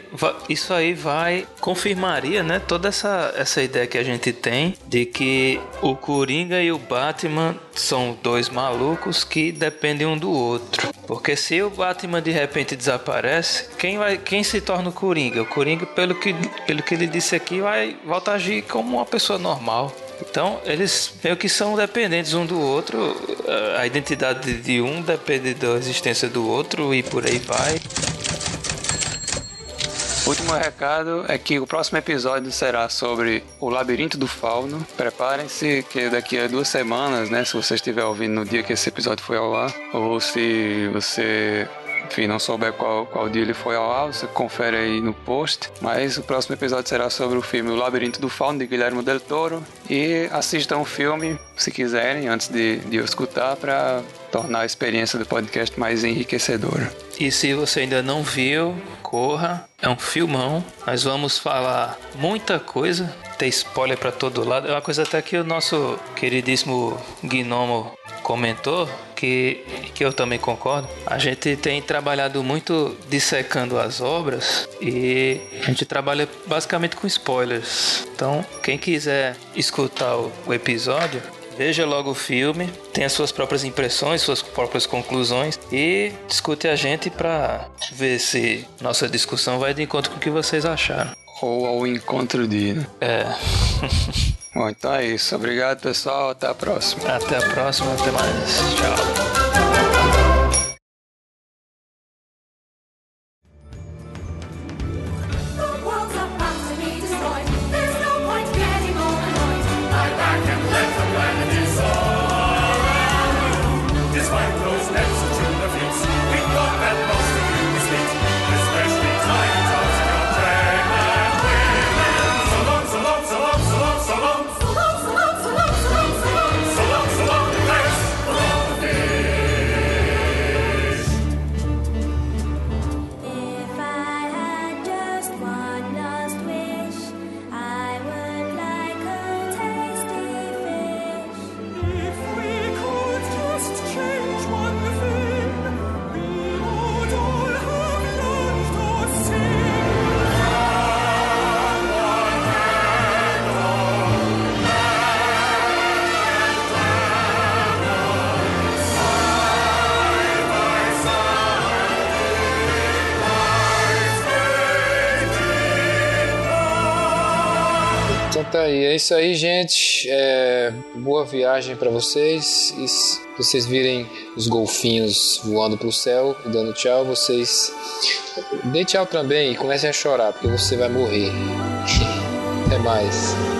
isso aí vai confirmaria, né, toda essa essa ideia que a gente tem de que o Coringa e o Batman são dois malucos que dependem um do outro. Porque se o Batman de repente desaparece, quem vai quem se torna o Coringa? O Coringa, pelo que pelo que ele disse aqui, vai volta a agir como uma pessoa normal. Então, eles meio que são dependentes um do outro. A identidade de um depende da existência do outro e por aí vai. Último recado é que o próximo episódio será sobre o Labirinto do Fauno. Preparem-se que daqui a duas semanas, né, se você estiver ouvindo no dia que esse episódio foi ao ar, ou se você enfim, não souber qual, qual dia ele foi ao ar, você confere aí no post. Mas o próximo episódio será sobre o filme O Labirinto do Fauno, de Guilherme Del Toro. E assistam o filme, se quiserem, antes de, de eu escutar, para tornar a experiência do podcast mais enriquecedora. E se você ainda não viu, corra. É um filmão. Nós vamos falar muita coisa. Tem spoiler para todo lado. É uma coisa até que o nosso queridíssimo Gnomo comentou que, que eu também concordo. A gente tem trabalhado muito dissecando as obras e a gente trabalha basicamente com spoilers. Então, quem quiser escutar o, o episódio, veja logo o filme, tenha suas próprias impressões, suas próprias conclusões e discute a gente para ver se nossa discussão vai de encontro com o que vocês acharam. Ou ao encontro de. Né? É. Bom, então é isso. Obrigado, pessoal. Até a próxima. Até a próxima. Até mais. Tchau. É isso aí, gente. É, boa viagem pra vocês. E se vocês virem os golfinhos voando pro céu, dando tchau, vocês dê tchau também e comecem a chorar, porque você vai morrer. Até mais.